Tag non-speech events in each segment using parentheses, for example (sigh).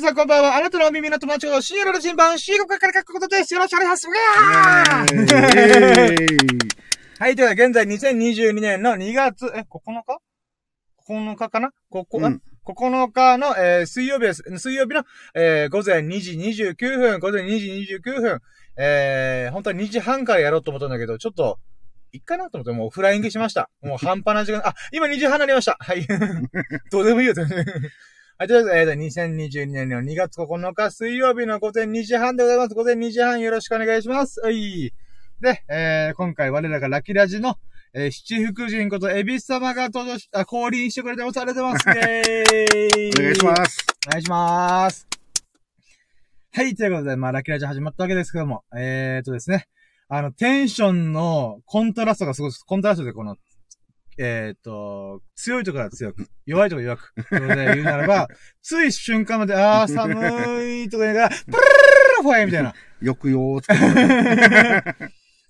皆さんこんばんは。あなたのお耳の友達を深夜の新版、シーコから書くことです。よろしくお願いします。はい、というわけで、現在2022年の2月、え、9日 ?9 日かな？ここ、うん、9日の、えー、水曜日です。水曜日の、えー、午前2時29分、午前2時29分、えー、本当は2時半からやろうと思ったんだけど、ちょっと、いっかなと思ってもうフライングしました。もう半端な時間、あ、今2時半になりました。はい。(laughs) どうでもいいよ。はい、ということで、えー、2022年の2月9日水曜日の午前2時半でございます。午前2時半よろしくお願いします。はい。で、えー、今回我らがラキラジの、えー、七福神ことエビス様が登場し、あ、降臨してくれてます。ありがとうございます。えー、お願いします。お願いします。はい、ということで、まあ、ラキラジ始まったわけですけども、えーとですね、あの、テンションのコントラストがすごい、コントラストでこの、えっ、ー、と、強いところは強く、弱いところ弱く。それで言うならば、(laughs) つい瞬間まで、あー、寒いとか言いながら、(laughs) プルルルルファイみたいな。よくよーつけ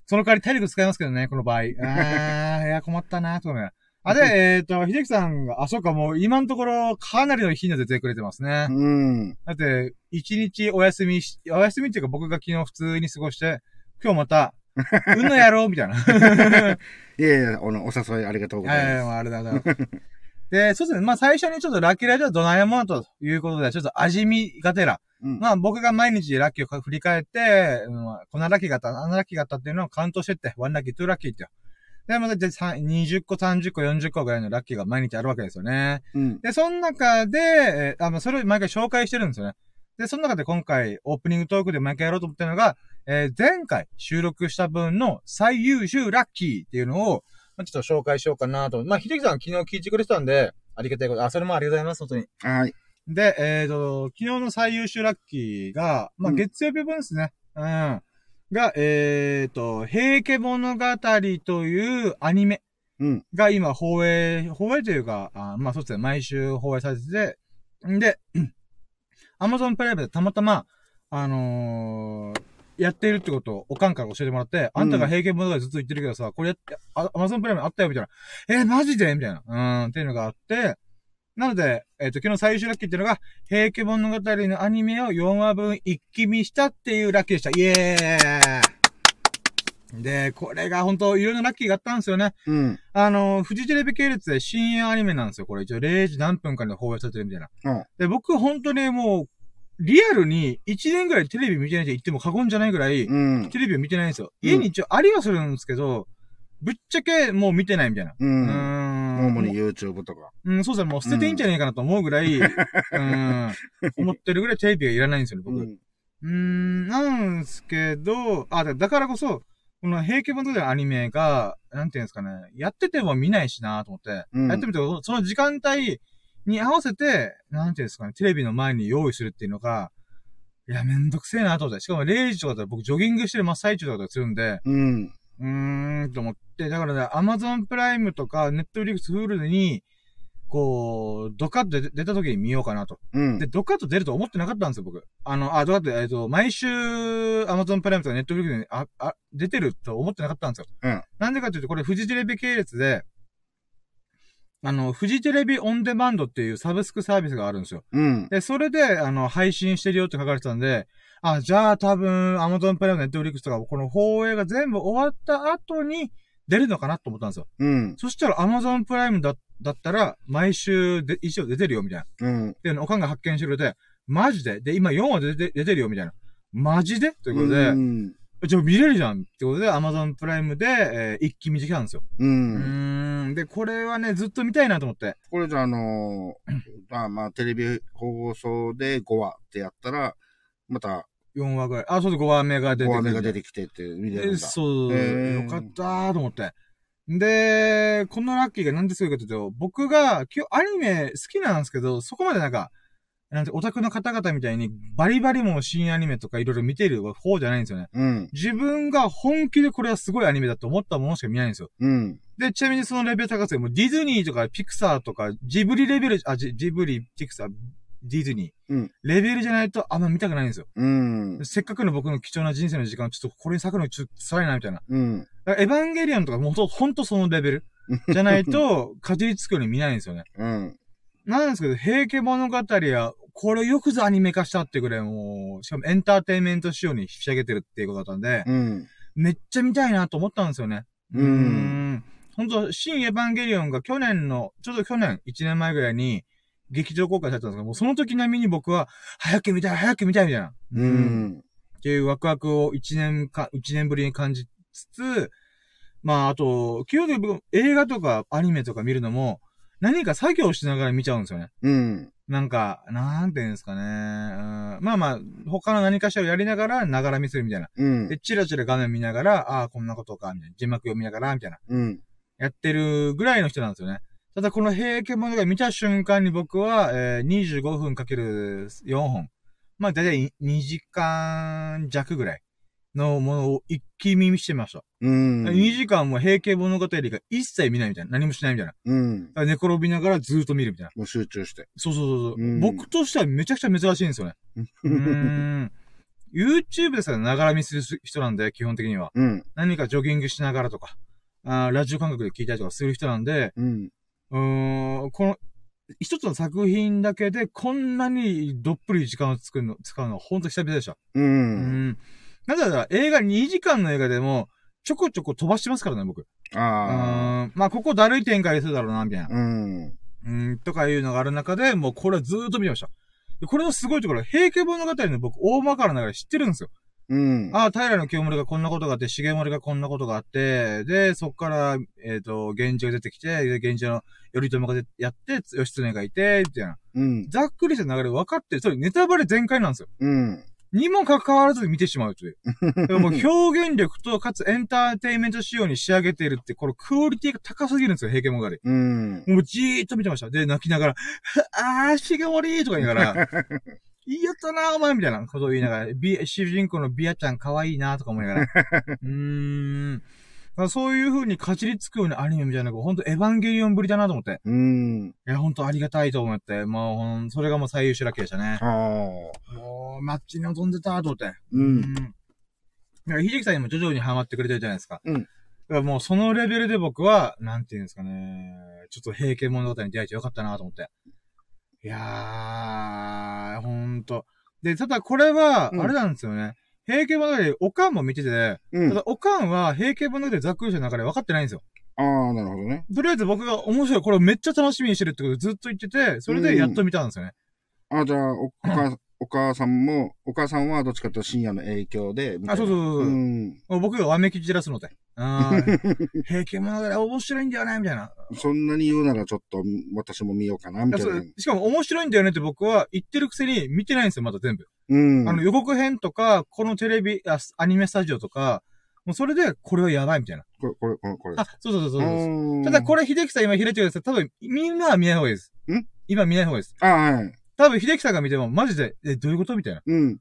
その代わり体力使いますけどね、この場合。あー、いや、困ったな、とかあ、で、えっ、ー、と、秀樹さんが、あ、そうか、もう今のところかなりの頻度で出てくれてますね。うん。だって、一日お休みし、お休みっていうか僕が昨日普通に過ごして、今日また、(laughs) うんのやろうみたいな。(laughs) いやいや、おの、お誘いありがとうございます。はい、もうあれだな。で、そうですね。まあ最初にちょっとラッキーラジオドナヤモンということで、ちょっと味見がてら。うん、まあ僕が毎日ラッキーを振り返って、うん、こんなラッキーがあった、あんなラッキーがあったっていうのをカウントしてって、ワンラッキー、ツーラッキーってで、また20個、30個、40個ぐらいのラッキーが毎日あるわけですよね。うん、で、その中で、えー、あ、まあそれを毎回紹介してるんですよね。で、その中で今回オープニングトークで毎回やろうと思ってるのが、えー、前回収録した分の最優秀ラッキーっていうのを、まあ、ちょっと紹介しようかなと。まあ、秀樹さん昨日聞いてくれてたんで、ありがたいこと。あ、それもありがとうございます、本当に。はい。で、えっ、ー、と、昨日の最優秀ラッキーが、まあ、月曜日分ですね。うん。が、えっ、ー、と、平家物語というアニメが今放映、放映というか、あまあそうですね、毎週放映されてて、んで、アマゾンプライムでたまたま、あのー、やってるってことをおかんから教えてもらって、あんたが平家物語ずっと言ってるけどさ、これやって、アマゾンプライムあったよみたいな。えー、マジで？みたいな。うん、っていうのがあって、なので、えっ、ー、と、昨日最終ラッキーっていうのが、平家物語のアニメを4話分一気見したっていうラッキーでした。イエーイで、これが本当いろんなラッキーがあったんですよね。うん。あの、フジテレビ系列で深夜アニメなんですよ。これ一応0時何分かで放映されてるみたいな。うん。で、僕本当にもう、リアルに1年ぐらいテレビ見てないって言っても過言じゃないぐらい、うん、テレビを見てないんですよ。家に一応ありはするんですけど、ぶっちゃけもう見てないみたいな。うん。うん主に YouTube とか。うん、そうですね。もう捨てていいんじゃないかなと思うぐらい、うん、思ってるぐらいテレビはいらないんですよね、僕。うん、うーん、なんすけど、あ、だからこそ、この平家本のアニメが、なんていうんですかね、やってても見ないしなと思って、うん、やってみて、その時間帯、に合わせて、なんていうんですかね、テレビの前に用意するっていうのが、いや、めんどくせえなと思って。しかも0時とかだったら僕ジョギングしてる真っ最中とかだったりするんで、うん。うーん、と思って。だからね、アマゾンプライムとか、ネットフリックス、フールーに、こう、ドカッと出た時に見ようかなと。うん。で、ドカッと出ると思ってなかったんですよ、僕。あの、あ、ドカッと、えっ、ー、と、毎週、アマゾンプライムとかネットフリックスに、あ、あ、出てると思ってなかったんですよ。うん。なんでかというと、これ、フジテレビ系列で、あの、フジテレビオンデマンドっていうサブスクサービスがあるんですよ。うん。で、それで、あの、配信してるよって書かれてたんで、あ、じゃあ多分、アマゾンプライム、ネットフリックスとか、この放映が全部終わった後に出るのかなと思ったんですよ。うん。そしたらアマゾンプライムだ、だったら、毎週で、一応出てるよ、みたいな。うん。で、おかんが発見してくれて、マジで？で、今4話出て、出てるよ、みたいな。マジで？ということで、うん。じゃあ見れるじゃんってことで、アマゾンプライムで、えー、一気見てきたんですよ。うん。うん。で、これはね、ずっと見たいなと思って。これじゃあ、あのー、あまあ、テレビ放送で5話ってやったら、また、4話ぐらい。あ、そうで5話目が出てきて。5話目が出てきてって見れるんだ。そう、よかったーと思って。で、このラッキーがなんですごいかというと、僕が今日アニメ好きなんですけど、そこまでなんか、なんて、オタクの方々みたいに、バリバリも新アニメとかいろいろ見てる方じゃないんですよね。うん。自分が本気でこれはすごいアニメだと思ったものしか見ないんですよ。うん。で、ちなみにそのレベル高くて、もうディズニーとかピクサーとか、ジブリレベル、あ、ジジブリ、ピクサー、ディズニー。うん。レベルじゃないとあんま見たくないんですよ。うん。せっかくの僕の貴重な人生の時間をちょっとこれに咲くのちょっと辛いな、みたいな。うん。エヴァンゲリオンとかもうほんとそのレベル。じゃないと、かじりつくように見ないんですよね。うん。なんですけど、平家物語は、これをよくぞアニメ化したってぐらいもう、しかもエンターテインメント仕様に仕上げてるっていうことだったんで、うん。めっちゃ見たいなと思ったんですよね。うんん。本当新エヴァンゲリオンが去年の、ちょうど去年、1年前ぐらいに、劇場公開されたんですけど、もうその時並みに僕は、早く見たい、早く見たいみたいな。う。ん。っていうワクワクを1年か、一年ぶりに感じつつ、まあ、あと、基本的に僕映画とかアニメとか見るのも、何か作業しながら見ちゃうんですよね。うん。なんか、なんていうんですかね。うんまあまあ、他の何かしらをやりながら、ながら見するみたいな。うんで、。チラチラ画面見ながら、ああ、こんなことか、みたいな。字幕読みながら、みたいな。うん。やってるぐらいの人なんですよね。ただこの平家物語見た瞬間に僕は、えー、25分かける4本。まあ、だいたい2時間弱ぐらいのものを一気見してました。うん。2時間も平家物語が一切見ないみたいな。何もしないみたいな。うん。寝転びながらずーっと見るみたいな。もう集中して。そうそうそうそう、うん僕としてはめちゃくちゃ珍しいんですよね。(laughs) うーん。YouTube ですからながら見する人なんで、基本的には。うん。何かジョギングしながらとか、あーラジオ感覚で聞いたりとかする人なんで、うん。うーん、この、一つの作品だけでこんなにどっぷり時間を作るの、使うのは本当久々でした。う。うんん。なぜなら映画2時間の映画でも、ちょこちょこ飛ばしてますからね、僕。うあん。まあ、ここだるい展開するだろうな、みたいなあ。。うん。うん、とかいうのがある中で、もうこれはずーっと見てました。でこれのすごいところは、平家物語の僕、大まかな流れ知ってるんですよ。うん。ああ、平の清盛がこんなことがあって、重盛がこんなことがあって、で、そっから、えっ、と、源氏が出てきて、で、源氏の頼朝がでやって、義経がいて、みたいな。うん。ざっくりした流れ分かってる。それネタバレ全開なんですよ。うん。にもかかわらず見てしまうという。だからもう表現力と、かつエンターテインメント仕様に仕上げているって、これクオリティが高すぎるんですよ、平家物語。うん。もうじーっと見てました。で、泣きながら、あー、重盛とか言いながら、(laughs) いいやったな、お前みたいなことを言いながら、ビ主人公のビアちゃん可愛いな、とか思いながら。(laughs) うーん。そういう風にかじりつくようなアニメみたいなほんとエヴァンゲリオンぶりだなと思って。うん。いや、ほんとありがたいと思って、もうそれがもう最優秀ラッキーでしたね。ああ。もう、マッチに臨んでたと思って。うん。だから、ひじきさんにも徐々にハマってくれてるじゃないですか。うんもうそのレベルで僕は、なんていうんですかね、ちょっと平家物語に出会えてよかったなと思って。いやー、ほんと。で、ただこれは、うんあれなんですよね。平家物語、おかんも見てて、うんた。だおかんは平家物語ざっくりした中で分かってないんですよ。ああ、なるほどね。とりあえず僕が面白い、これめっちゃ楽しみにしてるってことずっと言ってて、それでやっと見たんですよね。あじゃあ、おお母、お母さんも、お母さんはどっちかというと深夜の影響で、あそうそうそうそううん。僕がわめき散らすので。あー (laughs) 平家物語面白いんだよね、みたいな。そんなに言うならちょっと、私も見ようかな、みたいな。しかも面白いんだよねって僕は言ってるくせに見てないんですよ、まだ全部。うん。あの予告編とか、このテレビ、あアニメスタジオとか、もうそれで、これはやばいみたいな。これ、これ、これ、これ。あ、そうそうそうそうただこれ、れ、秀樹さん今開いてください。多分、みんなは見ない方がいいです。ん？今見ない方がいいです。あはい。多分、秀樹さんが見ても、マジで、え、どういうことみたいな。うん。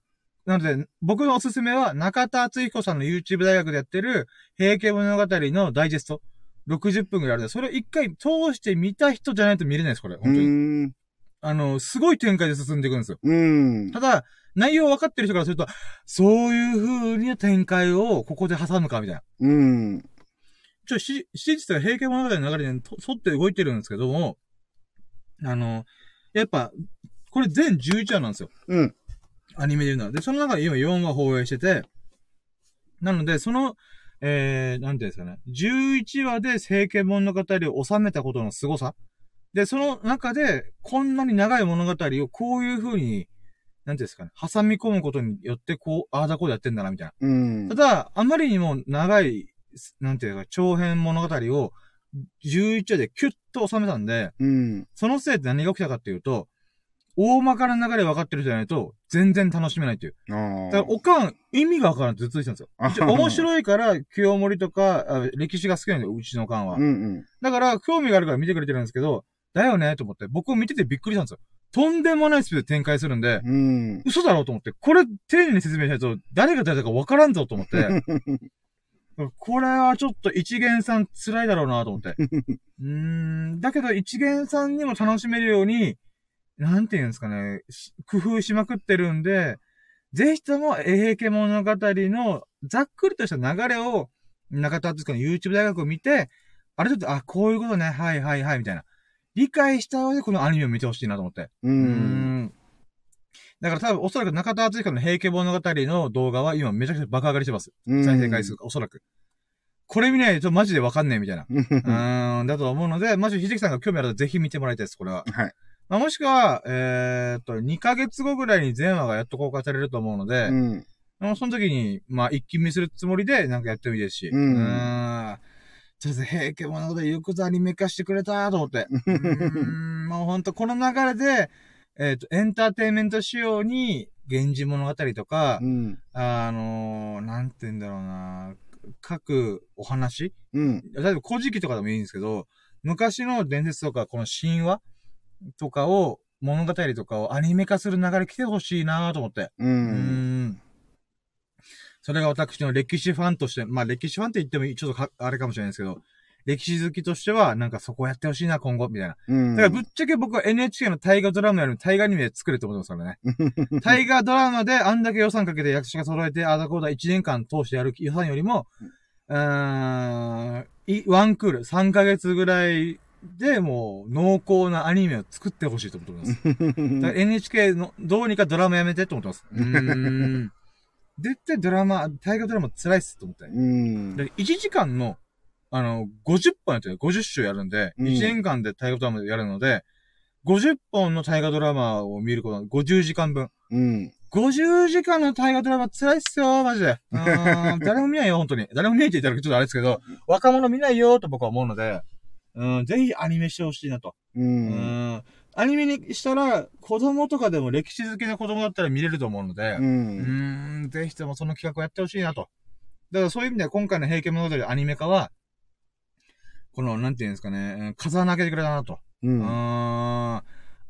なので、僕のおすすめは、中田敦彦さんの YouTube 大学でやってる、平家物語のダイジェスト。60分ぐらいあるんで、それを一回通して見た人じゃないと見れないです、これ。う本当に。ん。あの、すごい展開で進んでいくんですよ。うん。ただ、内容分かってる人からすると、そういう風に展開をここで挟むか、みたいな。うん。ちょ、し、史実が平家物語の流れにと沿って動いてるんですけども、あの、やっぱ、これ全11話なんですよ。うん。アニメで言うのは。で、その中で今4話放映してて、なので、その、えー、なんていうんですかね。11話で平家物語を収めたことの凄さ。で、その中で、こんなに長い物語をこういう風に、なんていうんですかね。挟み込むことによって、こう、ああだこうだやってんだな、みたいな。うんた。だ、あまりにも長い、なんていうか、長編物語を11話でキュッと収めたんで、うん。そのせいで何が起きたかっていうと、大まかな流れ分かってる人じゃないと、全然楽しめないっていう。だから、おかん、意味が分からんってずっと言ってたんですよ。面白いから、清盛とか、あ歴史が好きなんだよ、うちのおかんは。うんうん。だから、興味があるから見てくれてるんですけど、だよねと思って、僕を見ててびっくりしたんですよ。とんでもないスピードで展開するんで、うん。嘘だろうと思って、これ丁寧に説明しないと、誰が誰だか分からんぞと思って、(laughs) これはちょっと一元さん辛いだろうなと思って。(laughs) うーん、だけど一元さんにも楽しめるように、なんていうんですかね、し工夫しまくってるんで、ぜひとも、平家物語のざっくりとした流れを、中田敦子の YouTube 大学を見て、あれちょっと、あ、こういうことね、はいはいはい、みたいな。理解した上でこのアニメを見てほしいなと思って。う。うんん。だから多分おそらく中田敦彦の平家物語の動画は今めちゃくちゃ爆上がりしてます。うん再生回数が、おそらく。これ見ないとマジでわかんねえみたいな。うーん、だと思うので、マジ、ひじきさんが興味あるとぜひ見てもらいたいです、これは。はい。まあ、もしくは、えーっと、2ヶ月後ぐらいに全話がやっと公開されると思うので、うん。もうその時に、まあ、一気見するつもりで、なんかやってもいいですし。うんーん。とりあえず、平家物語よくぞアニメ化してくれたと思って。(laughs) うーん、もうほんと、この流れで、えーっと、エンターテインメント仕様に、源氏物語とかう、ん。あのー、なんて言うんだろうな、各お話？うん。例えば古事記とかでもいいんですけど、昔の伝説とか、この神話？とかを、物語とかをアニメ化する流れ来てほしいなと思って。う。うんん。それが私の歴史ファンとして、まあ歴史ファンって言ってもいいちょっとかあれかもしれないですけど、歴史好きとしては、なんかそこやってほしいな、今後、みたいな。うん。だからぶっちゃけ僕は NHK の大河ドラマよりも大河アニメ作るってますからね。(laughs) 大河ドラマであんだけ予算かけて役者が揃えて、あだこうだ1年間通してやる予算よりも、うーん、いワンクール、3ヶ月ぐらいでもう濃厚なアニメを作ってほしいと思ってます。(laughs) NHK の、どうにかドラマやめてって思ってます。うーん。絶対ドラマ、大河ドラマ辛いっすと思って。うん。で1時間の、あの、50本やってる、50週やるんで、うん1年間で大河ドラマやるので、50本の大河ドラマを見ること、50時間分。うん。50時間の大河ドラマ辛いっすよ、マジで。うーん、誰も見ないよ、本当に。誰も見ないって言ったらちょっとあれですけど、若者見ないよ、と僕は思うので、うん、ぜひアニメしてほしいなと。う。うんん、アニメにしたら、子供とかでも歴史好きな子供だったら見れると思うので、う。うんーん、ぜひともその企画をやってほしいなと。だからそういう意味では今回の平家物語アニメ化は、この、なんていうんですかね、うん風穴開けてくれたなと。う。うん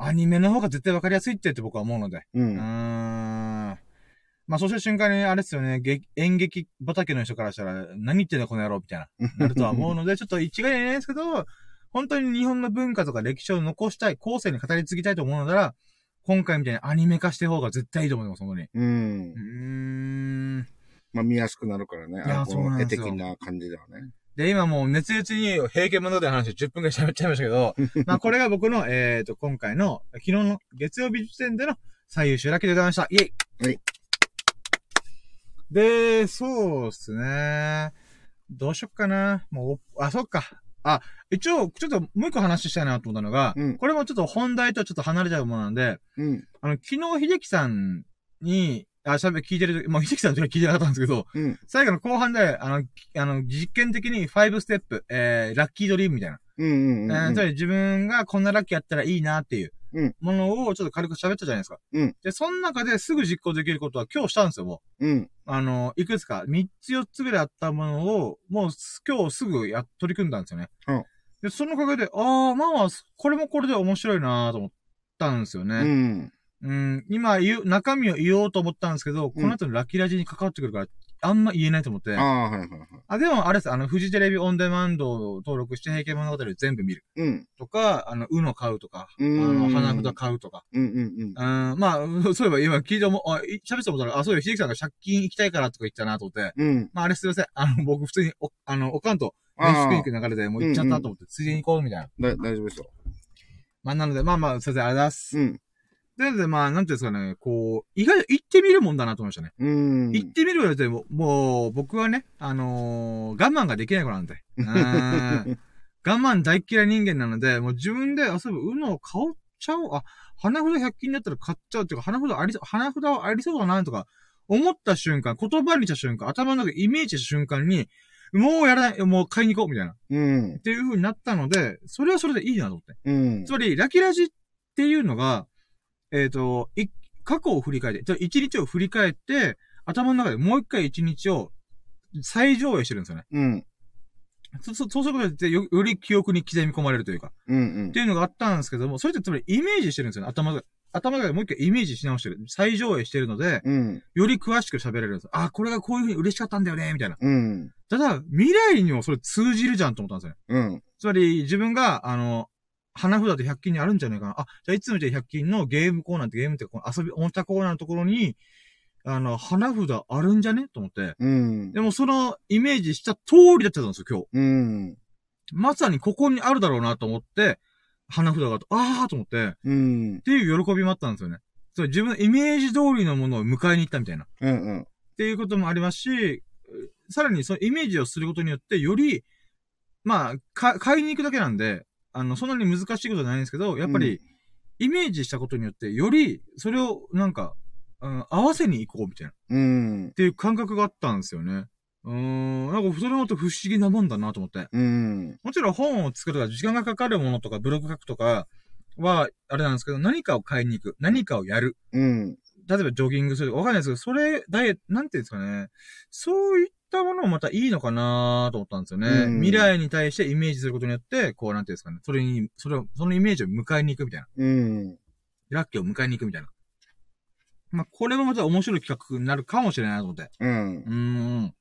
アニメの方が絶対わかりやすいってって僕は思うので。うん。ん。まあ、そうした瞬間に、あれですよね、劇演劇畑の人からしたら、何言ってんだこの野郎みたいな、なるとは思うので、(laughs) ちょっと一概には言えないですけど、本当に日本の文化とか歴史を残したい、後世に語り継ぎたいと思うのなら、今回みたいにアニメ化して方が絶対いいと思います、本当に。うんう。ーん。まあ見やすくなるからね。いやあそうなんですよの絵的な感じではね。で、今もう熱烈に平家物語の話10分くらい喋っちゃいましたけど、(laughs) まあこれが僕の、えっ、と、今回の、昨日の月曜日時点での最優秀ラッキーでございました。イェイはいで、そうっすね。どうしよっかな。もう、あ、そっか。あ、一応、ちょっともう一個話したいなと思ったのが、うんこれもちょっと本題とちょっと離れちゃうものなんで、うん。あの、昨日秀樹さんに、あ、しゃべ、聞いてる、もう秀樹さんの時は聞いてなかったんですけど、うん。最後の後半で、あの、きあの、実験的に5ステップ、えー、ラッキードリームみたいな。うん。うん。えーつまり自分がこんなラッキーやったらいいなっていううんものをちょっと軽く喋ったじゃないですか。うんで、その中ですぐ実行できることは今日したんですよ、もうん。う。あの、いくつか、3つ4つぐらいあったものを、もうす今日すぐや、取り組んだんですよね。うんで、そのおかげで、ああ、まあまあ、これもこれで面白いなと思ったんですようね。ん。うん、今言う、中身を言おうと思ったんですけど、この後のラッキーラジに関わってくるから、あんま言えないと思って。ああ、はいはいはい。あ、でも、あれです。あの、フジテレビオンデマンドを登録して、平家物語を全部見る。うん。とか、あの、うの買うとか、あうんの、花札買うとか。うんうんうん。うん、まあ、(laughs) そういえば今聞いても、あ、い喋って思ったら、あ、そういえば、秀樹さんが借金行きたいからとか言ったなと思って、うん。まあ、あれすいません。あの、僕普通に、お、あの、おかんと、飯食いに行く流れでもう行っちゃったと思って、ついでに行こうみたいな。だ、大丈夫ですよ。まあ、なので、まあまあ、すいません、ありがとうございます。うん。なので、まあ、なんていうんですかね、こう、意外と行ってみるもんだなと思いましたね。うん。行ってみるよりも、もう、僕はね、あのー我慢ができない子なんで。(laughs) うん我慢大っ嫌い人間なので、もう自分で、あ、そういえば、うのを買っちゃおう。あ、花札100均だったら買っちゃうっていうか、花札ありそう、花札はありそうだなとか、思った瞬間、言葉にした瞬間、頭の中でイメージした瞬間に、もうやらない、もう買いに行こう、みたいな。っうん。ていう風になったので、それはそれでいいなと思って。うんつ。まり、ラキラジっていうのが、えっ、と、い、過去を振り返って、じゃあ一日を振り返って、頭の中でもう一回一日を再上映してるんですよね。うん。そ、そそうすることでよ、より記憶に刻み込まれるというか、うんっ。ていうのがあったんですけども、それってつまりイメージしてるんですよね。頭が、頭の中でもう一回イメージし直してる。再上映してるので、うん。より詳しく喋れるんですよ。あ、これがこういう風に嬉しかったんだよね、みたいな。うん。ただ、未来にもそれ通じるじゃんと思ったんですよね。うん。つまり、自分が、あの、花札で100均にあるんじゃないかな。あ、じゃあいつも言って100均のゲームコーナーってゲームってこの遊び、おもちゃコーナーのところに、あの、花札あるんじゃね？と思って。うん。でもそのイメージした通りだったんですよ、今日。うん。まさにここにあるだろうなと思って、花札がああーと思って、っうん。ていう喜びもあったんですよね。そう、自分のイメージ通りのものを迎えに行ったみたいな。っうんうん。ていうこともありますし、さらにそのイメージをすることによって、より、まあ、か、買いに行くだけなんで、あの、そんなに難しいことじゃないんですけど、やっぱり、イメージしたことによって、より、それを、なんか、うん、合わせに行こうみたいな。っうん。ていう感覚があったんですよね。うーん、なんかそれもと不思議なもんだなと思って。うん。もちろん本を作るとか時間がかかるものとかブログ書くとかは、あれなんですけど、何かを買いに行く。何かをやる。うん。例えばジョギングするとかわかんないですけど、それ、ダイエット、なんていうんですかね。そういったものもまたいいのかなと思ったんですよね。うん未来に対してイメージすることによって、こうなんていうんですかね。それに、それを、そのイメージを迎えに行くみたいな。うん。ラッキーを迎えに行くみたいな。まあ、これもまた面白い企画になるかもしれないなと思って。うんう。ーん。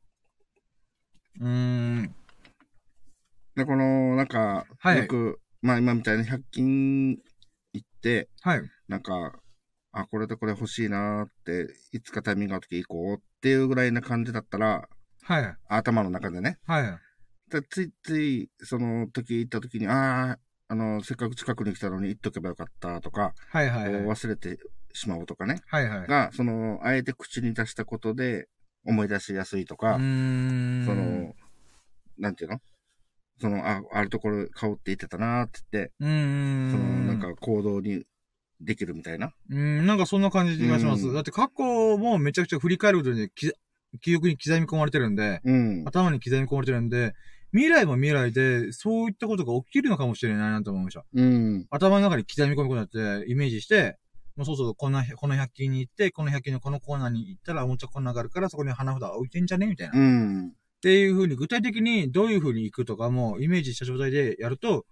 うーん。で、この、なんか、はいよく、まあ今みたいに100均行って、はい。なんか、あ、これとこれ欲しいなーって、いつかタイミングがあるとき行こうっていうぐらいな感じだったら、はい。頭の中でね。はい。でついつい、その時行った時に、ああ、あの、せっかく近くに来たのに行っとけばよかったとか、はいはいはい。忘れてしまうとかね。はいはい。が、その、あえて口に出したことで思い出しやすいとか、うーん。その、なんていうの？その、あ、あるところ買おうって言ってたなーって言って、うーん。その、なんか行動にできるみたいな。うん、なんかそんな感じがします。うんだって過去もめちゃくちゃ振り返ることにき記憶に刻み込まれてるんで、うん。頭に刻み込まれてるんで、未来も未来で、そういったことが起きるのかもしれないなと思いました。うん。頭の中に刻み込むことによって、イメージして、もうそうそう、こんな、この100均に行って、この100均のこのコーナーに行ったらおもちゃコーナーがあるから、そこに花札置いてんじゃね？みたいな。っうん。ていう風に、具体的にどういう風に行くとかも、イメージした状態でやると、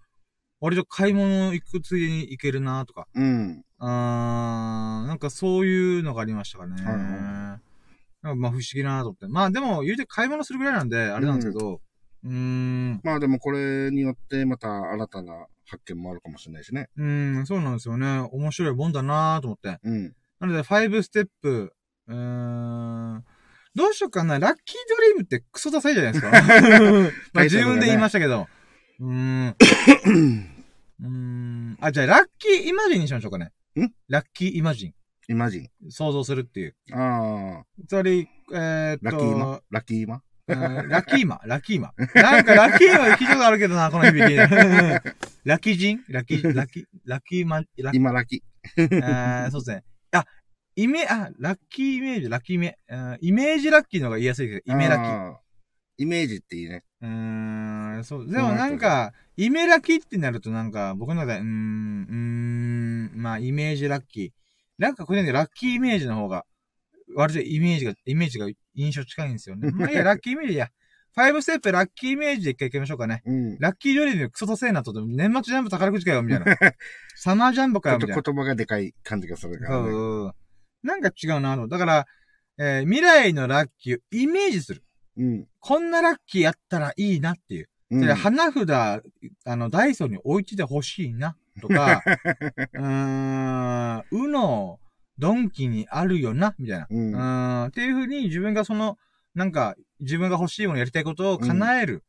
割と買い物行くついでに行けるなとか、うん。あー、なんかそういうのがありましたかね。はいはいなんかまあ不思議だなと思って。まあでも言うて買い物するぐらいなんで、あれなんですけど、うーん、まあでもこれによってまた新たな発見もあるかもしれないしね。うーん、そうなんですよね。面白いもんだなと思って。うん。なので、5ステップ、うーん、どうしようかな。ラッキードリームってクソダサいじゃないですか。(laughs) まあ自分で言いましたけど。うーん。(laughs) うーん。あ、じゃあ、ラッキーイマジンにしましょうかね。ん？ラッキーイマジン。イマジン。想像するっていう。ああ、つまり、えーっと、ラッキーマ？ラッキーマ？うんラッキーマ、ラッキーマ？なんかラッキーマ (laughs) 聞いたことあるけどな、この響き。(laughs) ラッキー人ラッキー、ラッキー、ラッキーマ、ラッキ？今ラッキー、あーそうですね。あ、イメ、あ、ラッキーイメージ、ラッキーイメ、あイメージラッキーの方が言いやすいけど、ー。イメラッキー。イメージっていいね。うーん、そう。でもなんか、イメラキってなるとなんか、僕の中で、うーん、うーん、まあ、イメージラッキー。なんかこれね、ラッキーイメージの方が、割とイメージが、イメージが印象近いんですよね。(laughs) まあいいや、ラッキーイメージや。5ステップラッキーイメージで一回行きましょうかね。うん。ラッキードリームクソとせえなと、年末ジャンボ宝くじかよ、みたいな。(laughs) サマージャンボかよ、ちょっとみたいな。言葉がでかい感じがするからね。そう。なんか違うなと。だから、えー未来のラッキーをイメージする。うん。こんなラッキーやったらいいなっていう。うんで、花札、あの、ダイソーに置いててほしいな、とか、(laughs) うーん、うの、ドンキにあるよな、みたいな。うんん、っていう風に自分がその、なんか、自分が欲しいものやりたいことを叶える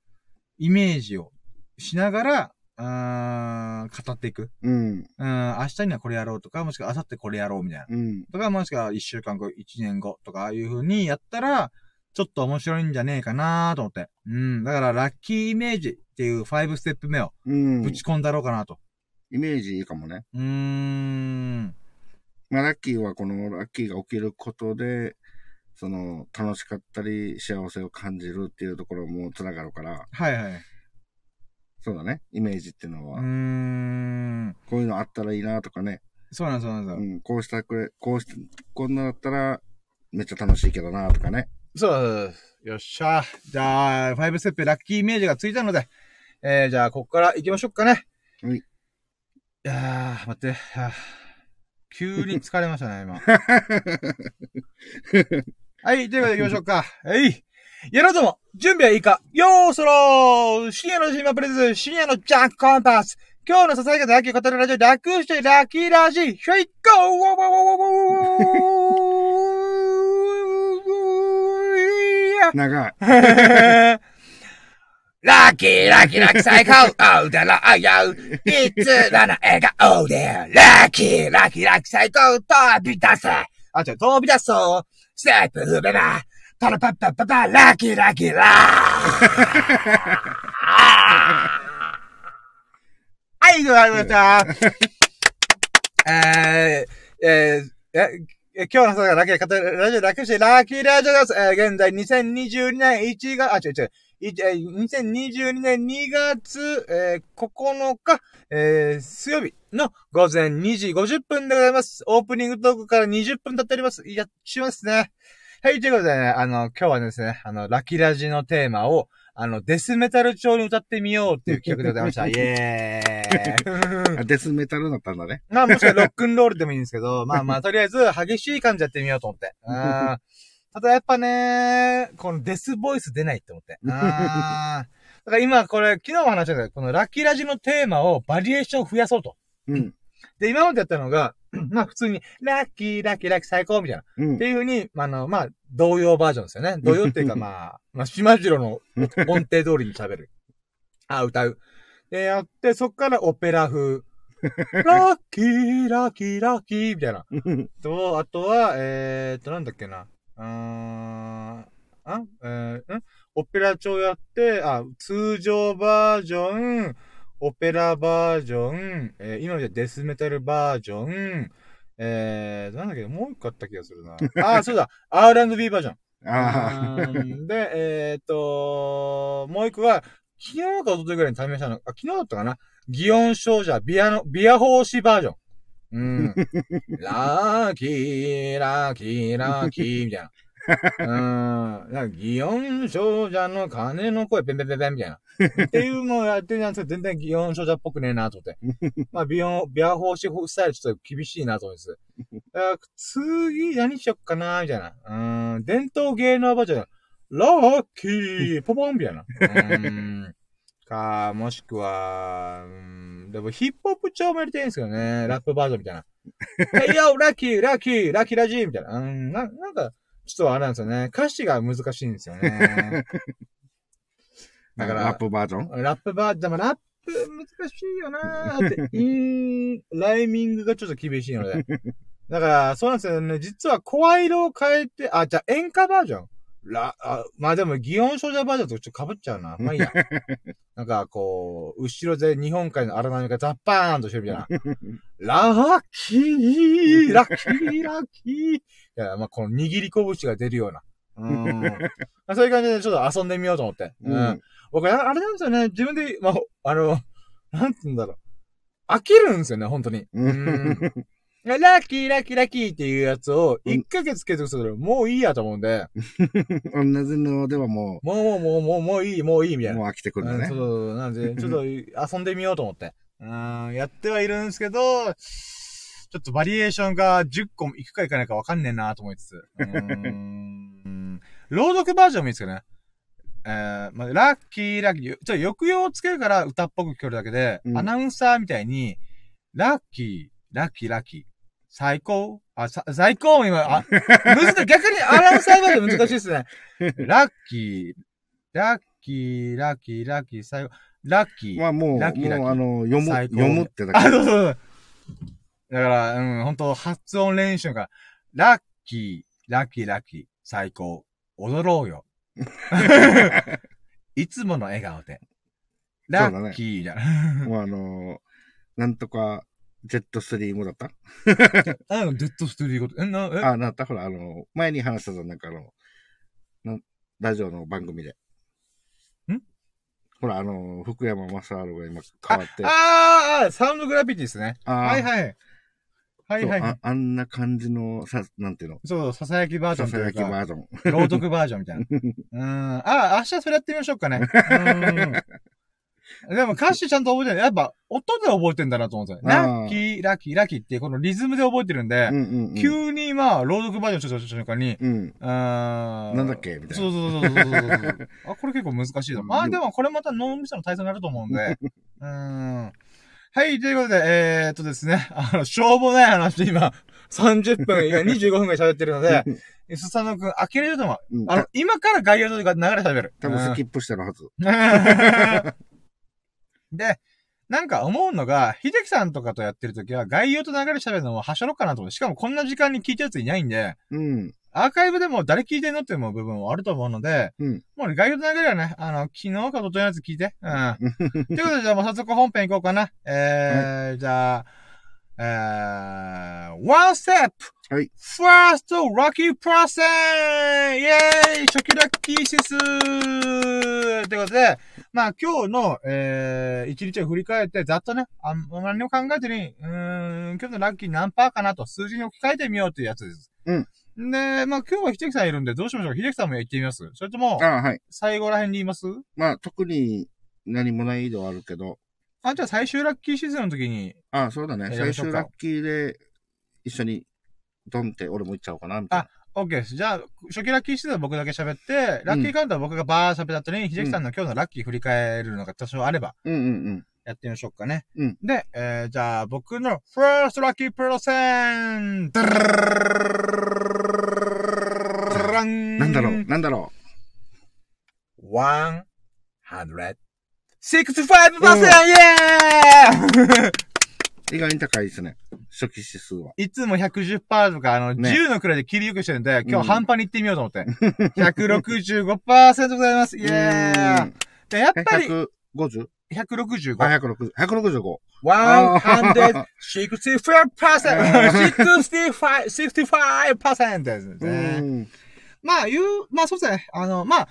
イメージをしながら、語っていく。うん。うん、明日にはこれやろうとか、もしくは明後日これやろうみたいな。うん。とか、もしくは一週間後、一年後とか、ああいう風にやったら、ちょっと面白いんじゃねえかなと思って。うん。だから、ラッキーイメージっていう5ステップ目をうん。ぶち込んだろうかなと。イメージいいかもね。うーん。まあ、ラッキーはこのラッキーが起きることで、その、楽しかったり、幸せを感じるっていうところもつながるから、はいはい。そうだね。イメージっていうのは、うーん。こういうのあったらいいなとかね。そうなんそうなんですよ。うん、こうしたくれ、こうして、こんなだったら、めっちゃ楽しいけどなとかね。そうよっしゃ。じゃあ、5ステップラッキーイメージがついたので、えー、じゃあ、ここから行きましょうかね。はいいやー、待って。はあ急に (laughs) 疲れましたね、今。(laughs) はい、ということで行きましょうか。はい。やろうとも、準備はいいかよーそろー深夜のジーマプレゼンツ、深夜のジャンクコンパス今日のささやかな野球を語るラジオ、楽してラッキーラジー、ヒョイゴー長い。(laughs) ララッキー、ラッキー、ラッキー、最高おうだら、あやう。いつらの笑顔で、ラッキー、ラッキー、ラッキー、最高飛び出せ。あ、違う、飛び出そう。ステップ踏めば、パラパッパッパッパ、ラッキー、ラッキー、ラーはい、ございました。えー、えー、え、え今日の朝がラッキーラジオ楽してラッキーラジオです。えー、現在2022年1月、あ、違う違う。いえー2022年2月、えー9日、えー水曜日の午前2時50分でございます。オープニングトークから20分経っております。やっしますね。はい、ということでね、あの、今日はですね、あの、ラッキーラジのテーマを、あの、デスメタル調に歌ってみようっていう企画でございました。(laughs) イエーイあデスメタルだったんだね。まあ、もしくはロックンロールでもいいんですけど、まあまあ、とりあえず、激しい感じやってみようと思って。うんただやっぱね、このデスボイス出ないって思って。(laughs) うんだから今これ、昨日も話したけど、このラッキーラジのテーマをバリエーション増やそうと。うん。で、今までやったのが、(clears throat) まあ普通に、ラッキー、ラッキー、ラッキー最高みたいな。うんって。いう風に、あの、まあ、童謡バージョンですよね。童謡っていうか、まあ、まあ、島次郎の (laughs) 音程通りに喋る。あ、歌う。で、やって、そっからオペラ風。(laughs) ラッキー、ラッキー、ラッキー、みたいな。と、あとは、えーっと、なんだっけな。うーん、あえー、んオペラ調やって、あ、通常バージョン、オペラバージョン、えー今みたいなデスメタルバージョン、えー、なんだっけ、もう一個あった気がするな。(laughs) あ、そうだ、R&B バージョン。で、えーっと、もう一個が、昨日か一昨日ぐらいに試したの、あ、昨日だったかな祇園少女、ビアの、ビア法師バージョン。うん。ラーキー、ラーキー、ラーキー、みたいな。うん。なんか、祇園少女の鐘の声、ペンペンペンペン、みたいな。っていうのをやってるんですけど、全然祇園少女っぽくねえなと思って。まあ、ビヨン、ビア法師スタイルちょっと厳しいなと思って。次、何しよっかな、みたいな。うん。伝統芸能バージョン。ラッキー、ポポンみたいな。うん。か、もしくは、うん、でもヒップホップ調もやりたいんですけどね。ラップバージョンみたいな。(laughs) hey yo, ラッキー、ラッキー、ラッキーラジーみたいな。うん、な、なんか、ちょっとあれなんですよね。歌詞が難しいんですよね。(laughs) だからラップバージョン？ラップバージョン、でもラップ難しいよなーって、イン、ライミングがちょっと厳しいので。だから、そうなんですよね。実は声色を変えて、あ、じゃあ演歌バージョン？ラ、あ、まあでも、祇園少女バージョンとちょっと被っちゃうな。(laughs) まあいいや。なんか、こう、後ろで日本海の荒波がザッパーンとしてるみたいな。ラッキーラッキーラッキーいや、まあこの握り拳が出るような。うん。まあそういう感じでちょっと遊んでみようと思って。うん。僕、ああれなんですよね。自分で、まあ、あの、なんて言うんだろう。飽きるんですよね、本当に。うん。ラッキー、ラッキー、ラッキーっていうやつを、1ヶ月継続すると、もういいやと思うんで、(laughs) 同じのではももう、もう、もう、もう、もういい、もういい、みたう、いな。もう飽きてくるんだね。うんそう、なんで、ちょっと遊んでみようと思って。うん、やってはいるんですけど、ちょっとバリエーションが10個いくかいかないかわかんねえなと思いつつ。うーん (laughs) 朗読バージョンもいいですけどね。えー、まあ、ラッキー、ラッキー。ちょっと抑揚をつけるから歌っぽく聞こえるだけで、うんアナウンサーみたいに、ラッキー、ラッキー、ラッキー。最高？あ、さ、最高？今、あ、むずい。逆にアナウンサーバージョン難しいですね。(laughs) ラッキー、ラッキー、ラッキー、ラッキー、最後、ラッキー。まあもう、ラッキーラッキーもうあの、読む、最高読むってだあ、け。そうそうそう。だから、うん、本当発音練習が、ラッキー、ラッキー、ラッキー、最高、踊ろうよ。(laughs) いつもの笑顔で。ラッキーじゃん。もうあの、なんとか、ジェットストリームだった？あ、デッドストリーこと、え、な、え、あ、なったほら、あの、前に話したぞ、なんかあの、なんラジオの番組で。ん？ほら、あの、福山雅治が今変わって。あーあー、サウンドグラビティですね。はいはい。はいはいはい。ああんな感じの、さ、なんていうの？そう、ささやきバージョンささやきバか、ージョン。朗読バージョンみたいな。(laughs) うん。あ、明日それやってみましょうかね。(laughs) うん。でも歌詞ちゃんと覚えてない。やっぱ、音で覚えてんだなと思ってラッキー、ラッキー、ラッキーっていうこのリズムで覚えてるんでう、んうんうん。急にまあ、朗読バージョンちょっと瞬間に、うん。あーなんだっけみたいなそうそうそうそう。(laughs) あ、これ結構難しいぞ。まあでもこれまた脳みその体操になると思うんで。(laughs) うーん。ははい、ということで、えー、っとですね、あの、しょうもない話、今、30分、いや、(laughs) 25分ぐらい喋ってるので、スサノくん、呆れると思う。うんあの、今から概要とか流れ喋る。多分スキップしてるはず。で、なんか思うのが、秀樹さんとかとやってるときは、概要と流れ喋るのもはしょろっかなと思って、しかもこんな時間に聞いたやついないんで、うん。アーカイブでも誰聞いてんのって思う部分もあると思うので、うんもうね、概要と流れはね、あの、昨日かととのやつ聞いて。うん。(laughs) ということで、じゃあもう早速本編行こうかな。えー、じゃあ、えー、one step! はい。first lucky person! イェーイ初期ラッキーシスということで、まあ今日の、えー、一日を振り返って、ざっとね、あん何も考えずに、うーん、今日のラッキー何パーかなと数字に置き換えてみようというやつです。うん。で、まあ今日は秀樹さんいるんで、どうしましょう？秀樹さんも言ってみます？それとも、あはい。最後ら辺に言います？まあ、特に何もないではあるけど、あ、じゃあ最終ラッキーシーズンの時に、あそうだね。最終ラッキーで一緒にドンって俺も行っちゃおうかな、みたいな。OK です。じゃあ、初期ラッキーシーズンは僕だけ喋って、ラッキーカウントは僕がバー喋った後に、秀樹さんの今日のラッキー振り返るのが多少あれば、うんうんうん。やってみましょうかね。うんで、えー、じゃあ僕の first lucky person! ダランなんだろう、なんだろ 165%! イェー。意外に高いですね。初期指数は。いつも110%とか、あの、ね10のくらいで切りよくしてるんで、今うん日半端に行ってみようと思って。(laughs) 165%でございます。イェーイで、やっえぱり、150? 165。あ、160。165。165%! ー 65%! 65%ですうね。ん。まあ、言う、まあそうですね。あの、まあ、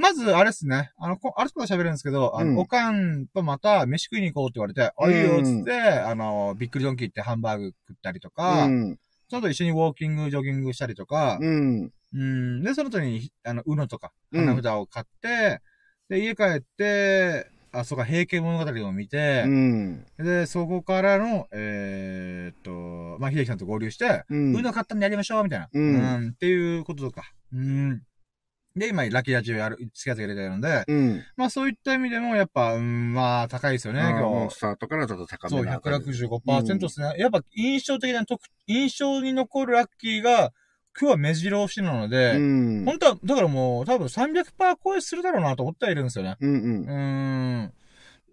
まず、あれですね。あの、こあれこと喋るんですけど、あの、うんおかんとまた飯食いに行こうって言われて、あ、いいよ、つって、あの、びっくりドンキー行ってハンバーグ食ったりとか、うん。ちょっと一緒にウォーキング、ジョギングしたりとか、うん。うん。で、その後に、あの、うのとか、うん花札を買って、で、家帰って、あ、そうか、平家物語を見てう、ん。で、そこからの、えーっと、まあ、秀樹さんと合流して、うん。うの買ったんでやりましょう、みたいな。うんっていうこととか。うん。で、今、ラッキーラジオやる、付き合ってくれてるので、うん。まあ、そういった意味でも、やっぱ、うん、まあ、高いですよね、今日。うスタートからちょっと高そう、めな感じ。165%ですね。やっぱ、印象的な特、印象に残るラッキーが、今日は目白押しなので、うん。本当は、だからもう、多分300%超えするだろうなと思ってはいるんですよね。うんう。うんーん。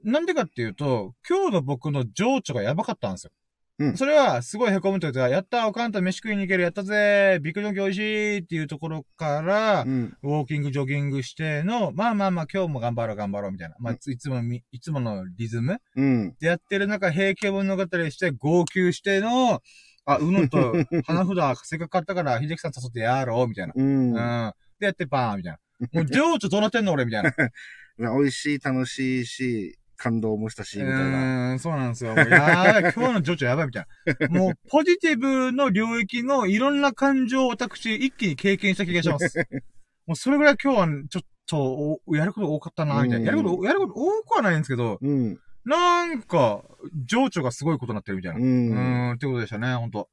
なんでかっていうと、今日の僕の情緒がやばかったんですよ。うんそれは、すごい凹むというか、やったーおかんと飯食いに行ける、やったぜビッグジョンキ美味しいっていうところから、うん。ウォーキング、ジョギングしての、まあまあまあ、今日も頑張ろう、頑張ろう、みたいな。まあ、いつもいつものリズムうん。でやってる中、平家物語して、号泣しての、あ、うのと花札、せっかく買ったから、秀樹さん誘ってやろう、みたいな。うん。うん。で、やってバーン、みたいな。もう、情緒どうなってんの、俺、みたいな。(laughs) 美味しい、楽しいし、感動もしたし、みたいな。うーん、そうなんですよ。もうや (laughs) 今日の情緒やばいみたいな。もう、ポジティブの領域のいろんな感情を私、一気に経験した気がします。(laughs) もう、それぐらい今日は、ちょっと、おやること多かったな、みたいな。やること、やること多くはないんですけど、うん。なんか、情緒がすごいことになってるみたいな。う。うんーん、ってことでしたね、ほんと。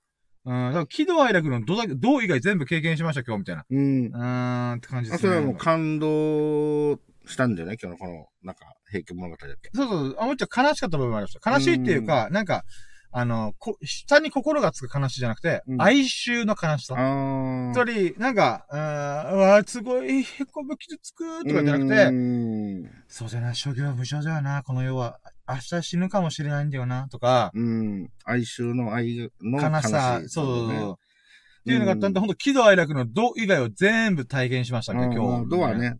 うん、だから、喜怒哀楽のどだけ、どう以外全部経験しました、今日、みたいな。うん。うーん、って感じであ、すね。それはもう感動したんだよね、今日のこの、なんか、平家物語だって。そうそう、あ、もうちょっと悲しかった部分もありました。悲しいっていうか、なんか、あの、こ、下に心がつく悲しいじゃなくて、うん哀愁の悲しさ。つまり、なんか、うわすごい、へこむ、傷つく、とかじゃなくて、うん。そうだよな、諸行無常だよな、この世は。明日死ぬかもしれないんだよな、とか、うん。哀愁の愛の悲しさ、そうそうそう。ねっていうのがあったんで、ほんと、喜怒哀楽の度以外を全部体験しましたね、今日。ドは。ね、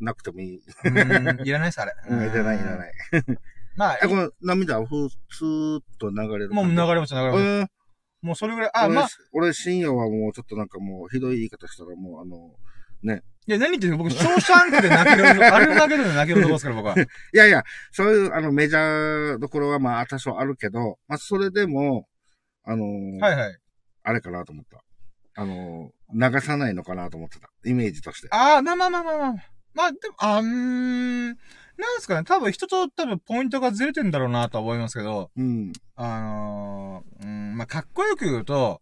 ななくてもいい。うん、いらないです、あれ。(laughs) うん、いらない、いらない。まあ (laughs) え、、この涙はふスーッと流れるもう流れれました、流れました。うん。もうそれぐらい、あ、俺まあ、俺深夜はもうちょっとなんかもうひどい言い方したらもうあの、いや、何言ってんの？僕、ショーシャンクで泣ける、(laughs) あれだけで泣けるとこですから、僕は。いやいや、そういうあのメジャーどころはまあ多少あるけど、まあそれでも、あのーはいはい。あれかなと思った。あのー流さないのかなと思ってた。イメージとして。ああ、まあまあまあまあまあ。まあ、でも、あん、なんですかね。多分人と多分ポイントがずれてんだろうなとは思いますけど、うん。あのー、うん、まあ、かっこよく言うと、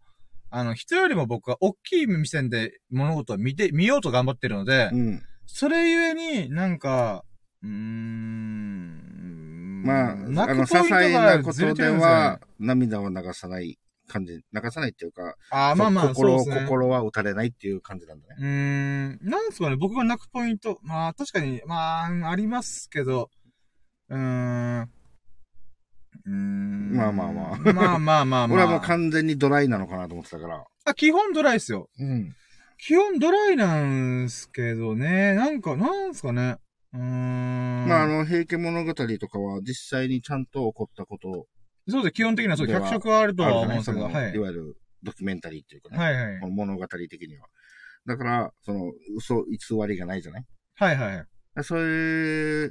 あの、人よりも僕は大きい目線で物事を見て、見ようと頑張ってるので、うん。それゆえになんか、うーん、まあ、泣あの、些細なことでは、涙を流さない感じ、流さないっていうか、あーまあまあ、心ね。心は打たれないっていう感じなんだね。うーん、なんですかね、僕が泣くポイント。まあ、確かに、まあ、ありますけど、うーん。うーん。まあまあまあまあまあまあまあ。俺はもう完全にドライなのかなと思ってたから。あ、基本ドライですよ。うん。基本ドライなんすけどね、なんか、なんすかね。うーん。まあ、あの、平家物語とかは実際にちゃんと起こったことそうです。基本的にはそう、脚色はあるとは思うんですけはいい。わゆるドキュメンタリーっていうかね。はいはい。この物語的には。だから、その、嘘、偽りがないじゃない？はいはい。それ、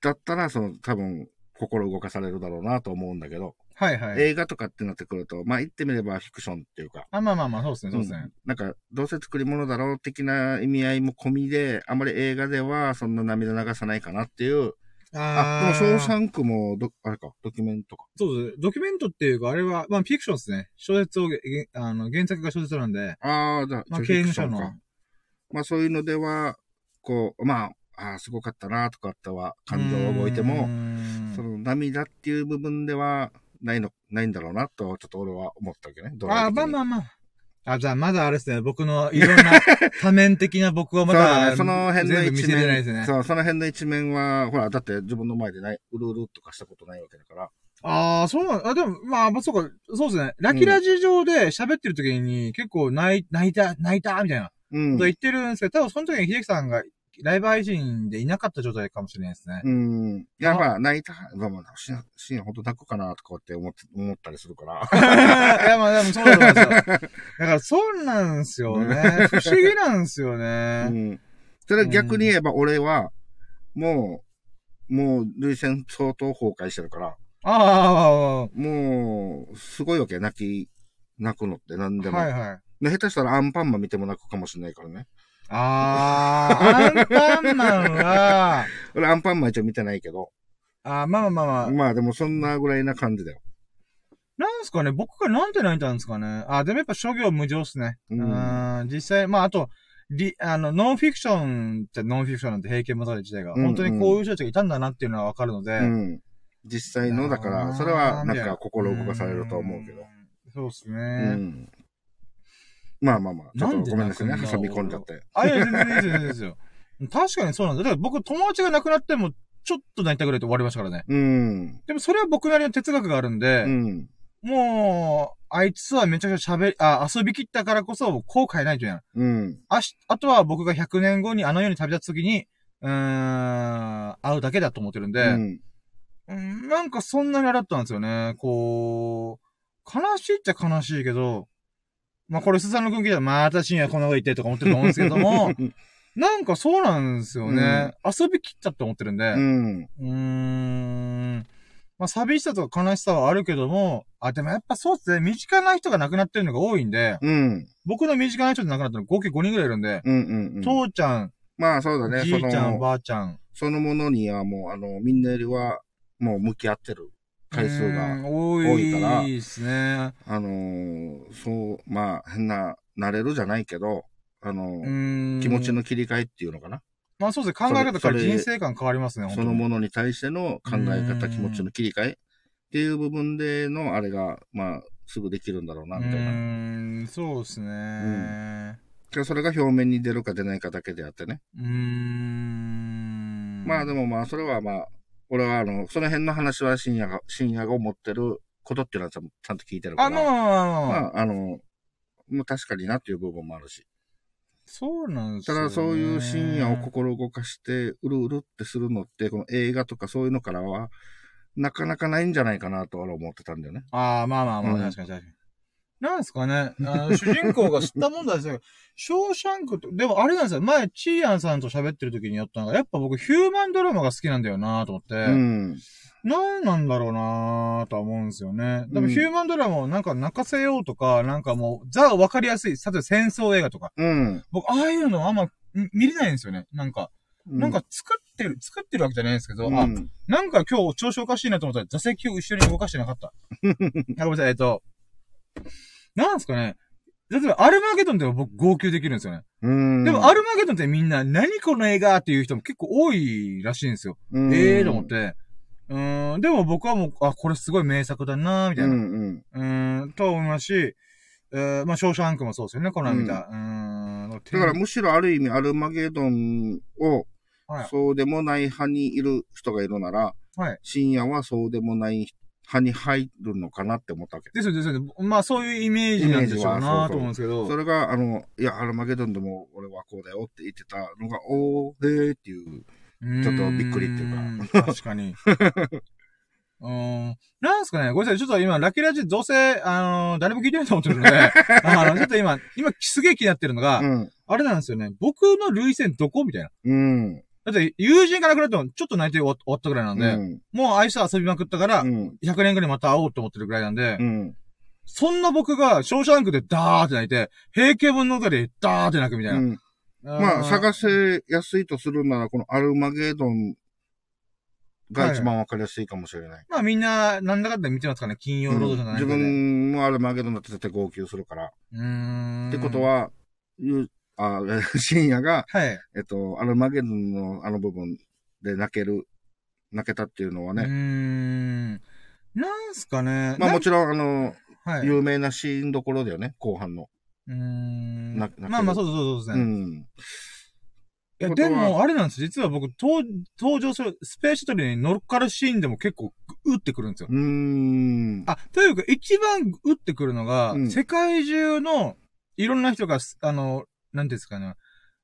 だったら、その、多分、心動かされるだろうなと思うんだけど、はいはい。映画とかってなってくると、まあ言ってみればフィクションっていうか、あ、まあまあまあ、そうですね、そうですねん。なんか、どうせ作り物だろう的な意味合いも込みで、あまり映画ではそんな涙流さないかなっていう。あ、でも、ショーシャンクもど、あれか、ドキュメントか。そうです。ドキュメントっていうか、あれは、まあ、フィクションですね。小説を、げあの、原作が小説なんで、ああ、じゃあ、まあ、フ刑務所の。まあそういうのでは、こう、まあ、ああ、すごかったなとかあったは、感情を覚えても、んその涙っていう部分では、ないの、ないんだろうなと、ちょっと俺は思ったわけね。あ、マ的にまあまあまあ。あ、じゃあ、まだあれですね、僕のいろんな多面的な僕はまだ、ね、その辺の一全部見せてないです面、ね。そう、その辺の一面は、ほら、だって自分の前でない、うるうるとかしたことないわけだから。ああ、そうなんあ、でも、まあ、まあそうか、そうですね。ラキラジ上で喋ってる時に結構泣い、泣いた、泣いた、みたいなうんこと。言ってるんですけど、多分その時に秀樹さんがライブ配信でいなかった状態かもしれないですね。うん。いや、まあ、泣いた、まあまあ、シーン、シーンほんと泣くかなとかって思って、(laughs) 思ったりするから。いや、まあでもそうなんですよ。(laughs) だからそうなんですよね。(laughs) 不思議なんですようね。ん。それは逆に言えば、俺は、もう、もう、類線相当崩壊してるから、あもう、すごいわけ、泣き、泣くのって何あ、でも。はいはい。で下手したらアンパンマン見ても泣くかもしれないからね。ああ、アンパンマンは、俺アンパンマン一応見てないけど。ああまあまあまあ、まあでもそんなぐらいな感じだよ。なんすかね、僕がなんで泣いたんですかね？あ、でもやっぱ諸行無常っすね。ううんん、実際、まああと、リ、あの、ノンフィクションってノンフィクションなんて平家物語自体が、うんうん本当にこういう人たちがいたんだなっていうのはわかるので、うん。実際の、だから、それはなんか心動かされると思うけど。ん。そうっすうね。ん。まあまあまあ、ちょっとごめんなさいね、挟み込んじゃって。あ、いや、全然いいですよ、ですよ。確かにそうなんだ。だから僕、友達が亡くなっても、ちょっと泣いたぐらいで終わりましたからね。うん。でもそれは僕なりの哲学があるんで、うん。もう、あいつはめちゃくちゃ喋り、あ、遊び切ったからこそ後悔ないというやん。うん。あし、あとは僕が100年後にあの世に旅立つ時に、うーん、会うだけだと思ってるんで、うん。うん、なんかそんなにあれだったんですよね。こう、悲しいっちゃ悲しいけど、まあこれ、スサノ君聞いたら、また深夜こんなこと言ってとか思ってると思うんですけども、(laughs) なんかそうなんですよね。遊び切ったって思ってるんで、う。うんーん。まあ寂しさとか悲しさはあるけども、あ、でもやっぱそうっすね。身近な人が亡くなってるのが多いんで、うん。僕の身近な人で亡くなったの合計5人ぐらいいるんで、うん。うん。うん。父ちゃん、まあそうだね、じいちゃん、ばあちゃん。そのものにはもう、あの、みんなよりは、もう向き合ってる回数うが、ん多多いからいですね。あのーそう、まあ、変な、慣れるじゃないけど、あの気持ちの切り替えっていうのかな。まあそうですね。考え方から人生観変わりますね、そのもの。のに対しての考えうん方、気持ちの切り替えっていう部分での、あれが、まあ、すぐできるんだろうな、うみたいな。ーん、そうですね。けどそれが表面に出るか出ないかだけであってね。うーん。まあでもまあ、それはまあ、俺はあの、その辺の話は深夜が、深夜が思ってることっていうのはちゃんと聞いてるから。あ、まあまあまあの、まあ確かになっていう部分もあるし。そうなんですよ、ね。ただそういう深夜を心動かして、うるうるってするのって、この映画とかそういうのからは、なかなかないんじゃないかなと俺は思ってたんだよね。ああ、まあまあまあ、うん確かに確かに。なんですかね。あの主人公が知ったもんだですよ。ショーシャンクと、でもあれなんですよ。前、チーアンさんと喋ってる時にやったのが、やっぱ僕ヒューマンドラマが好きなんだよなと思って。うん。なんなんだろうなとは思うんですよね。でもうんヒューマンドラマをなんか泣かせようとか、なんかもう、ザわかりやすい、例えば戦争映画とか。うん。僕、ああいうのあんまみ見れないんですよね。なんか、うなんか、作ってる、作ってるわけじゃないんですけど、あ、うん。なんか今日調子おかしいなと思ったら座席を後ろに動かしてなかった。(laughs) あごめんなさい、えっと、なんですかね。例えば、アルマゲドンでも僕号泣できるんですよね。うん。でも、アルマゲドンってみんな、何この映画っていう人も結構多いらしいんですよ。うんええー、と思っ。て。うん、でも僕はもう、あ、これすごい名作だなみたいな。うんうん。うん、と思いますし、えー、まあ、ショーシャンクもそうですよね、この間見た。うん。だからむしろある意味アルマゲドンを、はいそうでもない派にいる人がいるなら、はい。深夜はそうでもない派に入るのかなって思ったわけ。ですよ、ですよ。まあ、そういうイメージなんでしょうなと思うんですけど。それが、あの、いや、アルマゲドンでも俺はこうだよって言ってたのが、おー、へーっていう。ちょっとびっくりっていうか。確かに。(laughs) うーん。なんすかねごめんなさい。ちょっと今、ラッキーラジどうせ、あのー誰も聞いてないと思ってるので、(laughs) あの、ちょっと今、今、すげえ気になってるのが、うん。あれなんですよね。僕の類線どこ？みたいな。うん。だって、友人が亡くなっても、ちょっと泣いて終わったぐらいなんで、うん。もう愛して遊びまくったから、うん。100年後にまた会おうと思ってるぐらいなんで、うん。そんな僕が、ショーシャンクでダーって泣いて、平家物語でダーって泣くみたいな。うんまあ、探せやすいとするなら、このアルマゲドンが一番わかりやすいかもしれない。まあみんな、なんだかんだ見てますかね。金曜ロードじゃない自かで。分もアルマゲドンだって絶対号泣するから。うーん。ってこと、は、ゆあ、(laughs) 深夜が、はい。えっと、アルマゲドンのあの部分で泣ける、泣けたっていうのはね。ん。なんすかね。まあもちろろん、あの、ん、はい。有名なシーンどころだよね、後半の。うーん。まあまあ、そうそうそうですね。うん。いや、でも、あれなんです実は僕、登登場する、スペースシャトルに乗っかるシーンでも結構、打ってくるんですよ。うーん。あ、というか、一番打ってくるのが、うん世界中の、いろんな人がす、あの、なんですかね。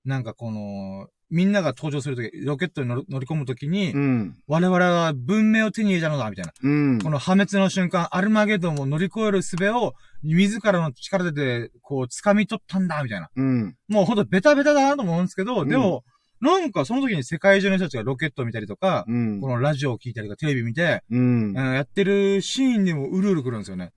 なんかこの、みんなが登場するとき、ロケットに乗り込むときに、うん。我々は文明を手に入れたのだ、みたいな。うん。この破滅の瞬間、アルマゲドンを乗り越える術を、自らの力で、こう、掴み取ったんだ、みたいな。うん。もうほんとベタベタだなと思うんですけど、うんでも、なんかその時に世界中の人たちがロケットを見たりとか、うん。このラジオを聞いたりとか、テレビ見て、やってるシーンにもうるうるくるんですよね。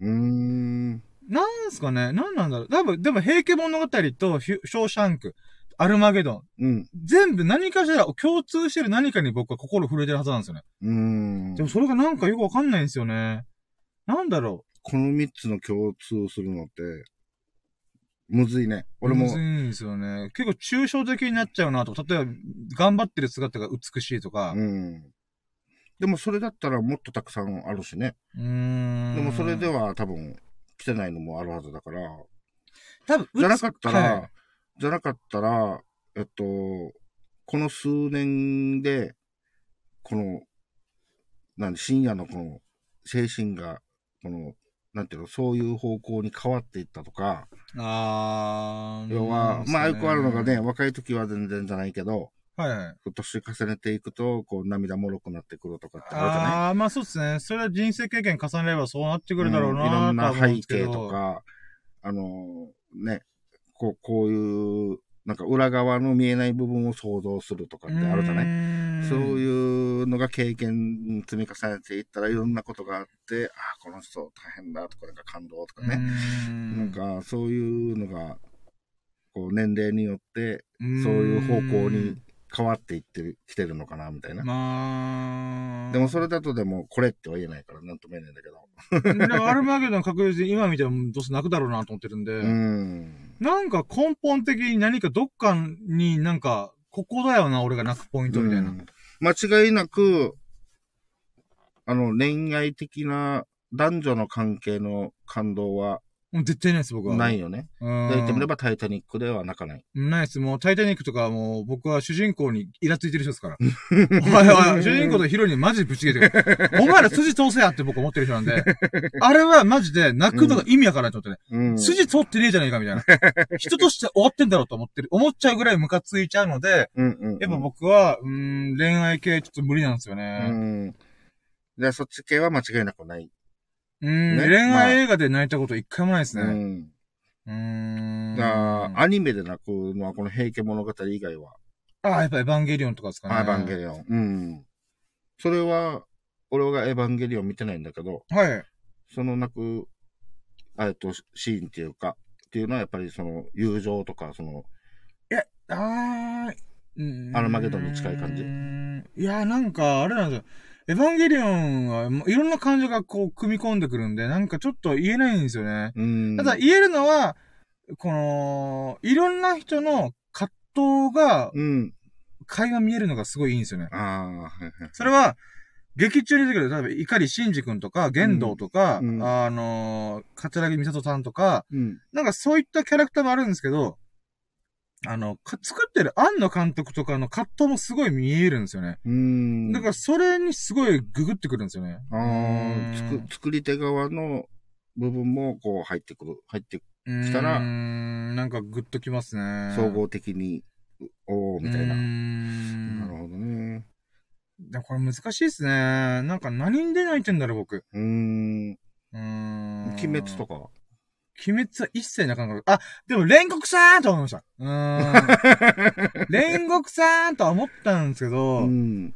なんすかね？なんなんだろう？多分、でも、平家物語とショーシャンク、アルマゲドン、うん。全部何かしら共通してる何かに僕は心震えてるはずなんですよね。うーんでもそれがなんかよくわかんないんですよね。なんだろこの三つの共通するのって、むずいね。う。俺もむず、いんですよね。結構抽象的になっちゃうなとか、例えば、頑張ってる姿が美しいとか。うん。でもそれだったらもっとたくさんあるしね。うーん。でもそれでは多分来てないのもあるはずだから。多分、じゃなかったら、はいじゃなかったら、えっと、この数年で、この、なん深夜のこの精神が、この、なんていうの、そういう方向に変わっていったとか、あー。要は、まあよくあるのがね、は若い時は全然じゃないけど、いはい。年重ねていくと、こう涙もろくなってくるとかってあるじゃない？ああ、まあそうですね。それは人生経験重ねればそうなってくるだろううん。いなろんな背景とか、あのね、こう、こういう、なんか裏側の見えない部分を想像するとかってあるじゃない？いそういうのが経験積み重ねていったらいろんなことがあって、ああ、この人大変だとか、なんか感動とかね。なんかそういうのが、こう年齢によってうん、そういう方向に変わっていってるきてるのかな、みたいな。まあ。でもそれだとでもこれっては言えないからなんとも言えないんだけど。でもアルマゲドン確実に今見てもどうせ泣くだろうなと思ってるんで、うん。なんか根本的に何かどっかになんか、ここだよな、俺が泣くポイントみたいな。うん間違いなく、あの、恋愛的な男女の関係の感動はもう絶対ないです、僕は。ないよね。うん。で言ってみればタイタニックでは泣かない。ないです。もう、タイタニックとかもう、僕は主人公にイラついてる人ですから。(laughs) おいおい、主人公とヒロインにマジでぶち切れてる。お前ら筋通せやって僕思ってる人なんで。(laughs) あれはマジで泣くのが意味わからないと思ってね。うん。筋通ってねえじゃねえかみたいな。(laughs) 人として終わってんだろうと思ってる。思っちゃうぐらいムカついちゃうので、うんうんうん。やっぱ僕は、うーん、恋愛系ちょっと無理なんですようね。ん。で、そっち系は間違いなくない。うーん、ね恋愛映画で泣いたこと一回もないですね。うん。うーん。だアニメで泣くのはこの平家物語以外は、あ、やっぱエヴァンゲリオンとかですかね。エヴァンゲリオン。うん。それは、俺がエヴァンゲリオン見てないんだけど、はい。その泣く、えっと、シーンっていうか、っていうのはやっぱりその友情とか、その、あー、うーんアルマゲドンに近い感じいや、なんか、あれなんですよ。エヴァンゲリオンは、もういろんな感情がこう、組み込んでくるんで、なんかちょっと言えないんですよね。うん。ただ、言えるのは、この、いろんな人の葛藤が、うん。会話見えるのがすごいいいんですよね。それは、劇中に出てくる、例えば、碇シンジ君とか、玄道とか、うんうんあのー、桂木美里さんとか、うん。なんかそういったキャラクターもあるんですけど、あの、か作ってる庵野監督とかの葛藤もすごい見えるんですよね。うーん。だからそれにすごいググってくるんですよね。ああ、つく、作り手側の部分もこう入ってくる、入って、したらうーん、なんかグッときますね。総合的に、おおみたいな。なるん。ほどね。でもこれ難しいですね。なんか何で泣いてんだろう、僕。うーん。うーん。鬼滅とかは？鬼滅は一切なかなか、あ、でも煉獄さんと思いました。うーん。(laughs) 煉獄さんとは思ったんですけど、うん。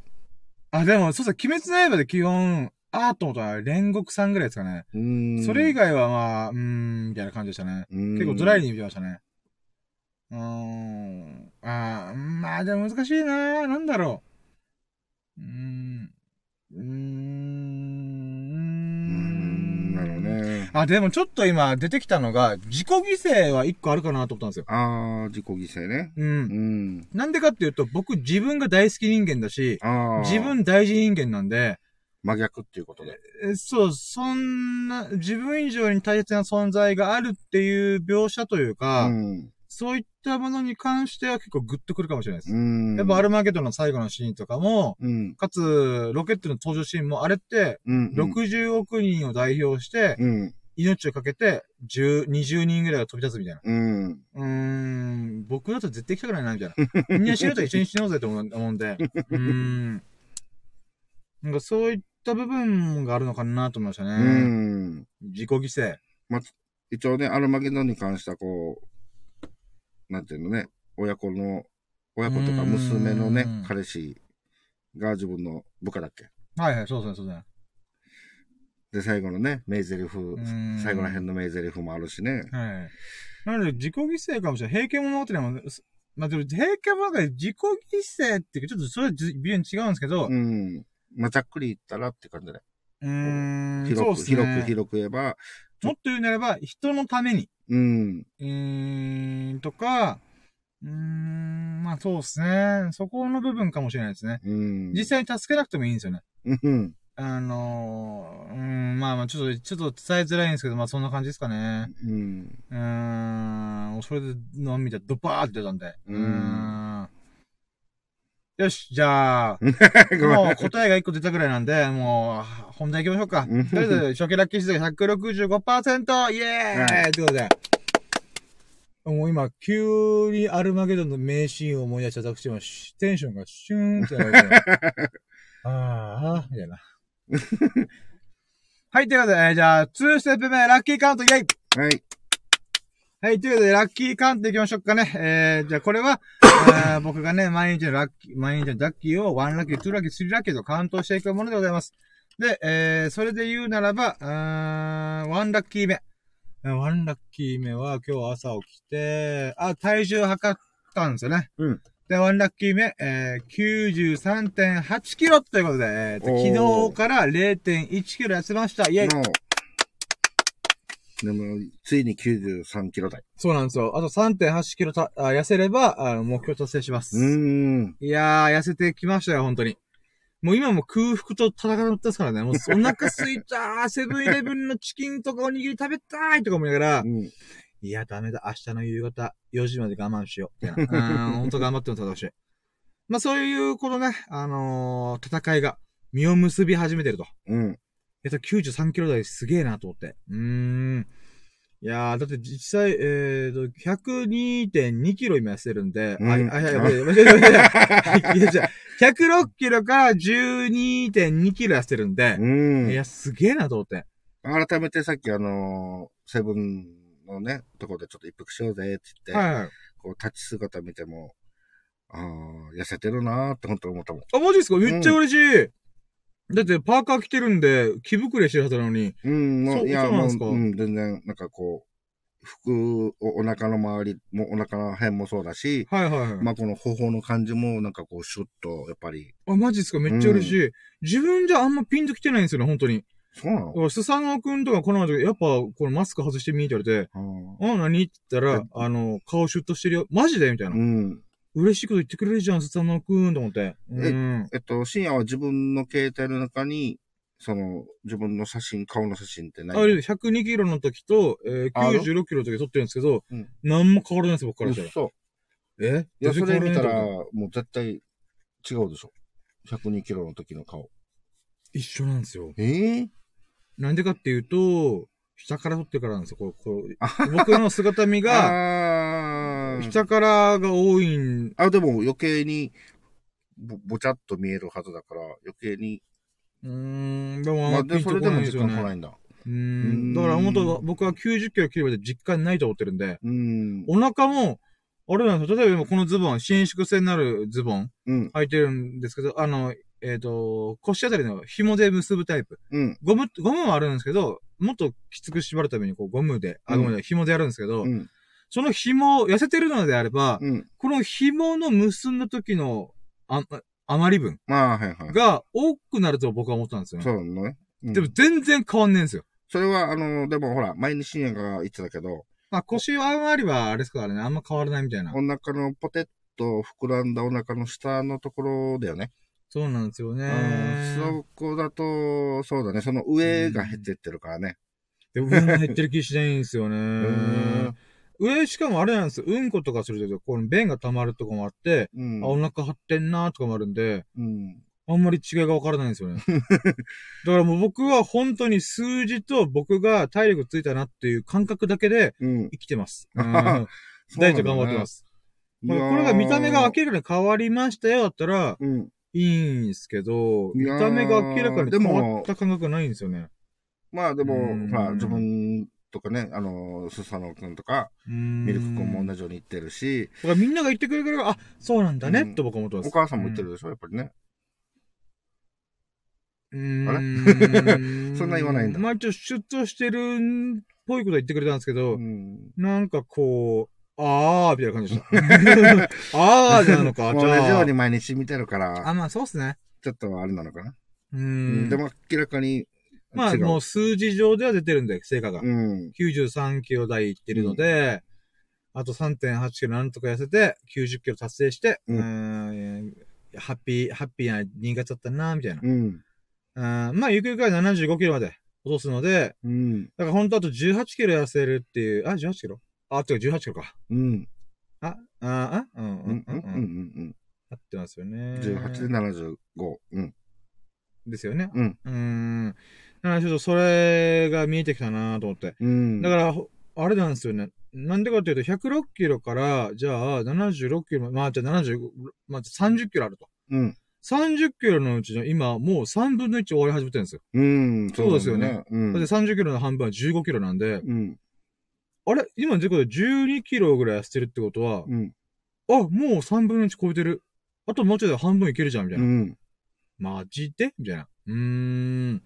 あ、でも、そうそう、鬼滅の刃で基本、あーと思ったら煉獄さんぐらいですかね。うーん。それ以外はまあ、うーん、みたいな感じでしたね。結結構ドライに見てましたね。うーん。あーまあでも難しいななんだろう。うーん。うー。うんん。あ、でもちょっと今出てきたのが、自己犠牲は一個あるかなと思ったんですよ。ああ、自己犠牲ね。う。うんん。なんでかっていうと、僕自分が大好き人間だし。自分大事人間なんで、真逆っていうことで。えそう、そんな、自分以上に大切な存在があるっていう描写というか、うん。そういったものに関しては結構グッとくるかもしれないです。うん。やっぱアルマゲドンの最後のシーンとかも、うん。かつ、ロケットの登場シーンも、あれって、うん。60億人を代表して、うん。命をかけて、10、20人ぐらいが飛び立つみたいな。うん。うーん、僕だと絶対行きたくないな、みたいな。みんな死ぬと一緒に死のうぜと思う思うんで。うーん。なんかそういった部分があるのかなと思いましたうね。ん。自己犠牲。一応ね、アルマゲドンに関してはこう、なんていうのね、親子の、親子とか娘のねうん、彼氏が自分の部下だっけはいはい、そうですね、そうですね。で、最後のね、名台詞ん、最後ら辺の名台詞もあるしね。はい。なので、自己犠牲かもしれない。平家物語も、まあ、でも、平家物語で自己犠牲っていうか、ちょっとそれ、微妙に違うんですけど、う。うんまあ、ざっくり言ったらって感じで。ーん、広く、ね。広く、広く言えば、もっと言うならば、人のために、うん。うーん、とか、うーん、まあそうですね。そこの部分かもしれないですね。うん。実際に助けなくてもいいんですよね。うん。あのー、うーん、まあまあちょっと、ちょっと伝えづらいんですけど、まあそんな感じですかね。うん。うーん、それで涙ドバーって出たんで。うーん。よし、じゃあ、(laughs) もう答えが1個出たぐらいなんで、もう、本題行きましょうか。うんとりあえず、初期ラッキー指数が 165%! イエーイ、はということで。もう今、急にアルマゲドンの名シーンを思い出した私も、テンションがシューンってなって、(laughs) ああ、みたいな。(laughs) はい、ということで、えーじゃあ、2ステップ目、ラッキーカウント、イェイはい。はい、ということで、ラッキーカウントいきましょうかね。えー、じゃあこれは、えー僕がね、毎日のラッキー、毎日のラッキーを1ラッキー、2ラッキー、3ラッキーとカウントしていくものでございます。で、えー、それで言うならば、あー1ラッキー目。えー1ラッキー目は今日朝起きて、あ、体重測ったんですよね。うん。で、1ラッキー目、えー、93.8キロということで、えー昨日から0.1キロ痩せました。イェイのでも、ついに93キロ台。そうなんですよ。あと3.8キロたあ痩せれば、あ目標達成します。うーん。いやー、痩せてきましたよ、本当に。もう今も空腹と戦ってますからね。もうお腹すいたー、(laughs) セブンイレブンのチキンとかおにぎり食べたいとか思いながらう、ん。いや、ダメだ、明日の夕方4時まで我慢しよう。みたいな。(laughs) うーん、本当頑張ってます、私。まあそういう、このね、あのー戦いが実を結び始めてると。うん。えっと、93キロ台すげえなと思って。うーん。いやー、だって実際、えーと、102.2キロ今痩せてるんで、うんあ、あ、いやいや、いやいやいやいやいやいやじゃあ106キロから12.2キロ痩せてるんで、うんい。や、すげえなと思って。改めてさっきあのーセブンのね、とこでちょっと一服しようぜって言って、はいはい。こう立ち姿見ても、ああ、痩せてるなーって本当に思ったもん。あ、マジですか？めっちゃ嬉しい。だって、パーカー着てるんで、気膨れしてるはずなのに。うん、も、そうういや、もう、そうなんですか？うん、全然、なんかこう、服、おお腹の周りも、お腹の辺もそうだし、はいはいはい。まあ、この頬の感じも、なんかこう、シュッと、やっぱり、あ、マジですか？めっちゃ嬉しい。自分じゃあんまピンと来てないんですよね、本当に。そうなの？スサノオくんとかこの前、やっぱ、このマスク外してみって言われて、ああ、何？って言ったら、あの、顔シュッとしてるよ。マジで？みたいなーう。ん。嬉しいこと言ってくれるじゃん、スタノくんと思って。うん。えっと、深夜は自分の携帯の中に、その、自分の写真、顔の写真って何あれ、102キロの時と、えー、あ96キロの時撮ってるんですけど、うん何も変わらないですよ、僕からしたら。嘘。え？いや、それ見たら、もう絶対違うでしょ。102キロの時の顔。一緒なんですよ。ええなんでかっていうと、下から撮ってからなんですよ。こう、こう僕の姿見が、下からが多いん、あ、でも余計にぼ、ぼちゃっと見えるはずだから、余計に。うーん、でも、まあ、で、それでも来ないんだ。うーん。だから本当僕は90キロ切るまで実感ないと思ってるんで、うん。お腹も、あれなんですよ。例えば今このズボン、伸縮性になるズボンうん。履いてるんですけど、あの、えっ、と、腰あたりの紐で結ぶタイプ。うん。ゴム、ゴムもあるんですけど、もっときつく縛るためにこうゴムで、あ、うんゴムで紐でやるんですけど、うん。その紐、痩せてるのであれば、うん。この紐の結んだ時の、あ、余り分まあ、はいはい。が多くなると僕は思ったんですよね。そうなのね。うんでも全然変わんねえんですよ。それは、あの、でもほら、前に深夜が言ってたけど、まあ腰余りはあれですからね、あんま変わらないみたいな。お腹のポテッと膨らんだお腹の下のところだよね。そうなんですよね。うんそこだと、そうだね。その上が減ってってるからね。で上も減ってる気しないんですよねん。(laughs) 上、しかもあれなんですよ。うんことかすると、この便が溜まるとかもあって、うん。あ、お腹張ってんなとかもあるんで、うん。あんまり違いがわからないんですよね。(laughs) だからもう僕は本当に数字と僕が体力ついたなっていう感覚だけでうん。生きてます。(laughs) うん大事頑張ってます。まあこれが見た目が明らかに変わりましたよだったらうん。いいんですけど、見た目が明らかにで変もわった感覚ないんですよね。まあでもうん、ほら、自分とかね、あの、スサノくんとか、ミミルクくんも同じ。じように言ってるし、だからみんなが言ってくれるから、あ、そうなんだね、うんと僕は思ってます。お母さんも言ってるでしょ、やっぱりね。うん。あれ？ー (laughs) そんな言わないんだまあ一応シュッとしてるっぽいことは言ってくれたんですけど、うん。なんかこう、あー、みたいな感じでした。(laughs) あーなのか、同じゃあ。じように毎日見てるから、あ、まあそうっすね。ちょっとあれなのかな。う。うんん。でも明らかに。まあもう数字上では出てるんで、成果が。うん。93キロ台いってるので、あと3.8キロなんとか痩せて、90キロ達成して、ううんハッピー、ハッピーな2月だったな、みたいな。うん。あーまあ、ゆくゆくは75キロまで落とすので、うん。だから本当あと18キロ痩せるっていう、あ、18キロあ、てか18キロか。うん。あ、あ、あ、うん、う、うんん。うん。うん、うん。合ってますよね。18で75。うん。ですよね。うん。うーん。だからちょっとそれが見えてきたなと思って。うん。だから、ほあれなんですよね。なんでかっていうと、106キロから、じゃあ、76キロ、まあ、じゃあ75、まあ、30キロあると。うん。30キロのうちの今、もう3分の1終わり始めてるんですよ。うん。そうですよね。うん。だって30キロの半分は15キロなんで、うん。あれ？今のところで12キロぐらい痩せてるってことは、うん。あ、もう3分の1超えてる。あともうちょいで半分いけるじゃん、みたいうな。ん。マジで？みたいな。うーん。っ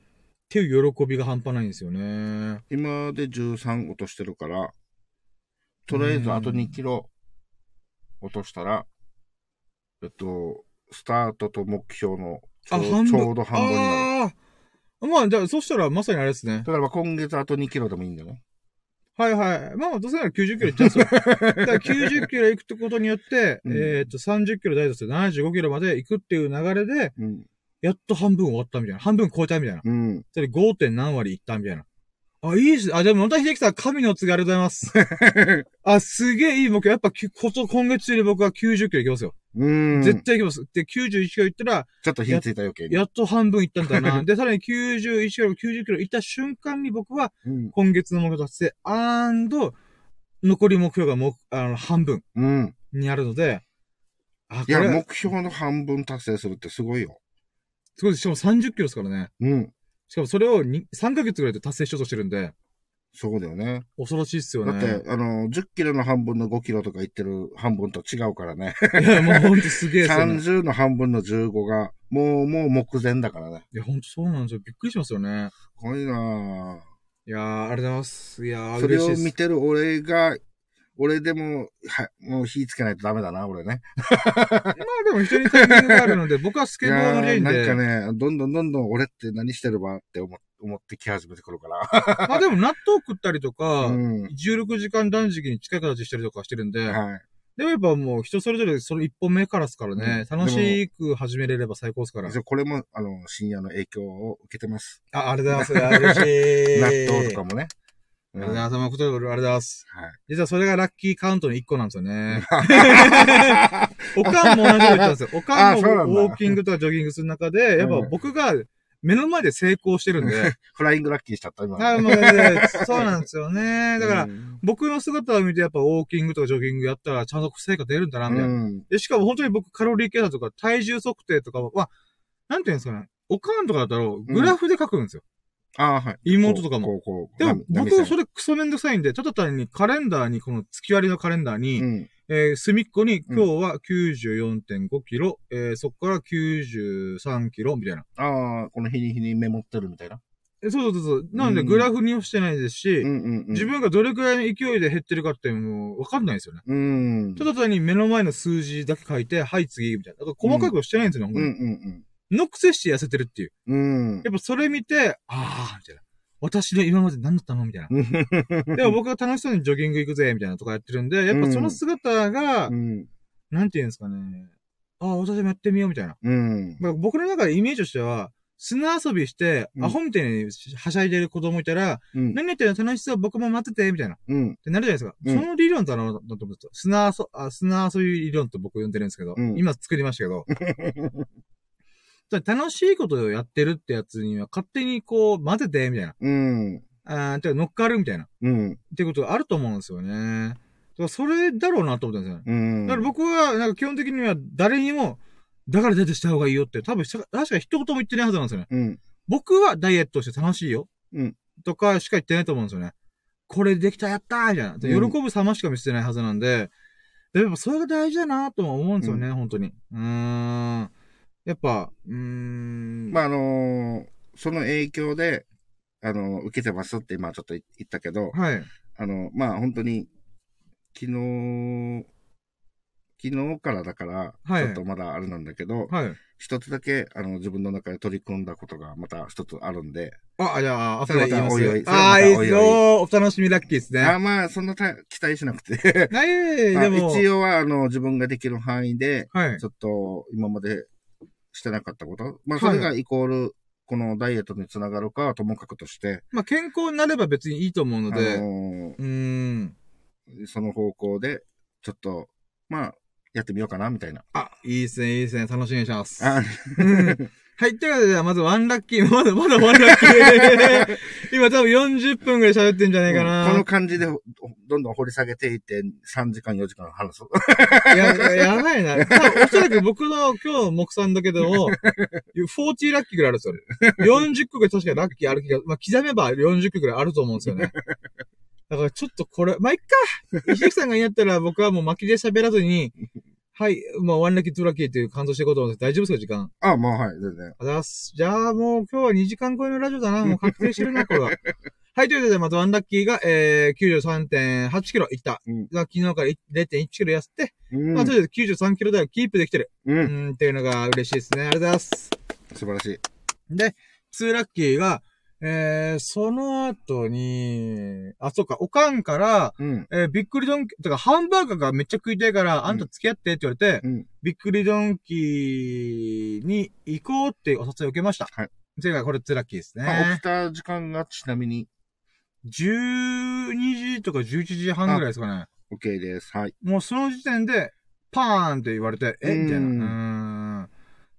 ていう喜びが半端ないんですよね。今で13落としてるから、とりあえずあと2キロ落としたら、えっと、スタートと目標のちょ。ちょうど半分になる。ああ。まあ、じゃあ、そしたらまさにあれですねだ。からまあ今月あと2キロでもいいんだよね。はいはい。まあ、どうせなら90キロいっちゃうんですよ。(laughs) だから90キロ行くってことによって、うんえっと、30キロ大として75キロまで行くっていう流れで、うん。やっと半分終わったみたいな。半分超えたみたいな。うん。それ 5. 点何割いったみたいな。あ、いいですね。あ、でも、野田秀樹さん、神のお告げありがとうございます。(laughs) あ、すげえいい目標。やっぱ、きこと、今月中に僕は90キロ行きますよ。うん。絶対行きます。で、91キロ行ったら、ちょっと火ついた余計に。やっと半分行ったんだな。(laughs) で、さらに91キロ、90キロ行った瞬間に僕は、うん。今月の目標達成、アンド、残り目標がもう、あの、半分うん。にあるので、あ、こいや、れ、目標の半分達成するってすごいよ。すごい、しかも30キロですからね。うん。しかもそれをに3ヶ月ぐらいで達成しようとしてるんで、そうだよね。恐ろしいっすよね。だって、あの、10キロの半分の5キロとか言ってる半分と違うからね。いや、もうほんとすげえっすよね。30の半分の15が、もう、もう目前だからね。いや、ほんとそうなんですよ。びっくりしますよね。すごいなぁ。いやー、ありがとうございます。いやー、それ嬉しいっす。を見てる俺が、俺でも、は、もう火つけないとダメだな、俺ね。(laughs) まあでも人にタイミングがあるので、僕はスケボー乗りたいんで。なんかね、どんどんどんどん俺って何してるわって思思ってき始めてくるから。(laughs) まあでも納豆食ったりとか、うん。16時間断食に近い形してるとかしてるんで、はい。でもやっぱもう人それぞれその一本目からですからね、うん楽しく始めれれば最高ですから。これも、あの、深夜の影響を受けてます。あ、ありがとうございます。嬉しい。(laughs) 納豆とかもね。ありがとうございます。まありがとうございます。はい。実はそれがラッキーカウントの一個なんですよね。(laughs) おかんも同じこと言ったんですよ。(laughs) おかんもウォーキングとかジョギングする中で、やっぱ僕が目の前で成功してるんで、(laughs) フライングラッキーしちゃった、今。はい、もうねそうなんですよね。だからう、ん僕の姿を見てやっぱウォーキングとかジョギングやったらちゃんと成果出るんだな、みたいな。うん。で、しかも本当に僕カロリー計算とか体重測定とかは、まあ、なんていうんですかね。おかんとかだったらグラフで書くんですよ。ああ、はい。妹とかも。こう、こう、でもな僕はそれ、れクソめんどくさいんで、ただ単にカレンダーに、この月割りのカレンダーに、うん。えー隅っこに今日は94.5キロ、えーそこから93キロみたいな。ああ、この日に日にメモってるみたいな。えそうそうそう。なのでうんグラフにはしてないですし、うんうんうん。自分がどれくらいの勢いで減ってるかってもうわかんないですよね。うん。ただ単に目の前の数字だけ書いて、はい次、みたいな。だから細かいことしてないんですよね、うんう本当にんのくせして痩せてるっていう。うん。うんやっぱそれ見て、あー、みたいな。私の今まで何だったの？みたいな。うん。でも僕が楽しそうにジョギング行くぜ、みたいなとかやってるんで、やっぱその姿が、うん。なんて言うんですかね。ああ、私もやってみよう、みたいな。うん。まあ僕の中でイメージとしては、砂遊びして、うんアホみたいにはしゃいでる子供いたら、うん。何やってるの楽しそう、僕も待ってて、みたいな。っうん。てなるじゃないですか。うんその理論だな、だと思うんですよ。砂遊、あ砂遊び理論と僕呼んでるんですけど、うん今作りましたけど。(laughs) 楽しいことをやってるってやつには勝手にこう混ぜて、みたいな。うん。あーてか乗っかるみたいな。っうん。ていうことがあると思うんですよね。それだろうなと思ったんですよね。うん。だから僕は、なんか基本的には誰にも、だから出てした方がいいよって、多分確か一言も言ってないはずなんですよね。うん。僕はダイエットして楽しいよ。うん。とかしか言ってないと思うんですよね。これできた、やったーみたいな。喜ぶ様しか見せてないはずなんで、でやっぱそれが大事だなとも思うんですよね、本当に。うーん。やっぱ、うーん。まあ、あのーその影響で、あの受けてますって今ちょっと言ったけど、はい。あの、まあ、本当に、昨日、昨日からだから、はいちょっとまだあれなんだけど、はい。一つだけ、あの、自分の中で取り組んだことがまた一つあるんで、あ、じゃあ、後それで言いますまたおいおい。ああ、いいですよ。お楽しみラッキーですね。あまあ、そんなた期待しなくて、(laughs) はい、まあでも。一応は、あの、自分ができる範囲で、はい。ちょっと今までしてなかったこと、まあ、それがイコール、このダイエットにつながるかはともかくとして、まあ、健康になれば別にいいと思うのあで、のうーん。その方向で、ちょっと、まあ、やってみようかな、みたいな。あ、いいですね、いいですね。楽しみにします。(laughs) はい、ということで、まずワンラッキー、(laughs) まだまだワンラッキー。(laughs) 今多分40分ぐらい喋ってんじゃないかな。この感じで、どんどん掘り下げていって、3時間、4時間話す。や、やばいな。おそらく僕の今日の目算だけども、40ラッキーぐらいあるんですよ。40個ぐらい確かラッキーある気が、まあ、刻めば40個ぐらいあると思うんですよね。だからちょっとこれ、まあ、いっか石崎さんがいいんやったら僕はもう巻きで喋らずに、はい、もうワンラッキー、ツーラッキーっていう感想していこうと大丈夫ですか時間？あ、まあ、はい、全然。あざっす。じゃあもう今日は2時間超えのラジオだな。もう確定してるな、これは。(laughs) はい、ということで、まずワンラッキーが、えー、93.8キロいった。うんが昨日から0.1キロ痩せて、うん。まあ、とりあえず93キロ台をキープできてる。う。うんん、っていうのが嬉しいですね。ありがとうございます。素晴らしい。で、2ラッキーが、えー、その後に、あ、そっか、おかんから、うん。えー、びっくりドンキー、てか、ハンバーガーがめっちゃ食いたいから、あんた付き合ってって言われて、うん。びっくりドンキーに行こうってお誘いを受けました。はい。てか、これ2ラッキーですまあ、起ねき。た時間がちなみに？12時とか11時半ぐらいですかね。OK です。はい。もうその時点で、パーンって言われて、え？うんみたいな。うーん。っ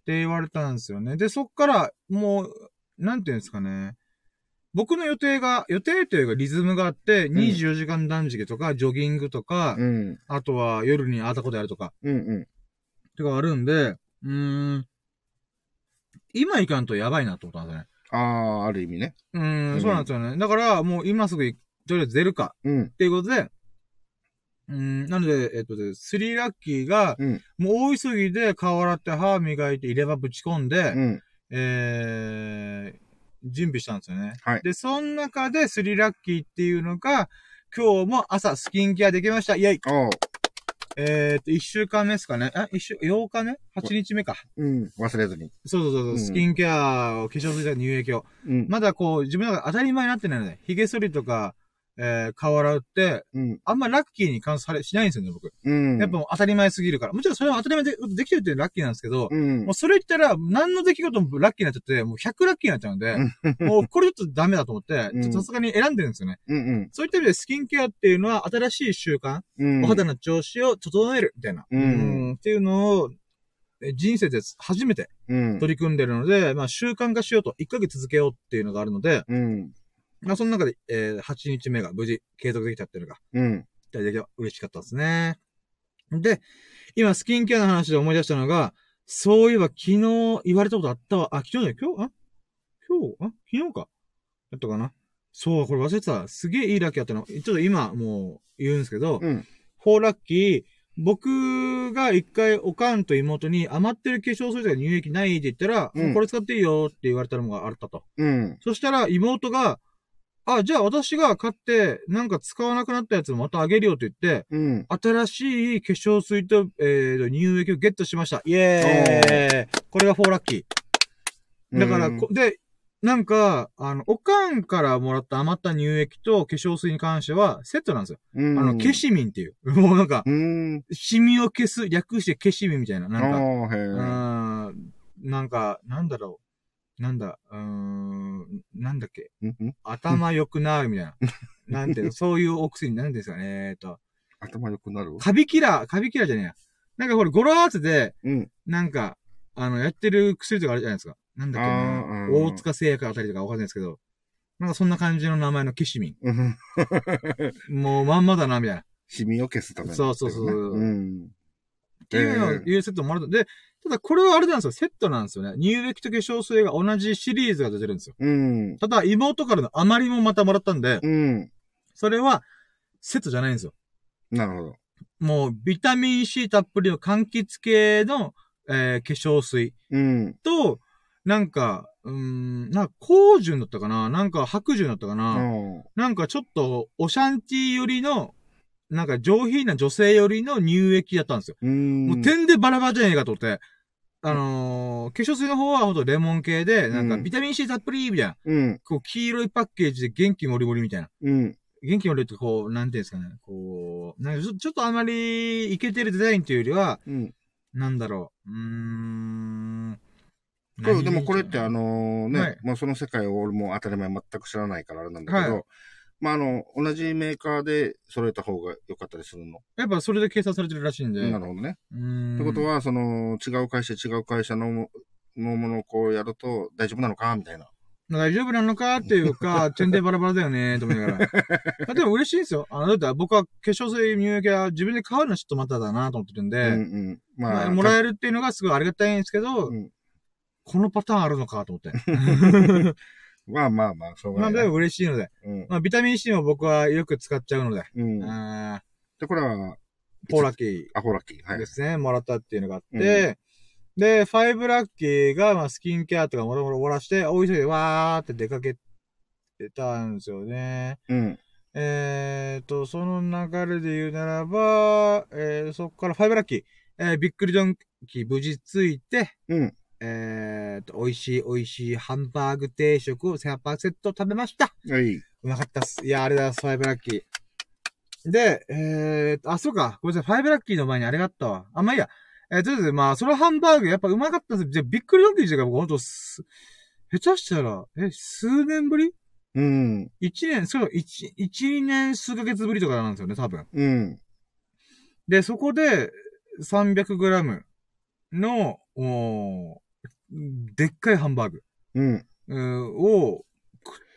て言われたんですよね。で、そっから、もう、なんていうんですかね。僕の予定が、予定というかリズムがあって、24時間断食とか、ジョギングとか、うん。あとは夜にああたことやるとか、うんうん。とかあるんで、うーん。今行かんとやばいなと思ったんですよね。ああ、ある意味ね。うーん、うんそうなんですよね。だから、もう今すぐい、とりあえず出るか。うん。っていうことで、うーん、なので、えっとで、スリーラッキーが、うんもう大急ぎで顔洗って歯磨いて入れ歯ぶち込んで、うん。えー、準備したんですよね。はいで、その中でスリーラッキーっていうのが、今日も朝スキンケアできました。イェイおう。えー、っと、1週間目ですかね。あ、一週、8日目 ?8 日目か。うん。忘れずに。そうそうそうそう、うんスキンケアを化粧水とか乳液を。うん。まだこう、自分の中で当たり前になってないので、髭剃りとか、えー、顔洗うって、うん。あんまラッキーに関され、しないんですよね、僕。うん。やっぱ当たり前すぎるから。もちろんそれは当たり前でできてるってラッキーなんですけど、うんもう。それ言ったら、何の出来事もラッキーになっちゃって、もう100ラッキーになっちゃうんで、もうこれちょっとダメだと思って、さすがに選んでるんですよね。うん。うん。そういった意味でスキンケアっていうのは新しい習慣、お肌の調子を整えるみたいな。うんっていうのを、人生で初めて。取り組んでるので、まあ習慣化しようと、1ヶ月続けようっていうのがあるので、うん。まあその中で、えー8日目が無事継続できたっていうのが、うん。大体嬉しかったですね。で、今スキンケアの話で思い出したのが、そういえば昨日言われたことあったわ。あ、昨日じゃない今日あ今日あ昨日かだったかなそう、これ忘れてた。すげえいいラッキーあったの。ちょっと今もう言うんですけど、うん。フォーラッキー、僕が一回おかんと妹に余ってる化粧水とか乳液ないって言ったら、うんこれ使っていいよって言われたのがあったと。うん。そしたら妹が、あ、じゃあ私が買って、なんか使わなくなったやつまたあげるよって言って、うん。新しい化粧水と、えーと、乳液をゲットしました。イエーイこれがフォーラッキー。だから、こで、なんか、あの、おかんからもらった余った乳液と化粧水に関してはセットなんですよ。うん、あの、消しミンっていう。もうなんか、うん。シミを消す、略して消しミンみたいな。なんか、なんか、なんだろう。なんだ、うーん、なんだっけ？頭良くなるみたいな。(laughs) なんていうの、そういうお薬、なんですかね。えーと、頭良くなる？カビキラー、カビキラーじゃねえや。なんかこれ、語呂合わせで、うん。なんか、あの、やってる薬とかあるじゃないですか。なんだっけ大塚製薬あたりとかわかんないですけど、なんかそんな感じの名前のケシミン。うん。もうまんまだな、みたいな。シミを消すためのそうそうそううん。っていうのをええいうセットもらった。で、ただこれはあれなんですよ。セットなんですよね。乳液と化粧水が同じシリーズが出てるんですよ。うん。ただ、妹からの余りもまたもらったんで、うん。それは、セットじゃないんですよ。なるほど。もう、ビタミン C たっぷりの柑橘系の、えー化粧水うん。と、なんか、うーん、なんか、高純だったかな？なんか、白純だったかうな、ん。なんかちょっと、オシャンティー寄りの、なんか上品な女性寄りの乳液だったんですよ。うん。もう点でバラバラじゃねえかと思って。あのー化粧水の方はほんとレモン系で、なんかうんビタミン C たっぷりみたいな。うん。こう、黄色いパッケージで元気もりもりみたいな。うん。元気もりってこう、なんていうんですかね。こう、なんかちょっとあまりイケてるデザインというよりは、うん。なんだろう。うーん。そうでもこれってあのね、はいまあその世界を俺も当たり前全く知らないからあれなんだけど、はいまああの、同じメーカーで揃えた方が良かったりするの。やっぱそれで計算されてるらしいんで。なるほどね。うーん。ってことは、その、違う会社、違う会社の、のものをこうやると大丈夫なのかみたいな。大丈夫なのかっていうか、(laughs) 点でバラバラだよね、と思いながら。でも嬉しいんですよ。あの、だって僕は化粧水乳液は自分で買うのはちょっとまただなと思ってるんで、うんうん。まあ、もらえるっていうのがすごいありがたいんですけど、うんこのパターンあるのかと思って。(laughs) まあまあまあ、しょうがないな。まあでも嬉しいので。うん。まあビタミン C も僕はよく使っちゃうので。うん。あで、これは、ーポーラッキアホラッキー。はい。ーですね、もらったっていうのがあって、で、ファイブラッキーが、まあ、スキンケアとかもろもろ終わらして、大急ぎでわーって出かけてたんですよね。うん。えーと、その流れで言うならば、えー、そこからファイブラッキー、えー、びっくりドンキー無事ついて、うん。えーと、美味しい美味しいハンバーグ定食を1800セット食べました。はい。うまかったっす。いや、あれだ、ファイブラッキー。で、えーと、あ、そうか。ごめんなさい。ファイブラッキーの前にあれがあったわ。あ、まあいいや。えーとりあえず、まあ、そのハンバーグやっぱうまかったっす。じゃあびっくりドンキー自体が僕ほんとす、下手したら、え、数年ぶり？うん。一年、そう、一、一、二年数ヶ月ぶりとかなんですよね、多分。うん。で、そこで、300g の、おーでっかいハンバーグ、うん。うんを、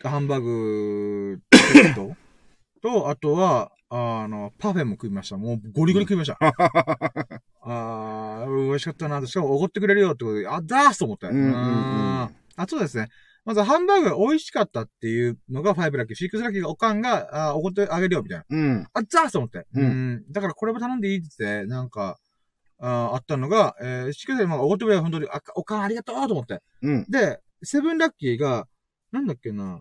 くハンバーグセット？(laughs) と、あとは、あの、パフェも食いました。もうゴリゴリ食いました。(laughs) あー、美味しかったな。しかもおごってくれるよってことで、あ、だーすと思って。うんうんうんああ、そうですね。まずハンバーグが美味しかったっていうのが5ラッキー。6ラッキーがおかんが、あおごってあげるよみたいな。うん。あ、ザースと思って。うんん。だからこれも頼んでいいって言って、なんか、ああったのが、えー、しかし、まあ、おごってくれよ、本当に、あ、おかんありがとうと思って。うん。で、セブンラッキーが、なんだっけな、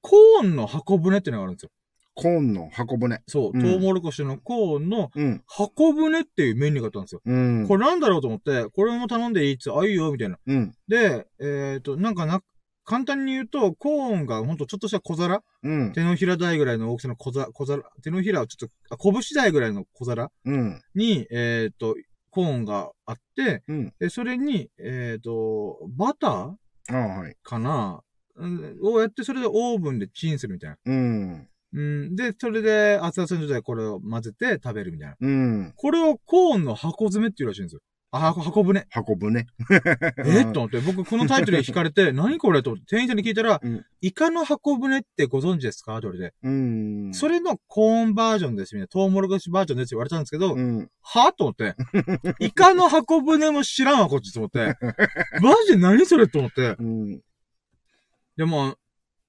コーンの箱舟ってのがあるんですよ。コーンの箱舟。そう、うんトウモロコシのコーンのうん。箱舟っていうメニューがあったんですよ。うん。これなんだろうと思って、これも頼んでいいっつあ、いいよ、みたいな。うん。で、えっ、と、なんかな、簡単に言うと、コーンがほんとちょっとした小皿うん。手のひら台ぐらいの大きさの小皿、小皿、手のひらをちょっと、あ、拳台ぐらいの小皿うん。に、えっ、と、コーンがあって、うん。で、それに、えっ、と、バター。かな、うんをやって、それでオーブンでチンするみたいな。うん。うん。で、それで熱々の状態でこれを混ぜて食べるみたいな。うん。これをコーンの箱詰めっていうらしいんですよ。あ、箱箱舟。運ぶね。(laughs) えっと思って、僕このタイトルに惹かれて、(laughs) 何これと店員さんに聞いたら、うんイカの箱舟ってご存知ですか？って言われて、うん。それのコーンバージョンですみたいな、トウモロコシバージョンですって言われたんですけど、うん。は？と思って、(laughs) イカの箱舟も知らんわ、こっちと思って。マジで何それと思って。うん。でも、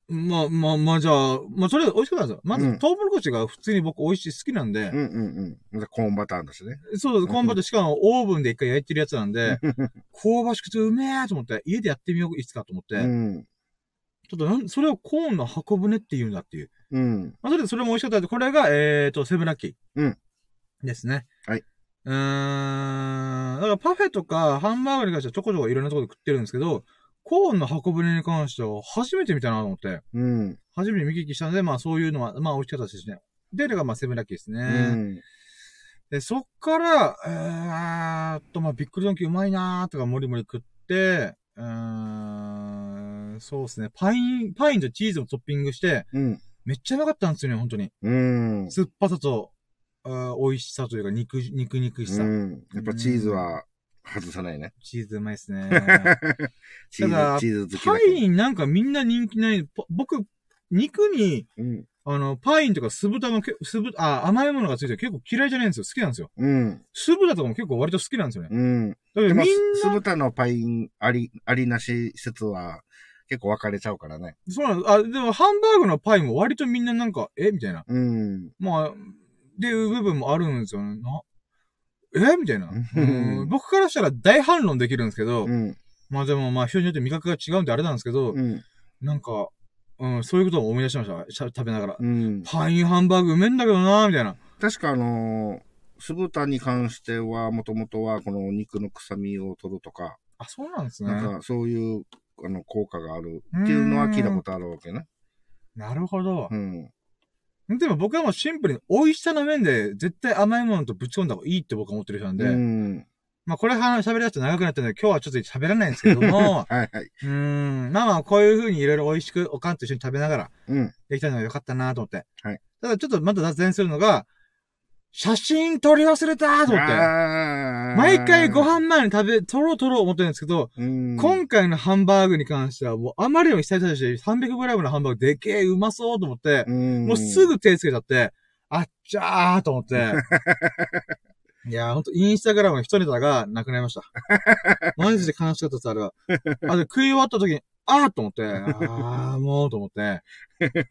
まあ、まあ、まあ、じゃあ、まあ、それ美味しかったんですよ。まず、うんトウモロコシが普通に僕美味しい好きなんで、うんうんうん。コーンバターだしね。そうです、コーンバターしかもオーブンで一回焼いてるやつなんで、(laughs) 香ばしくてうめえと思って、家でやってみよう、いつかと思って、うん。ちょっとなん、それをコーンの箱舟って言うんだっていう。うん。まあ、それでそれも美味しかったんで、これが、えーと、セブンラッキー。うん。ですね。はい。うーん。だからパフェとかハンバーガーに関してはちょこちょこいろんなところで食ってるんですけど、コーンの箱舟に関しては初めて見たなと思って、うん。初めて見聞きしたので、まあそういうのは、まあ美味しかったですしね。で、がまあセブンラッキーですね。うん。で、そっから、えーっと、まあ、びっくりドンキーうまいなーとか、もりもり食って、うーん、そうですね。パイン、パインとチーズをトッピングして、うん。めっちゃうまかったんですよね、本当に。うん。酸っぱさと、あー美味しさというか、肉、肉肉しさ。うん。やっぱチーズは外さないね。チーズうまいですね。(laughs) チーズ、チーズ好きだパ。インなんかみんな人気ない。ぽ僕、肉に、うん。あの、パインとか酢豚のけ、酢豚、あ、甘いものがついて結構嫌いじゃないんですよ。好きなんですよ。うん。酢豚とかも結構割と好きなんですよね。うん。だみん、酢豚のパインあり、ありなし説は結構分かれちゃうからね。そうなんです。あ、でもハンバーグのパイも割とみんななんか、え？みたいな。うん。まあ、っていう部分もあるんですよね。な、え？みたいな。僕からしたら大反論できるんですけど、うん。まあでもまあ人によって味覚が違うんであれなんですけど、うん。なんか、うん、そういうことを思い出しました。食べながら。うん。パインハンバーグうめえんだけどなみたいな。確かあのー酢豚に関しては、もともとはこの肉の臭みを取るとか、あ、そうなんですね。なんかそういう、あの、効果があるっていうのは聞いたことあるわけね。なるほどう。ん。でも僕はもうシンプルに美味しさの面で絶対甘いものとぶち込んだ方がいいって僕は思ってる人なんで、うん。まあこれ話喋り出すと長くなったので今日はちょっと喋らないんですけども、(laughs) はいはい。うーん。まあまあ、こういう風にいろいろ美味しくおかんと一緒に食べながらうん。できたのが良かったなと思って。はい。ただちょっとまた脱線するのが、写真撮り忘れたと思って。毎回ご飯前に食べ、撮ろう撮ろう思ってるんですけど、うん。今回のハンバーグに関してはもうあまりにも久々だし、300g のハンバーグでけえ、うまそうと思って、うん、もうすぐ手つけちゃって、あっちゃーと思って。(laughs) いやーほんと、インスタグラムの一ネタがなくなりました。マジで悲しかったです、あれは。あ、で、食い終わった時に、あーと思って、あーもうと思って。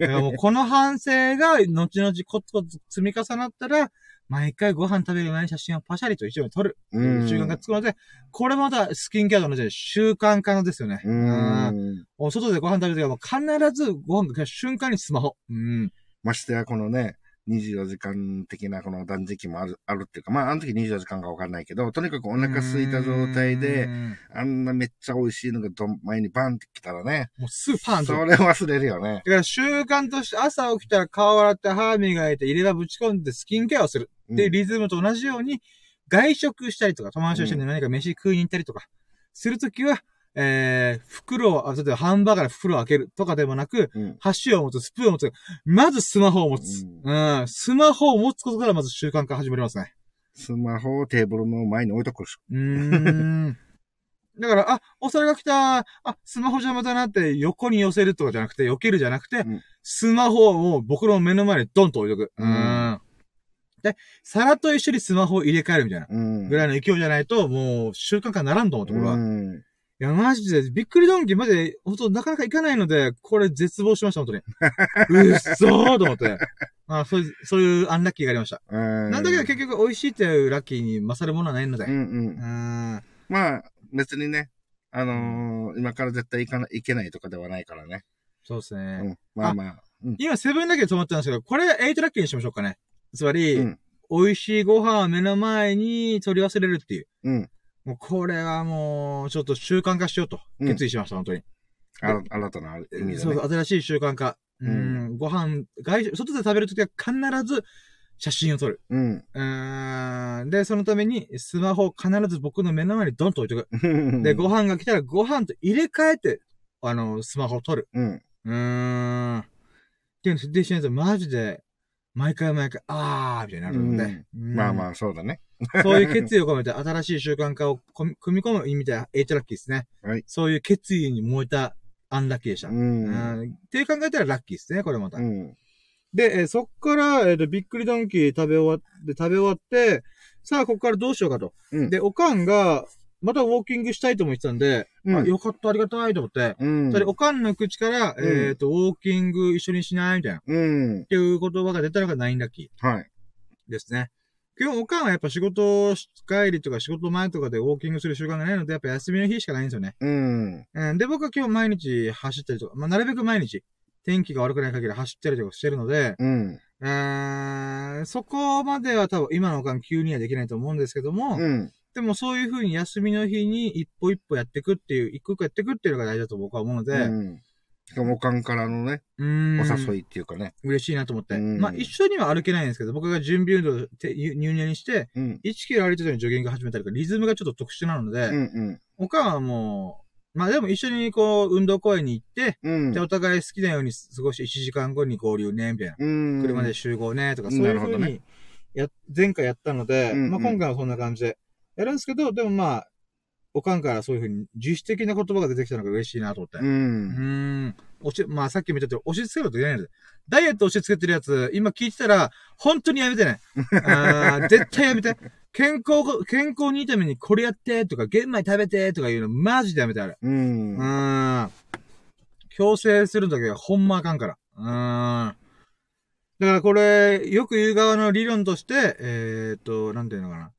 もうこの反省が、後々コツコツ積み重なったら、毎回ご飯食べる前に写真をパシャリと一緒に撮る。うん習慣がつくので、これまたスキンケアと同じで習慣化のですよね。ううんん。お外でご飯食べるときはもう必ずご飯が来た瞬間にスマホ。うん。ましてや、このね、24時間的なこの断食もある、あるっていうか、まあ、あの時24時間かわかんないけど、とにかくお腹空いた状態でう、んあんなめっちゃ美味しいのがどん前にバンってきたらね、もうすぐパンと。そだれ忘れるよね。から習慣として朝起きたら顔洗って歯磨いて入れ歯ぶち込んでスキンケアをする。で、うんリズムと同じように外食したりとか、友達と一緒に何か飯食いに行ったりとか、するときは、えー、袋を、あ例えばハンバーガーの袋を開けるとかでもなく、うん。箸を持つ、スプーンを持つ、まずスマホを持つ。ううん。スマホを持つことからまず習慣化始まりますね。スマホをテーブルの前に置いとくし。うーん。(laughs) だから、あ、お皿が来た、あ、スマホ邪魔だなって横に寄せるとかじゃなくて、避けるじゃなくて、うんスマホをもう僕の目の前にドンと置いとく。ううんん。で、皿と一緒にスマホを入れ替えるみたいな。うん。ぐらいの勢いじゃないと、もう習慣化ならんと思うところは。いうん。や、マジで、びっくりドンキーまで、本当なかなかいかないので、これ絶望しました、本当に。(laughs) うっそーと思って。まあ、そういう、そういうアンラッキーがありました。うん。なんだけど結局美味しいっていうラッキーに勝るものはないので。うんうんう。ん。まあ、別にね、あのー今から絶対行かな、行けないとかではないからね。そうですね。うん。まあまあ。うん。今、セブンだけで止まってたんですけど、これ、エイトラッキーにしましょうかね。つまり、うん美味しいご飯を目の前に取り忘れるっていう。うん。もう、これはもう、ちょっと習慣化しようと、うん決意しました、本当に。あら新たな意味でねそう。新しい習慣化。ううんん、ご飯、外食、外で食べるときは必ず写真を撮る。うん。うーん。で、そのために、スマホを必ず僕の目の前にドンと置いとく。(laughs) で、ご飯が来たらご飯と入れ替えて、あの、スマホを撮る。うん。うーん。っていうの設定しないと、マジで、毎回毎回、あー、みたいになるので。まあまあ。あ、そうだね。(laughs) そういう決意を込めて、新しい習慣化を組み込む意味で、エイトラッキーですね。はいそういう決意に燃えたアンラッキーでした。う。うんん。って考えたらラッキーですね、これまた。うん。で、えーそっから、えっ、と、びっくりドンキー食べ終わって、食べ終わって、さあ、ここからどうしようかと。うんで、おかんが、またウォーキングしたいとも言ってたんで、うんあよかった、ありがたいと思って、うん。それ、おかんの口から、うんえっ、と、ウォーキング一緒にしないみたいな、っうん。ていう言葉が出たのがナインラッキはい。ーですね。基本、おかんはやっぱ仕事帰りとか仕事前とかでウォーキングする習慣がないので、やっぱ休みの日しかないんですよね。うん。うん、で、僕は今日毎日走ったりとか、まあ、なるべく毎日、天気が悪くない限り走ったりとかしてるので、うん。うーんそこまでは多分今のおかん急にはできないと思うんですけども、うん。でもそういう風に休みの日に一歩一歩やっていくっていう、一個一個やっていくっていうのが大事だと僕は思うので、うん。しかも、おかんからのね、お誘いっていうかね。嬉しいなと思って。うんまあ一緒には歩けないんですけど、僕が準備運動で入念にして、うん。1キロ歩いてたのにジョギング始めたりとか、リズムがちょっと特殊なので、うん。うん。おかんはもう、まあでも一緒にこう、運動公園に行って、うんで、お互い好きなように過ごして1時間後に合流ね、みたいな。うん。車で集合ね、とか、うんそういうなるほどね風に、や、前回やったので、うんうんまあ今回はそんな感じで、やるんですけど、でもまあ、おかんからそういう風に自主的な言葉が出てきたのが嬉しいなと思って。う。うんーん。押し、まあさっきも言ったとおり、押し付けろと言えないので。ダイエット押し付けてるやつ、今聞いてたら、本当にやめてね。(laughs) あー絶対やめて。健康が、健康にいいためにこれやって、とか、玄米食べて、とか言うの、マジでやめて、あれ。う。うんーん。強制するときはほんまあかんから。うーん。だからこれ、よく言う側の理論として、えーっと、なんていうのかな。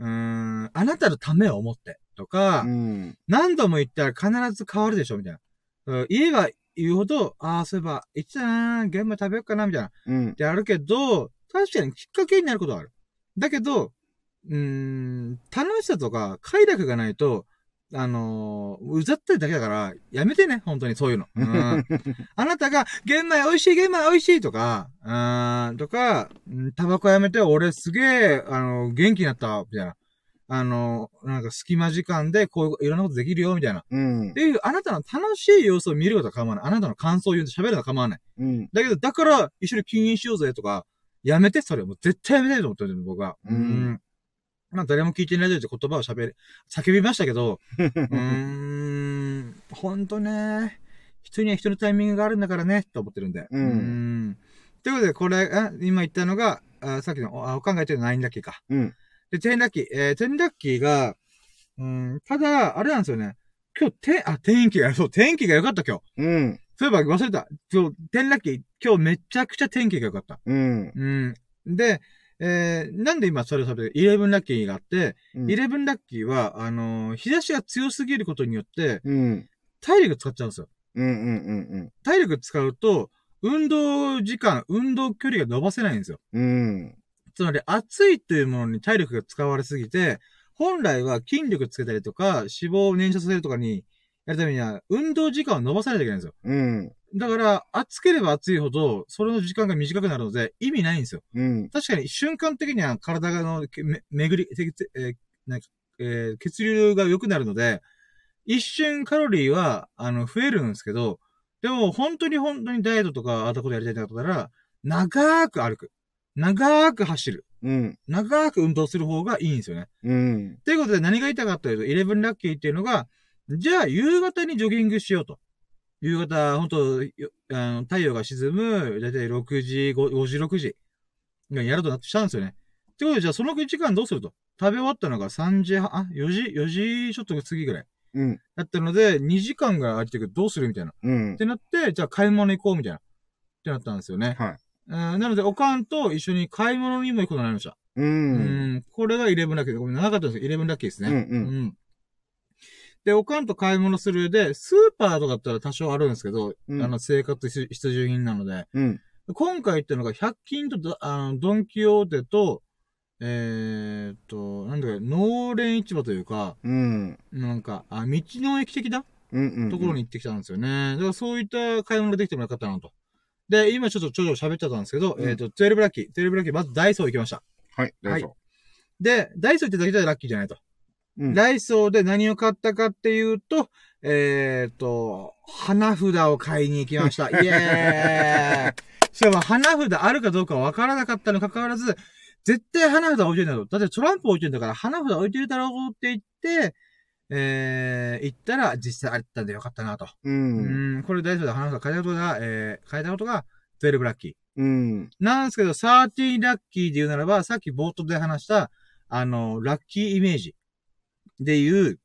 うーん、あなたのためを思って、とか、うん。何度も言ったら必ず変わるでしょ、みたいな。うん言えば言うほど、ああ、そういえば、言ってたなー、玄米食べようかな、みたいな。っうん。てあるけど、確かにきっかけになることはある。だけど、うーん、楽しさとか快楽がないと、あのーうざったりだけだから、やめてね、本当にそういうの。うん、(laughs) あなたが、玄米美味しい、玄米美味しいとか、うーん、とか、うんタバコやめて、俺すげえ、あの、元気になった、みたいな。あの、なんか隙間時間でこういういろんなことできるよ、みたいな。うんっ。ていう、あなたの楽しい様子を見ることは構わない。あなたの感想を言うと喋るのは構わない。うん。だけど、だから、一緒に禁煙しようぜとか、やめて、それ。もう絶対やめたいと思ってるん僕は。うんまあ、誰も聞いてないでって言葉を喋り、叫びましたけど、うーん、ほんとね、人には人のタイミングがあるんだからね、と思ってるんで。うんんということで、これ、あ今言ったのが、あさっきの、あお考えてる9ラッキーか。うん。で、10ラッキー。えー、10ラッキーが、うん、ただ、あれなんですよね。今日、て、あ、天気が、そう、天気が良かった今日。うん。そういえば忘れた。今日、10ラッキー、今日めちゃくちゃ天気が良かった。うん。うん。で、えー、なんで今それそれ、11ラッキーがあって、うん。11ラッキーは、あのー日差しが強すぎることによって、うん。体力使っちゃうんですよ。うん。うん。うん。体力使うと、運動時間、運動距離が伸ばせないんですよ。うん。つまり、暑いというものに体力が使われすぎて、本来は筋力つけたりとか、脂肪を燃焼させるとかに、やるためには、運動時間を伸ばさないといけないんですよ。うん。だから、暑ければ暑いほど、それの時間が短くなるので、意味ないんですよ。うん。確かに瞬間的には体がのけめ巡り、えーなんかえー血流が良くなるので、一瞬カロリーは、あの、増えるんですけど、でも本当に本当にダイエットとかあったことやりたいってことなら、長く歩く。長く走る。うん。長く運動する方がいいんですよね。うん。ということで何が言いたかったかというと、11ラッキーっていうのが、じゃあ夕方にジョギングしようと。夕方、本当よあの太陽が沈む、だいたい6時、5, 5時、6時がやるとなってしたんですよね。ってことで、じゃあその時間どうすると？食べ終わったのが3時半、あ、4時、4時ちょっと過ぎぐらい。うん。だったので、2時間が空いてるけどどうするみたいな。っうん。てなって、じゃあ買い物行こうみたいな。ってなったんですよね。はい。うんなので、おかんと一緒に買い物にも行くことになりました。う。うんん。これが11ラッキーで、ごめん、長かったんですけど、11ラッキーですね。うんうんうん。で、おかんと買い物するで、スーパーとかだったら多少あるんですけど、うんあの、生活必必需品なので、うん。今回っていうのが、100均とド、あの、ドンキオーテと、えーっと、なんだか、農連市場というか、うん。なんか、あ、道の駅的だうんうんうん。ところに行ってきたんですよね。だからそういった買い物ができてもよかったなと。で、今ちょっとちょちょ喋っちゃったんですけど、うんえっ、と、12ラッキー。12ラッキー、まずダイソー行きました。はい、どうぞ。で、ダイソー行ってだけじゃラッキーじゃないと。うんダイソーで何を買ったかっていうと、えっ、と、花札を買いに行きました。(laughs) イエーイしかも花札あるかどうかわからなかったにもかかわらず、絶対花札置いてるんだろう。だってトランプ置いてるんだから花札置いてるだろうって言って、えー、行ったら実際あったんでよかったなと。う。うんん、これダイソーで花札買えたことが、えー、買えたことが12ラッキー。うん。なんですけど、13ラッキーで言うならば、さっき冒頭で話した、あの、ラッキーイメージでいう、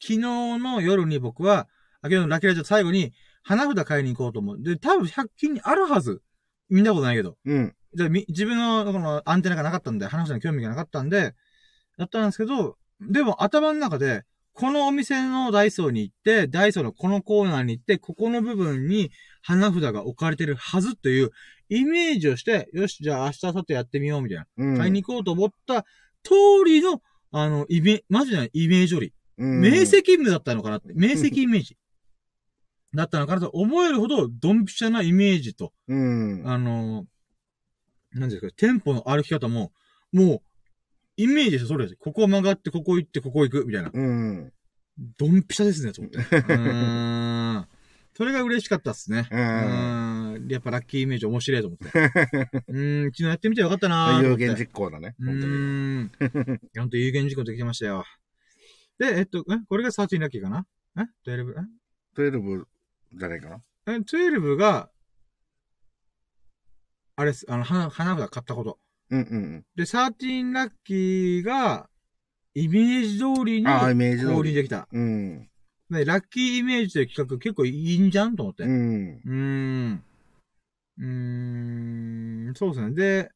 昨日の夜に僕は、あ、昨日のラッキーラジオ最後に、花札買いに行こうと思う。で、多分100均にあるはず。見たことないけど。うん。で、み、自分の、この、アンテナがなかったんで、花札に興味がなかったんで、やったんですけど、でも頭の中で、このお店のダイソーに行って、ダイソーのこのコーナーに行って、ここの部分に花札が置かれてるはずというイメージをして、よし、じゃあ明日、明後日やってみようみたいな。うん。買いに行こうと思った通りの、あの、イメ、マジなイメージより、うん、明晰夢だったのかなって、明晰イメージ。だったのかなと思えるほど、ドンピシャなイメージと、うん。あの、なんですか、テンポの歩き方も、もう、イメージですよ、それです。ここ曲がって、ここ行って、ここ行く、みたいな。うん。ドンピシャですね、と思って。うーん。それが嬉しかったっすね。う。うんん。やっぱラッキーイメージ面白いと思って。(laughs) うん、昨日やってみてよかったな。有言実行だね。うん。ほんと有言実行できてましたよ。で、えっと、えこれが13ラッキーかな？え ?12? 12じゃないかな？ええ ?12 が、あれっす、あの、花、花札買ったこと。うんうんで、13ラッキーが、イメージ通りうん。にああ、イメージ通り。降臨できた。うん。で、ラッキーイメージという企画結構いいんじゃんと思って。う。うんーん。うーん、そうですね。で、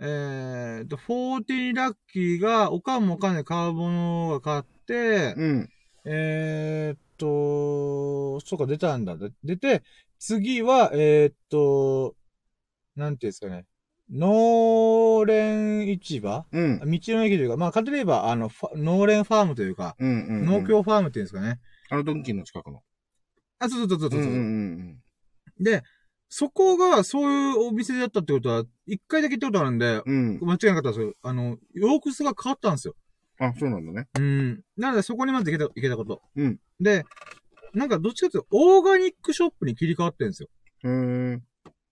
えーと、14ラッキーが、おかんもおかんで買うものが買って、うん。えーっと、そうか、出たんだ。で出て、次は、えーっと、なんていうんですかね。農連市場？うん道。の駅というか、まあ、簡単に言えば、あの、農連ファームというか、うんうん。農。協ファームっていうんですかね。あのドンキーの近くの。あ、そうそうそうそうそう。うんうんで、そこがそういうお店だったってことは、一回だけ行ったことあるんで、うん。うん。間違いなかったんですよ。あの、洋服が変わったんですよ。あ、そうなんだね。うん。なので、そこにまず行けた、行けたこと。うん。で、なんかどっちかというと、オーガニックショップに切り替わってるんですよ。へー。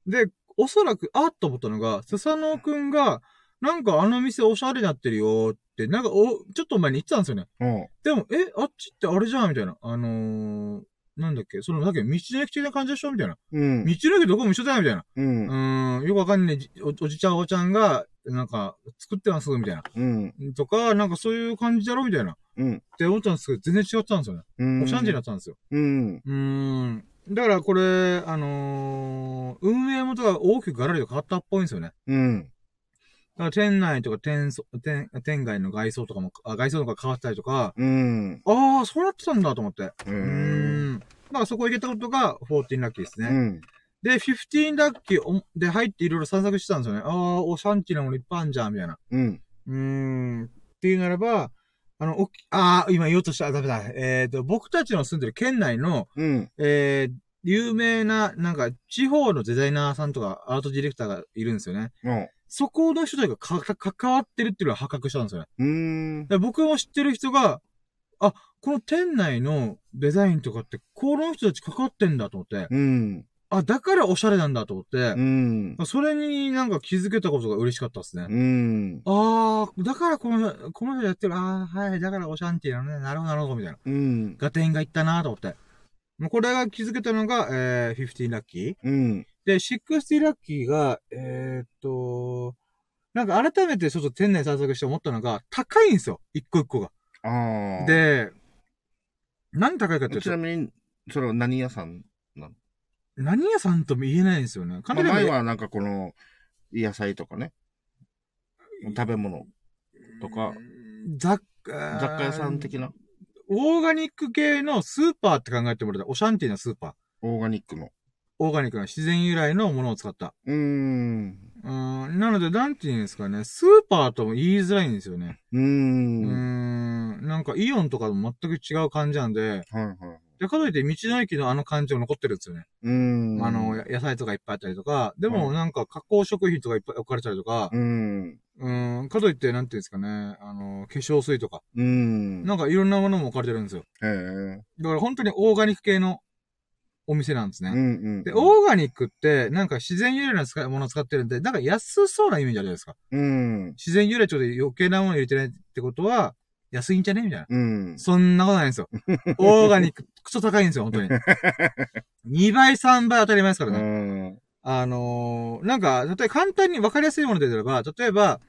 で、おそらく、あっと思ったのが、スサノオくんが、なんかあの店おしゃれになってるよって、なんかお、ちょっと前に言ってたんですよね。うん。でも、え、あっちってあれじゃんみたいな。あのー、なんだっけその、だっけ道の駅的な感じでしょ？みたいな。うん。道の駅どこも一緒だよみたいな。うんう。ーん、よくわかんないじおおじちゃんおばちゃんが、なんか、作ってますみたいな。うん。とか、なんかそういう感じだろみたいな。うん。って思ったんですけど、全然違ったんですよね。うん。おしゃんじになったんですよ。うん。うーん。だからこれ、あのー、運営元が大きくガラリと変わったっぽいんですよね。うん。だから店内とか店そ、店、店外の外装とかも、あ外装とか変わったりとか、うん。ああ、そうなってたんだと思って。うん。だからそこ行けたことが14ラッキーですね。うん。で、15ラッキーおで入っていろいろ散策してたんですよね。ああ、おシャンティなものいっぱいあんじゃん、みたいな。うん。うーん。っていうならば、あの、おああ、今言おうとした、あダメだ。えっ、と、僕たちの住んでる県内の、うん。えー、有名な、なんか、地方のデザイナーさんとか、アートディレクターがいるんですよね。うん。そこの人たちがか、か、関わってるっていうのが発覚したんですよね。うん。で僕も知ってる人が、あ、この店内のデザインとかって、この人たち関わってんだと思って、うん。あ、だからおしゃれなんだと思ってう、ん。それになんか気づけたことが嬉しかったですね。うん。ああ、だからこの、この人やってる、ああ、はい、だからおシャンティーなのね、なるほど、なるほど、みたいな。うん。ガテンがいったなと思って。もうこれが気づけたのが、えー、15ラッキー。うん。で、60ラッキーが、えー、っと、なんか改めてちょっと店内散策して思ったのが、高いんですよ。一個一個が。ああ。、で、何高いかっていうと、ちなみに、それは何屋さん何屋さんとも言えないんですよね。まあ前はなんかこの、野菜とかね。食べ物とか、雑雑貨屋さん的な、オーガニック系のスーパーって考えてもらったら、オシャンティーなスーパー。オーガニックの。オーガニックな自然由来のものを使った。うーん。うーん、なので、なんて言うんですかね、スーパーとも言いづらいんですよね。うー。うーんん、なんかイオンとかと全く違う感じなんで、はいはい。で、かといって道の駅のあの感じも残ってるんですよね。うん。あの、野菜とかいっぱいあったりとか、でもうんなんか加工食品とかいっぱい置かれたりとか、うん。うん、かといって、なんていうんですかね、あの、化粧水とか、うん。なんかいろんなものも置かれてるんですよ。へえ。だから本当にオーガニック系のお店なんですね。うんうん。で、オーガニックって、なんか自然由来の使いものを使ってるんで、なんか安そうなイメージあるじゃないですか。うん。自然由来ちょっと余計なもの入れてないってことは、安いんじゃね？みたいな。うん。そんなことないんですよ。(laughs) オーガニック、クソ高いんですよ、本当に。(laughs) 2倍、3倍当たり前ですからうね。ん。あのーなんか、例えば簡単に分かりやすいもので言えば、例えば、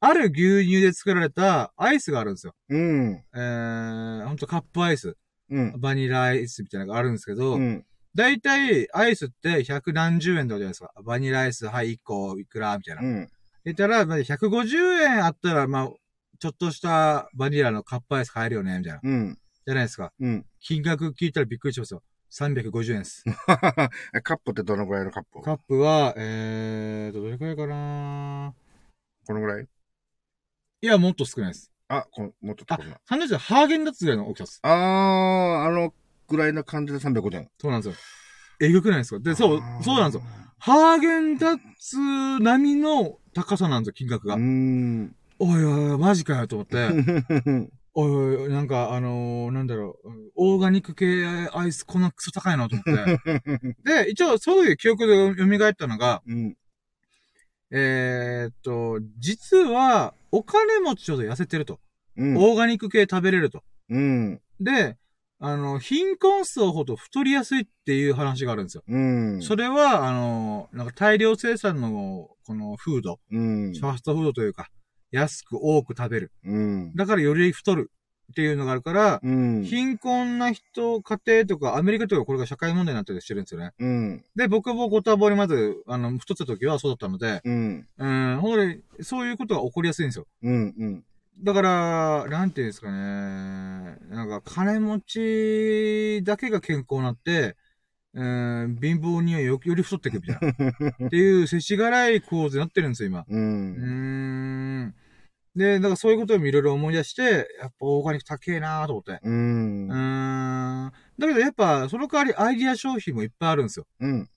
ある牛乳で作られたアイスがあるんですよ。うん。えー、ほんとカップアイス。うん。バニラアイスみたいなのがあるんですけど、うん。だいたいアイスって百何十円とかじゃないですか。バニラアイス、はい、1個いくらみたいな。うん。言ったら、まあ150円あったら、まあ、ちょっとしたバニラのカップアイス買えるよね、みたいな。うん。じゃないですか。うん。金額聞いたらびっくりしますよ。350円です。え (laughs) カップってどのぐらいのカップカップは、えーと、どれくらいかな？このぐらい？いや、もっと少ないです。あ、このもっとところな。サンドイッチはハーゲンダッツぐらいの大きさです。あー、あのぐらいな感じで350円。そうなんですよ。えぐくないですか？で、そうそうなんですよ。。ハーゲンダッツ並みの高さなんですよ、金額が。うーん。おいおい、マジかよと思って。(laughs) おいおい、なんか、あのーなんだろう、オーガニック系アイスこんなクソ高いのと思って。(laughs) で、一応、そういう記憶で蘇ったのが、うん。えーっと、実は、お金持ちほど痩せてると。うん。オーガニック系食べれると。うん。で、あの、貧困層ほど太りやすいっていう話があるんですよ。うん。それは、あの、なんか大量生産の、このフード、うん。ファストフードというか、安く多く食べる。うん。だからより太るっていうのがあるから、うん。貧困な人、家庭とか、アメリカとかこれが社会問題になったりしてるんですよね。うん。で、僕もご多忙にまず、あの、太ってた時はそうだったので、うん。うん、に、そういうことが起こりやすいんですよ。うん。うん。だから、なんていうんですかね。なんか、金持ちだけが健康になって、うん、貧乏にはよより太っていくみたいな。(laughs) っていう、せちがらい構図になってるんですよ、今。ううーん。ん。で、だからそういうことをいろいろ思い出して、やっぱオーガニック高えなーと思って。うんう。ーん。だけどやっぱ、その代わりアイディア商品もいっぱいあるんですよ。うん。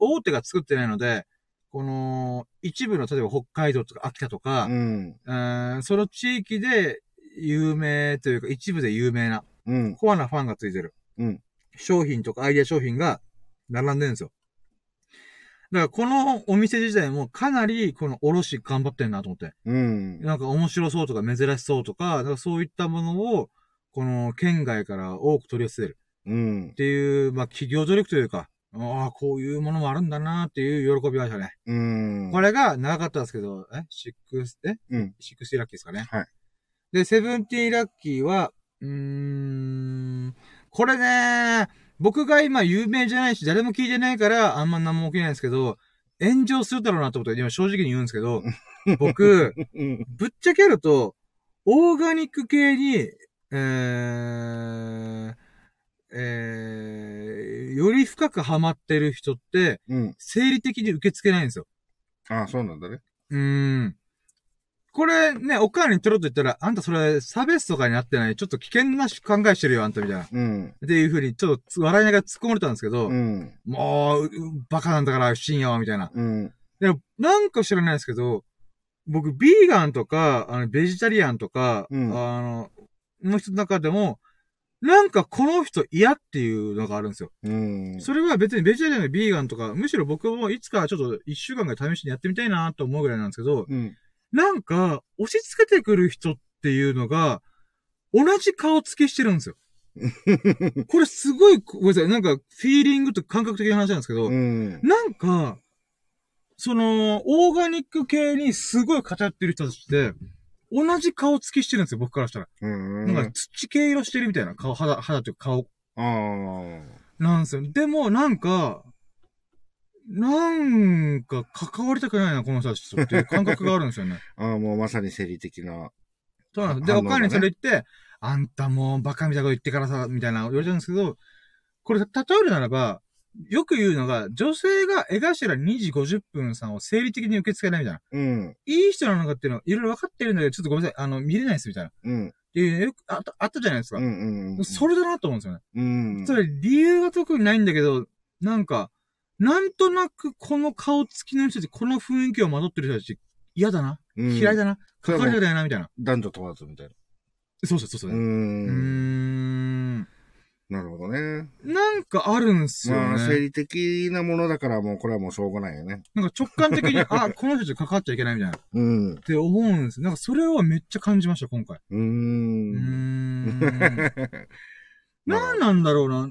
大手が作ってないので、この、一部の、例えば北海道とか秋田とか、うん。うーんその地域で有名というか、一部で有名な、うん。コアなファンがついてる。うん商品とかアイディア商品が並んでるんですよ。だからこのお店自体もかなりこの卸頑張ってんなと思って。うん。なんか面白そうとか珍しそうとか、だからそういったものを、この県外から多く取り寄せるうんっ。ていう、まあ企業努力というか、ああ、こういうものもあるんだなっていう喜びがありましたね。うん。これが長かったんですけど、え？シックス、え？うん。シックスティラッキーですかね。はい。で、 seventy lucky は、うーん、これね、僕が今有名じゃないし、誰も聞いてないから、あんま何も起きないんですけど、炎上するだろうなって、今正直に言うんですけど、(laughs) 僕、うん。ぶっちゃけると、オーガニック系に、えー、えー、より深くハマってる人って、うん。生理的に受け付けないんですよ。あそうなんだね。うーん。これね、おかわりに取ろうと言ったら、あんたそれ差別とかになってない、ちょっと危険な考えしてるよ、あんたみたいな。っうん。ていう風に、ちょっと笑いながら突っ込まれたんですけど、うん。もう、うバカなんだから深夜は、みたいな。うん。でも、なんか知らないですけど、僕、ビーガンとか、あの、ベジタリアンとか、うんあの、の人の中でも、なんかこの人嫌っていうのがあるんですよ。うん。それは別にベジタリアンやビーガンとか、むしろ僕もいつかちょっと一週間ぐらい試しにやってみたいなと思うぐらいなんですけど、うん。なんか、押し付けてくる人っていうのが、同じ顔つけしてるんですよ。(laughs) これすごい、ごめんなさい、なんか、フィーリングと感覚的な話なんですけど、うん。なんか、その、オーガニック系にすごい偏ってる人たちって、同じ顔つきしてるんですよ、僕からしたら。うん。なんか土系色してるみたいな顔、肌、肌というか顔ああ。なんですよ。でも、なんか、なんか関わりたくないな、この人たちとっていう感覚があるんですよね。(laughs) ああ、もうまさに生理的な。そうなんです。で、おかんにそれ言って、あんたもうバカみたいなこと言ってからさ、みたいな言われたんですけど、これ、例えるならば、よく言うのが、女性が江頭2時50分さんを生理的に受け付けないみたいな。うん。いい人なのかっていうのいろいろ分かってるんだけど、ちょっとごめんなさい。あの、見れないですみたいな。っうん。ていう、よくあった、あったじゃないですか。うん。うん。それだなと思うんですよね。うん。それ、理由が特にないんだけど、なんか、なんとなくこの顔つきの人たち、この雰囲気をまとってる人たち、嫌だな。うん嫌いだな。関わりたくないな、みたいな。男女問わずみたいな。そうそうそうそうう。うーん。ん。なるほどね。なんかあるんすよまあ、生ね。理的なものだからもうこれはもうしょうがないよね。なんか直感的に、あ、この人たち関わっちゃいけないみたいな。っ (laughs) うん。うて思うんですよ。なんかそれをめっちゃ感じました、今回。ーうーん。ん。な何なんだろうな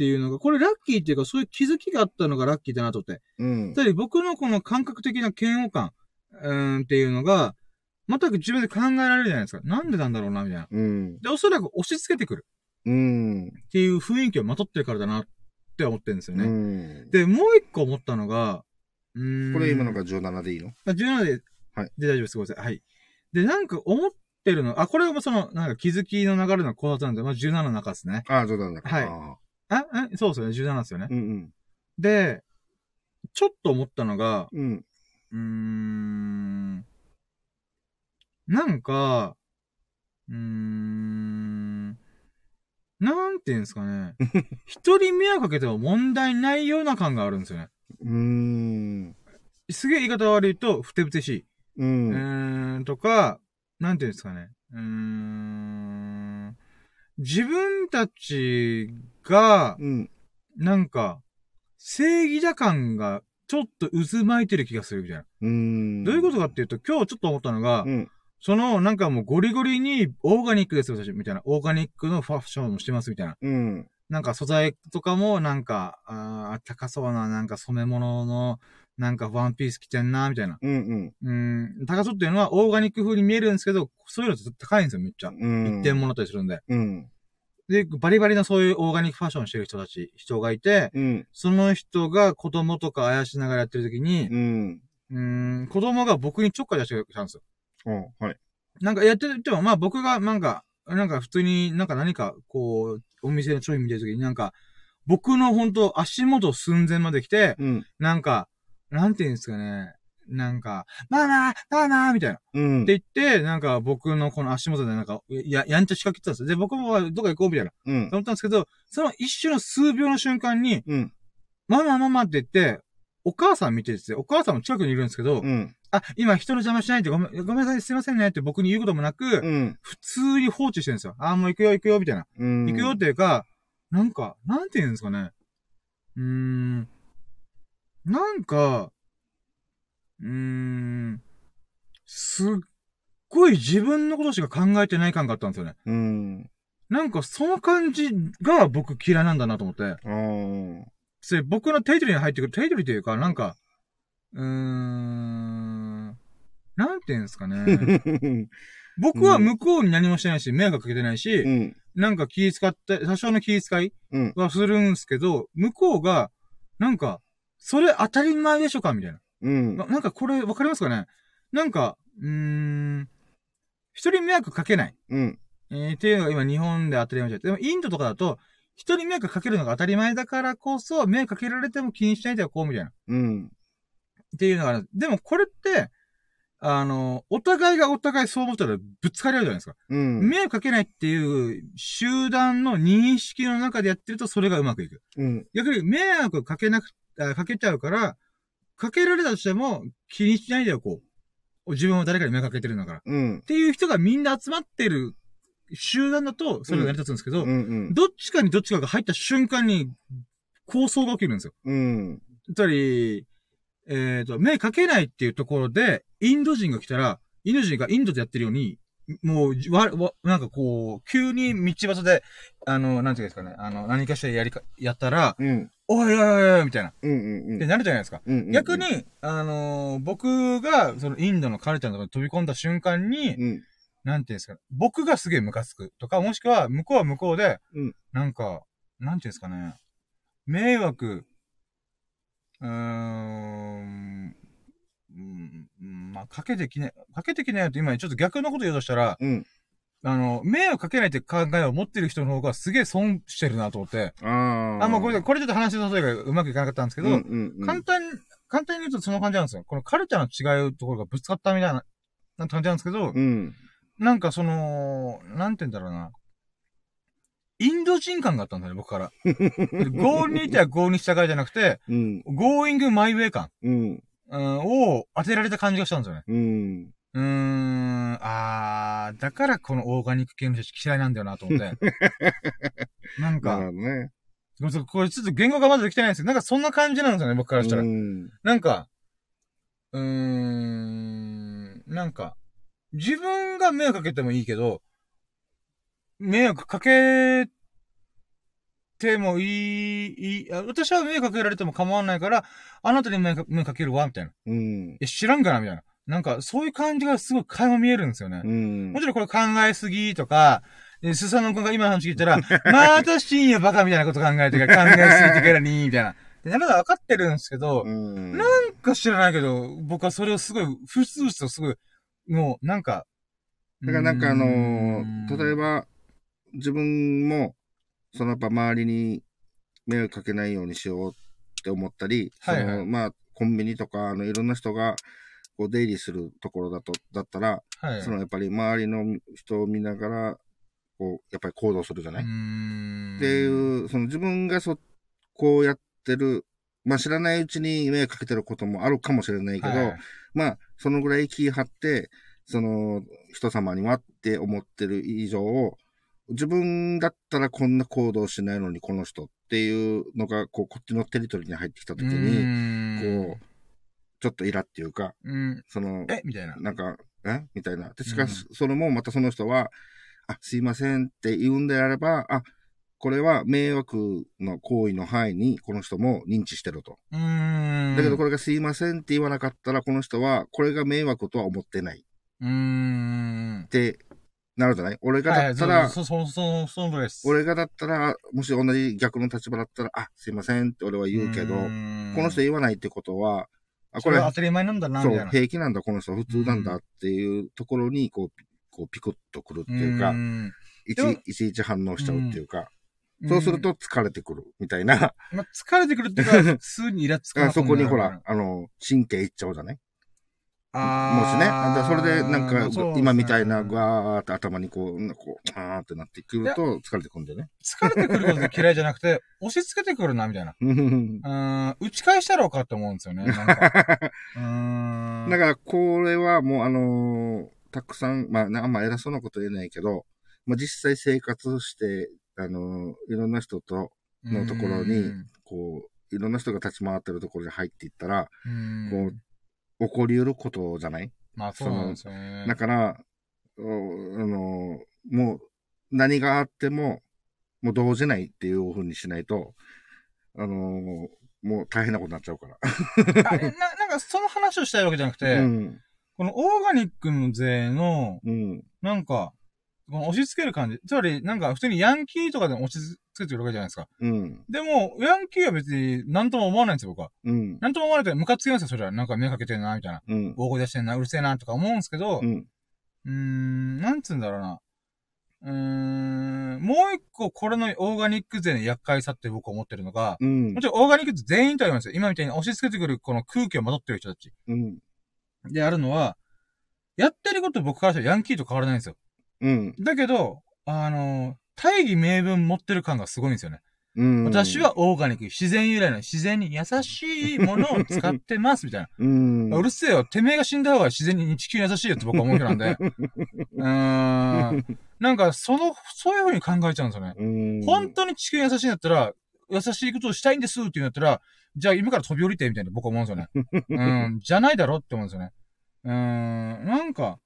っていうのが、これラッキーっていうか、そういう気づきがあったのがラッキーだなと思って。うんつ。まり僕のこの感覚的な嫌悪感、うーんっていうのが、全く自分で考えられるじゃないですか。なんでなんだろうな、みたいな。うん。で、おそらく押し付けてくるうん。っていう雰囲気をまとってるからだなって思ってるんですようね。ん。で、もう一個思ったのが、うーん。これ今のが17でいいの？あ17で、はいで大丈夫です。ごめんなさい。はい。で、なんか思ってるの、あ、これもその、なんか気づきの流れの考察なんで、まあ、17の中ですね。ああ、17だ。はいああ、え、そうですよね。17ですよね。ーうんで、ちょっと思ったのが、うん。うん。うーん、なんか、うーん、なんていうんですかね。(laughs) 人に迷惑かけても問題ないような感があるんですよね。うーん。すげえ言い方悪いと、ふてぶてしい。う。うんーん、とか、なんていうんですかね。うーん、自分たちが、うん。なんか、正義だ感がちょっと渦巻いてる気がするみたいな。うん。どういうことかっていうと、今日ちょっと思ったのが、うん。その、なんかもうゴリゴリにオーガニックですよ、私みたいな。オーガニックのファッションもしてますみたいな。うん。なんか素材とかもなんか、あー高そうななんか染め物の、なんかワンピース着てんな、みたいな。うん。うん、高そうっていうのはオーガニック風に見えるんですけど、そういうのって高いんですよ、めっちゃ。うん。一点物だったりするんで。うん。で、バリバリのそういうオーガニックファッションしてる人たち、人がいて、うん。その人が子供とかあやしながらやってる時に、うん。うん、子供が僕にちょっかい出してきたんですよ。おはい。なんかやってても、まあ僕がなんか、なんか普通になんか何かこう、お店の商品見てるときになんか、僕の本当足元寸前まで来て、うん。なんか、なんて言うんですかね。なんか、まあまあ、まあまあ、みたいな。っうん。て言って、なんか僕のこの足元でなんか、や、やんちゃ仕掛けてたんですよ。で、僕もどこ行こうみたいな。うん。思ったんですけど、その一瞬の数秒の瞬間に、うん。ママママって言って、お母さん見てて、お母さんも近くにいるんですけど、うん。あ、今人の邪魔しないでごめん、ごめんなさい、すいませんねって僕に言うこともなく、うん。普通に放置してるんですよ。あ、もう行くよ行くよ、みたいな。うん。行くよっていうか、なんか、なんて言うんですかね。うーん。なんか、うーん。すっごい自分のことしか考えてない感があったんですよね。うん。なんかその感じが僕嫌いなんだなと思って。あーそれ僕のテリトリーに入ってくる、テリトリーというか、なんか、うーん。なんて言うんですかね。(laughs) 僕は向こうに何もしてないし、迷惑かけてないし、うん。なんか気使って、多少の気遣いうん。はするんすけど、向こうが、なんか、それ当たり前でしょか？みたいな。うん。ななんかこれわかりますかね？なんか、うーん、人に迷惑かけない。うん。えー、っていうのが今日本で当たり前じゃん。でもインドとかだと、人に迷惑かけるのが当たり前だからこそ、迷惑かけられても気にしないでおこうみたいな。うん。っていうのがある。でもこれって、あの、お互いがお互いそう思ったらぶつかり合うじゃないですか。うん。迷惑かけないっていう集団の認識の中でやってるとそれがうまくいく。うん。逆に迷惑かけなく、あかけちゃうから、かけられたとしても気にしないでおこう。自分は誰かに迷惑かけてるんだから。っうん。ていう人がみんな集まってる集団だと、それが成り立つんですけど、うん。うん。どっちかにどっちかが入った瞬間に、構想が起きるんですよ。うん。つまり、えっ、と、目かけないっていうところで、インド人が来たら、インド人がインドでやってるように、もう、わ、わ、なんかこう、急に道端で、あの、なんていうんですかね、あの、何かしらやりか、やったら、うん。おいおいおいおい、みたいな。っうん。うん。てなるじゃないですか。うん。逆、に、あのー僕が、そのインドのカルチャーのところに飛び込んだ瞬間に、うん。なんていうんですか、僕がすげえムカつくとか、もしくは、向こうは向こうで、うんなんか、なんていうんですかね、迷惑、うーん、うん、まあ、かけてきね、かけてきねよって今ちょっと逆のこと言おうとしたら、うん。あの、迷惑かけないって考えを持ってる人の方がすげえ損してるなと思って。ああ。あ、まあこれ、これちょっと話の例えがうまくいかなかったんですけど、うんうんうん、簡単に、簡単に言うとその感じなんですよ。このカルチャーの違うところがぶつかったみたいな、な感じなんですけど、うん。なんかその、なんて言うんだろうな。インド人感があったんだね、僕から。(laughs) 合にいては合に従いじゃなくて、うん。going my way 感、うん。うん、を当てられた感じがしたんですよね。うん。うーん、あー、だからこのオーガニック系の人嫌いなんだよなと思って。(laughs) なんかね。ごめんなさいこれちょっと言語がまだできてないんですけど、なんかそんな感じなんですよね、僕からしたら。うん。なんか、うーん、なんか、自分が迷惑かけてもいいけど、迷惑かけてもいい、いいあ私は迷惑かけられても構わないから、あなたに迷惑かけるわ、みたいな。うん。え、知らんかなみたいな。なんか、そういう感じがすごい垣間見えるんですよね。うんも。ちろんこれ考えすぎとか、でスサノオ君が今の話聞いたら、(laughs) また深夜バカみたいなこと考えてから考えすぎてからに、みたいな。で、なるほど分かってるんですけど、うん。なんか知らないけど、僕はそれをすごい、ふつふつとすごい、もう、なんか、だからなんかあのうー例えば、自分も、そのやっぱ周りに迷惑かけないようにしようって思ったり、はいはいそのまあ、コンビニとか、あの、いろんな人が、こう、出入りするところだと、だったら、はい。そのやっぱり周りの人を見ながら、こう、やっぱり行動するじゃない、っていう、その自分がそ、こうやってる、まあ知らないうちに迷惑かけてることもあるかもしれないけど、はい。まあ、そのぐらい気張って、その、人様にはって思ってる以上、自分だったらこんな行動しないのにこの人っていうのが、こう、こっちのテリトリーに入ってきたときうに、こう、ちょっとイラっていうか、うん。その、え？みたいな。なんか、え？みたいな。で、しかしう、それもまたその人は、あ、すいませんって言うんであれば、あ、これは迷惑の行為の範囲にこの人も認知してると。うーん。だけどこれがすいませんって言わなかったら、この人はこれが迷惑とは思ってないっうーん。てなるじゃない？俺がはいはい、だったら、そうそう、そう、そう、そです。俺がだったら、もし同じ逆の立場だったら、あ、すいませんって俺は言うけど、この人言わないってことは、あ、これ当たり前なんだな、みそう、たいな。平気なんだ、この人、普通なんだっていうところに、こう、ピこうピクッとくるっていうかいちいちいち反応しちゃうっていうか、そうすると疲れてくるみたいな、まあ、疲れてくるっていうか、(laughs) すぐにイラつくそこにほなら、あの、神経いっちゃうじゃない？もしね。それでなんか、今みたいな、ガーって頭にこう、こう、あーってなってくると疲れてくるんだよね。疲れてくることが嫌いじゃなくて、押し付けてくるな、みたいな。うーん、打ち返したろうかって思うんですよね。なんか。(laughs) うーん。だから、これはもうあのーたくさん、まあ、なあんま偉そうなこと言えないけど、まあ、実際生活して、あのーいろんな人と、のところにうんこう、いろんな人が立ち回ってるところに入っていったら、うんこう、起こり得ることじゃない？まあそうなんですよね。だから、おあの、もう、何があっても、もう動じないっていう風にしないと、あの、もう大変なことになっちゃうから。あななんかその話をしたいわけじゃなくて、うん。このオーガニックの税の、うん。なんか、この押し付ける感じ。つまり、なんか普通にヤンキーとかでも押し付けてるわけじゃないですか。うん。でも、ヤンキーは別に何とも思わないんですよ、僕は。うん。何とも思わないけど、ムカつきますよ、それは。なんか目かけてんな、みたいな。うん。大声出してんな、うるせえな、とか思うんですけど、う。うんーん、なんつうんだろうな。うーん、もう一個これのオーガニック税の厄介さって僕は思ってるのが、うんも。ちろんオーガニック税全員とは言いますよ。今みたいに押し付けてくるこの空気をまとってる人たち。うん。であるのは、やってること僕からしたらヤンキーと変わらないんですよ。うん。だけど、あの、大義名分持ってる感がすごいんですよね。うん。私、はオーガニック、自然由来の自然に優しいものを使ってます、みたいな。(laughs) うん。うるせえよ、てめえが死んだ方が自然に地球に優しいよって僕は思う人なんで。(laughs) うーん。なんか、その、そういう風に考えちゃうんですよね。うん。本当に地球に優しいんだったら、優しいことをしたいんですって言うんだったら、じゃあ今から飛び降りて、みたいな僕は思うんですよね。(laughs) うん。じゃないだろって思うんですよね。うーん。なんか、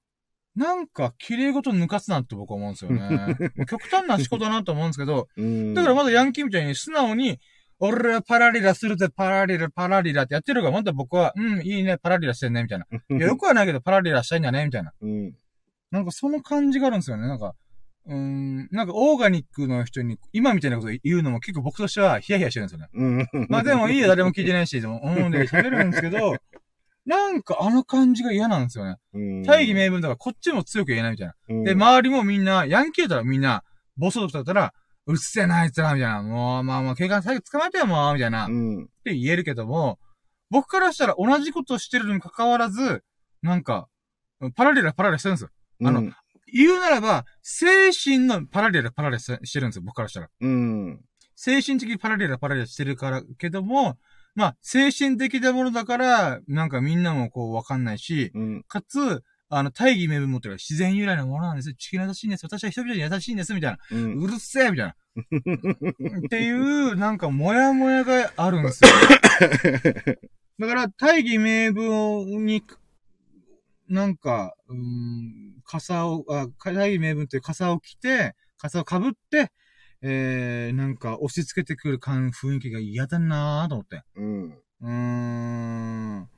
なんか、綺麗事抜かすなって僕は思うんですよね。(laughs) 極端な思考だなと思うんですけど、うん。だからまだヤンキーみたいに素直に、俺はパラリラするぜ、パラリラ、パラリラってやってるから、まだ僕は、うん、いいね、パラリラしてんね、みたいな。いや、よくはないけど、パラリラしたいんだね、みたいな。うん。なんかその感じがあるんですよね。なんか、うーん、なんかオーガニックの人に、今みたいなこと言うのも結構僕としてはヒヤヒヤしてるんですよね。うん。まあでもいいよ、誰も聞いてないし、でも、うん、で喋るんですけど、なんかあの感じが嫌なんですよね。うん。大義名分だからこっちも強く言えないみたいな。うんで、周りもみんな、ヤンキーだったらみんな、ボス族だったら、うっせえな、あいつら、みたいな。もう、まあまあ、警官最後捕まえてよ、もう、みたいな。っうん。て言えるけども、僕からしたら同じことしてるのに関わらず、なんか、パラレルはパラレルしてるんですよ。あのうん、言うならば、精神のパラレルはパラレルしてるんですよ、僕からしたら。うん。精神的にパラレルはパラレルしてるから、けども、まあ、精神的なものだから、なんかみんなもこうわかんないし、うん。かつ、あの、大義名分持ってる自然由来のものなんですよ。地球に優しいんです。私は人々に優しいんです。みたいな。うん。うるせえみたいな。(laughs) っていう、なんか、もやもやがあるんですよ。(laughs) だから、大義名分に、なんか、うーん、傘を、あ、大義名分っていう傘を着て、傘を被って、えー、なんか押し付けてくる感、雰囲気が嫌だなぁと思って。うん。うーん。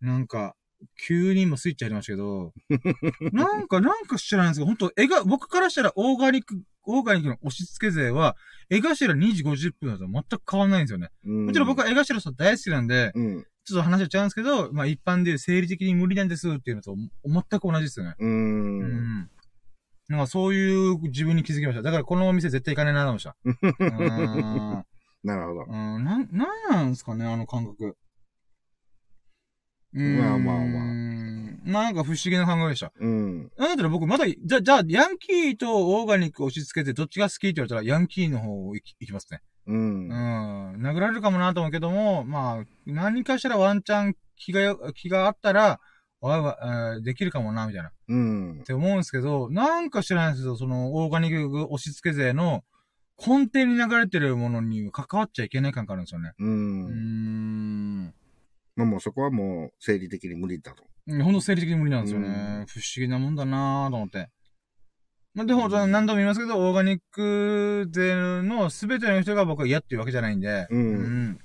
なんか、急に今スイッチありましたけど、(laughs) なんか、なんか知らないんですけど、本当絵が、僕からしたらオーガニック、オーガニックの押し付け勢は、絵頭2時50分だと全く変わんないんですよね。うん。もちろん僕は絵頭さん大好きなんで、うん。ちょっと話はちゃうんですけど、まあ一般でいう生理的に無理なんですっていうのと全く同じですよね。う。うんん。なんかそういう自分に気づきました。だからこのお店絶対行かねえなと思いました。(laughs) なるほど。うん、なん、なんなんですかね、あの感覚。うーんまあまあまあなんか不思議な考えでした。うん。なんだったら僕まだ、じゃ、じゃあ、ヤンキーとオーガニック押し付けてどっちが好きって言われたら、ヤンキーの方を行き行きますね。うんう。ん。殴られるかもなと思うけども、まあ、何かしらワンチャン気がよ、気があったら、わいわえーできるかもな、みたいな。っうん。て思うんですけど、なんか知らないですけど、その、オーガニック押し付け勢の根底に流れてるものに関わっちゃいけない感があるんですよね。ううーん。ん。まあもうそこはもう生理的に無理だと。うんほんと生理的に無理なんですよね。うん不思議なもんだなぁと思って。まあ、でも、何度も言いますけど、オーガニック勢の全ての人が僕は嫌っていうわけじゃないんで。うんん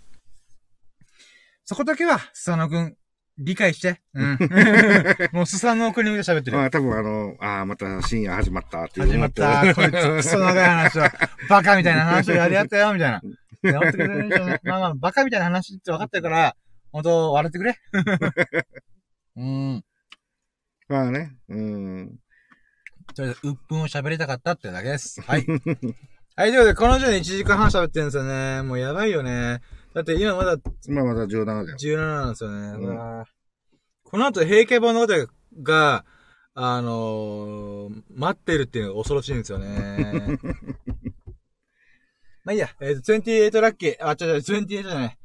そこだけは、スサノくん、理解して。うん。(laughs) (laughs) もうスサノくんに向けて喋ってる。まあ多分あの、ああ、また深夜始まったっていう。始まった。(laughs) こいつ、クソ長い話を、バカみたいな話をやり合ったよ、みたいな。やってくれる。まあまあ、バカみたいな話って分かってるから、ほんと、笑ってくれ。うん。まあね。うん。とりあえず、うっぷんを喋りたかったってだけです。はい。はい、ということで、この時点で1時間半喋ってるんですよね。もうやばいよね。だって今まだ今まだ17だよ。17なんですよね。うんこの後、平家物語が、あのー、待ってるっていうのが恐ろしいんですよね。(laughs) まあいいや、えっ、と、28ラッキー、あ、違う違う、28じゃない。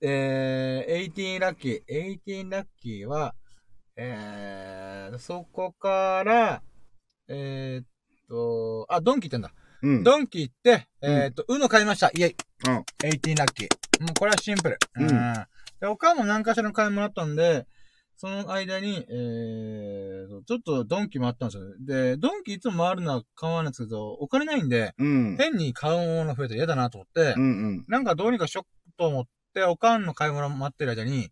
えー、18ラッキー、18ラッキーは、えー、そこから、えーっと、あ、ドンキ行ったんだ。うん。ドンキ行って、えーっと、うの買いました。イェイ。あ18ラッキー。もうこれはシンプル。うんで、他も何かしらの買い物あったんで、その間に、えーと、ちょっとドンキもあったんですよね。で、ドンキいつも回るのは構わないんですけど、お金ないんで、うん。変に買うもの増えたら嫌だなと思って、うんうん。なんかどうにかしようと思って、おかんの買い物待ってる間に、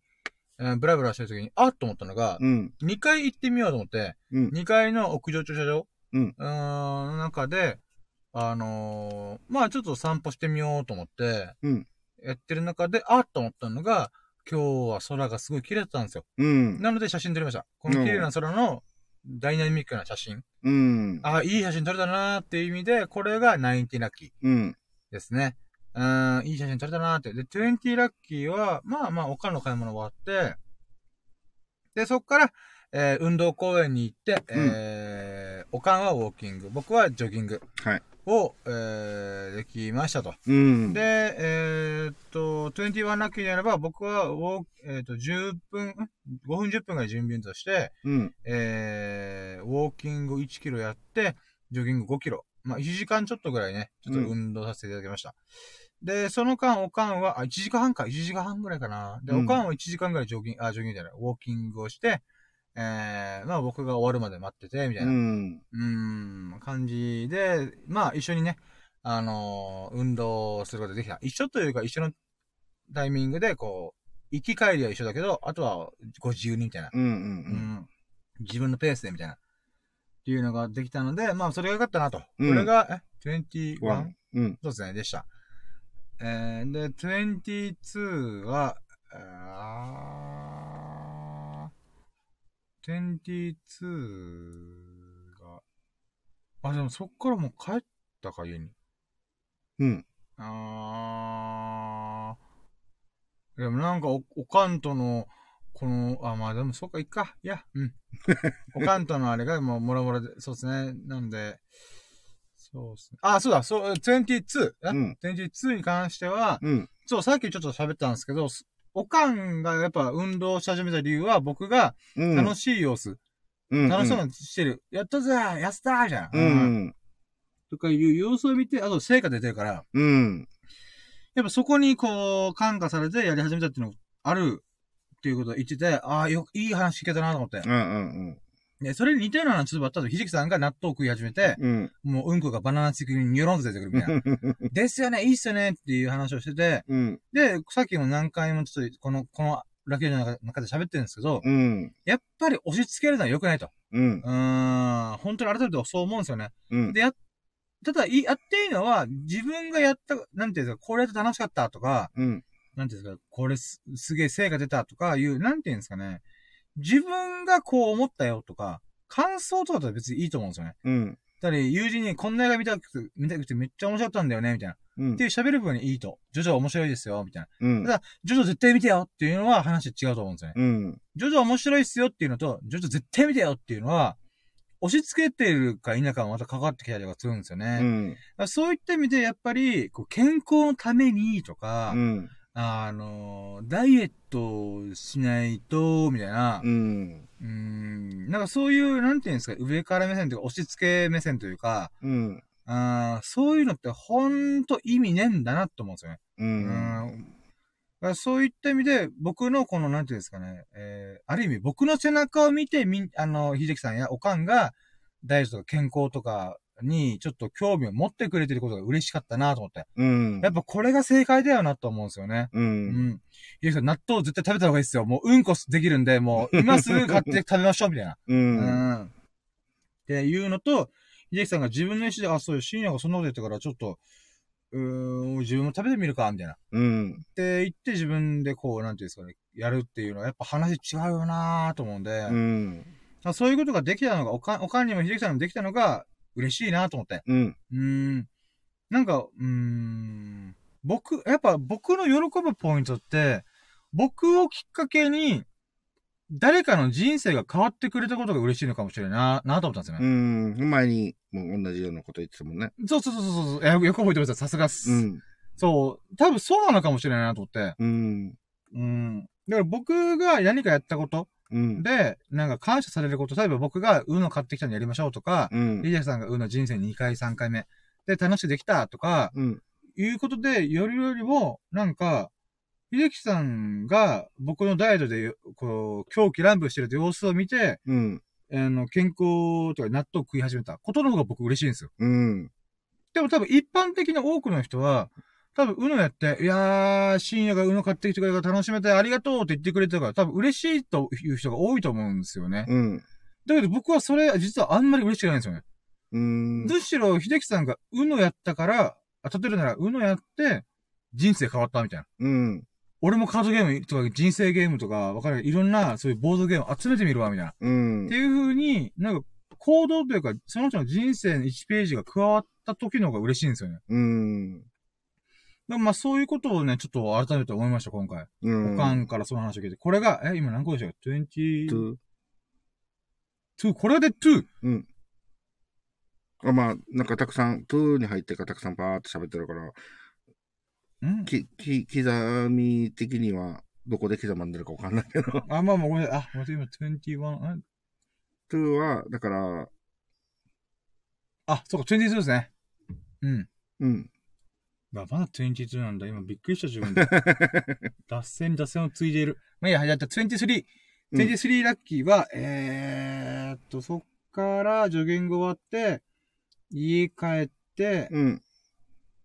えーブラブラしてる時に、あっと思ったのが、うん。2階行ってみようと思って、うん。2階の屋上駐車場うんうーん、中で、あのーまあちょっと散歩してみようと思って、うんやってる中で、あっと思ったのが、今日は空がすごい綺麗だったんですよ。うん。なので写真撮りました。この綺麗な空のダイナミックな写真。うん。あ、いい写真撮れたなーっていう意味で、これが90ラッキーうん。ですね。うーん、いい写真撮れたなーって。で、20ラッキーは、まあまあ、他の買い物終わって、で、そっから、えー運動公園に行って、えー、おかんはウォーキング、僕はジョギングはい。を、えー、できましたと。うん。で、えーっと、21ラッキーであれば、僕はウォー、えーっと、10分、ん ?5 分10分ぐらい準備運動して、うん。えー、ウォーキング1キロやって、ジョギング5キロ。まあ、1時間ちょっとぐらいね、ちょっと運動させていただきました。で、その間、おかんは、あ、1時間半か、1時間半ぐらいかな。で、うんおかんは1時間ぐらいジョギング、あ、ジョギングじゃない、ウォーキングをして、えー、まあ僕が終わるまで待ってて、みたいうな、ん。うーん、感じで、まあ一緒にね、あのー運動することができた。一緒というか、一緒のタイミングで、こう、行き帰りは一緒だけど、あとはご自由にみたいな。うん。う。うんん。自分のペースでみたいな。っていうのができたので、まあ、それが良かったなと。うんこれが、え 21? ワン。うん。そうですね、でした。えー、で、22は、あ22が、あ、でもそっからもう帰ったか、家に。うん。あー。でもなんかお、おかんとの、この、あ、まあでもそっか、いっか。いや、うん。(laughs) おかんとのあれがもうもろもろで、そうですね。なんで、そうですね。あ、そうだ、そう、22、うん ?22 に関しては、うん。そう、さっきちょっと喋ったんですけど、すおかんがやっぱ運動し始めた理由は、僕がうん。楽しい様子、うん。楽しそうなのしてる。やったぜやったーじゃん。うん。とかいう様子を見て、あと成果出てるから、うん。やっぱそこにこう、感化されてやり始めたっていうのがあるっていうことを言ってて、ああ、よ、いい話聞けたなと思って。うん。うん。で、それに似たような話ばったと、ひじきさんが納豆を食い始めて、うん。もううんこがバナナチックにニョロンと出てくるみたいな。(laughs) ですよね、いいっすよねっていう話をしてて、うん。で、さっきも何回もちょっと、この、このラケージの中中で喋ってるんですけど、うん。やっぱり押し付けるのは良くないと。うんう。ーん、本当に改めてそう思うんですよね。うん。で、や、ただ、いやっていいのは、自分がやった、なんていうんですか、これやって楽しかったとか、うん。なんていうんですか、これすすげえ成果出たとかいう、なんていうんですかね、自分がこう思ったよとか、感想とかだと別にいいと思うんですよね。うん。だから友人にこんな映画見たくて、見たくてめっちゃ面白かったんだよね、みたいな。うんっていう喋る分にいいと。ジョジョ面白いですよ、みたいな。うん。ただ、ジョジョ絶対見てよっていうのは話違うと思うんですよね。うん。ジョジョ面白いっすよっていうのと、ジョジョ絶対見てよっていうのは、押し付けてるか否かもまた関わってきたりとかするんですよね。うん。らそういった意味で、やっぱり、こう健康のためにとか、うん。あの、ダイエットしないと、みたいなう、ん。うーん、なんかそういう、なんていうんですか、上から目線というか、押し付け目線というか、うん。あーそういうのってほんと意味ねえんだなって思うんですよね。う。うんん。だからそういった意味で、僕のこの、なんていうんですかね、えー、ある意味僕の背中を見て、みん、あの、秀樹さんやおかんが、ダイエットとか健康とかに、ちょっと興味を持ってくれてることが嬉しかったなと思って。うん。やっぱこれが正解だよなと思うんですよね。う。うんん。秀樹さん、納豆絶対食べた方がいいですよ。もううんこできるんで、もう今すぐ買って食べましょう、みたいな。(laughs) う。うんん。っていうのと、秀樹さんが自分の意思で、あ、そういう深夜がそんなこと言ったから、ちょっと、うーん、自分も食べてみるか、みたいな。うん。って言って自分でこう、なんていうんですかね、やるっていうのはやっぱ話違うよなぁと思うんで、うん。あそういうことができたのが、おかん、おかんにも秀樹さんにもできたのが嬉しいなと思って。うん。うーん。なんか、うーん。僕、やっぱ僕の喜ぶポイントって、僕をきっかけに、誰かの人生が変わってくれたことが嬉しいのかもしれないな、なと思ったんですようね。ん。前に、もう同じようなこと言ってたもんね。そうそうそうそうよく覚えてますさすがっす。うん。そう。多分そうなのかもしれないなと思って。うん。うん。だから僕が何かやったことうん。で、なんか感謝されること、例えば僕がウーノ買ってきたのやりましょうとか、うん。リジャさんがウーノ人生2回3回目で楽しくできたとか、うん。いうことで、よりよりも、なんか、秀樹さんが僕のダイエットで、こう、狂気乱舞してる様子を見て、うん。あの、健康とか納豆食い始めたことの方が僕嬉しいんですよ。うん。でも多分一般的な多くの人は、多分、うのやって、いやー、深夜がうの買ってきてくれたから楽しめてありがとうって言ってくれてるから、多分嬉しいという人が多いと思うんですよね。うん。だけど僕はそれ、実はあんまり嬉しくないんですよね。うん。むしろ、秀樹さんがうのやったから、あ、例えるなら、うのやって、人生変わったみたいな。うん。俺もカードゲームとか人生ゲームとか、わかるいろんな、そういうボードゲーム集めてみるわ、みたいな。うんって。いう風に、なんか、行動というか、その人の人生の1ページが加わった時の方が嬉しいんですよね。うん。まあそういうことをね、ちょっと改めて思いました、今回。うん。おかんからその話を聞いて。これが、え、今何個でしたっけ ?22、とこれで2。うん。あまあ、なんかたくさん、トゥーに入ってからたくさんパーって喋ってるから、んき、き、刻み的には、どこで刻まんでるかわかんないけど。あ、まあまあごめん。あ、待って今21、んトゥーは、だから、あ、そうか、22ですね。うん。うん。まあ、まだ22なんだ。今びっくりした自分で。(laughs) 脱線に脱線をついでいる。まあいいや、じゃあ23。うん23ラッキーは、えーっと、そっからジョギング終わって、家帰って、うん。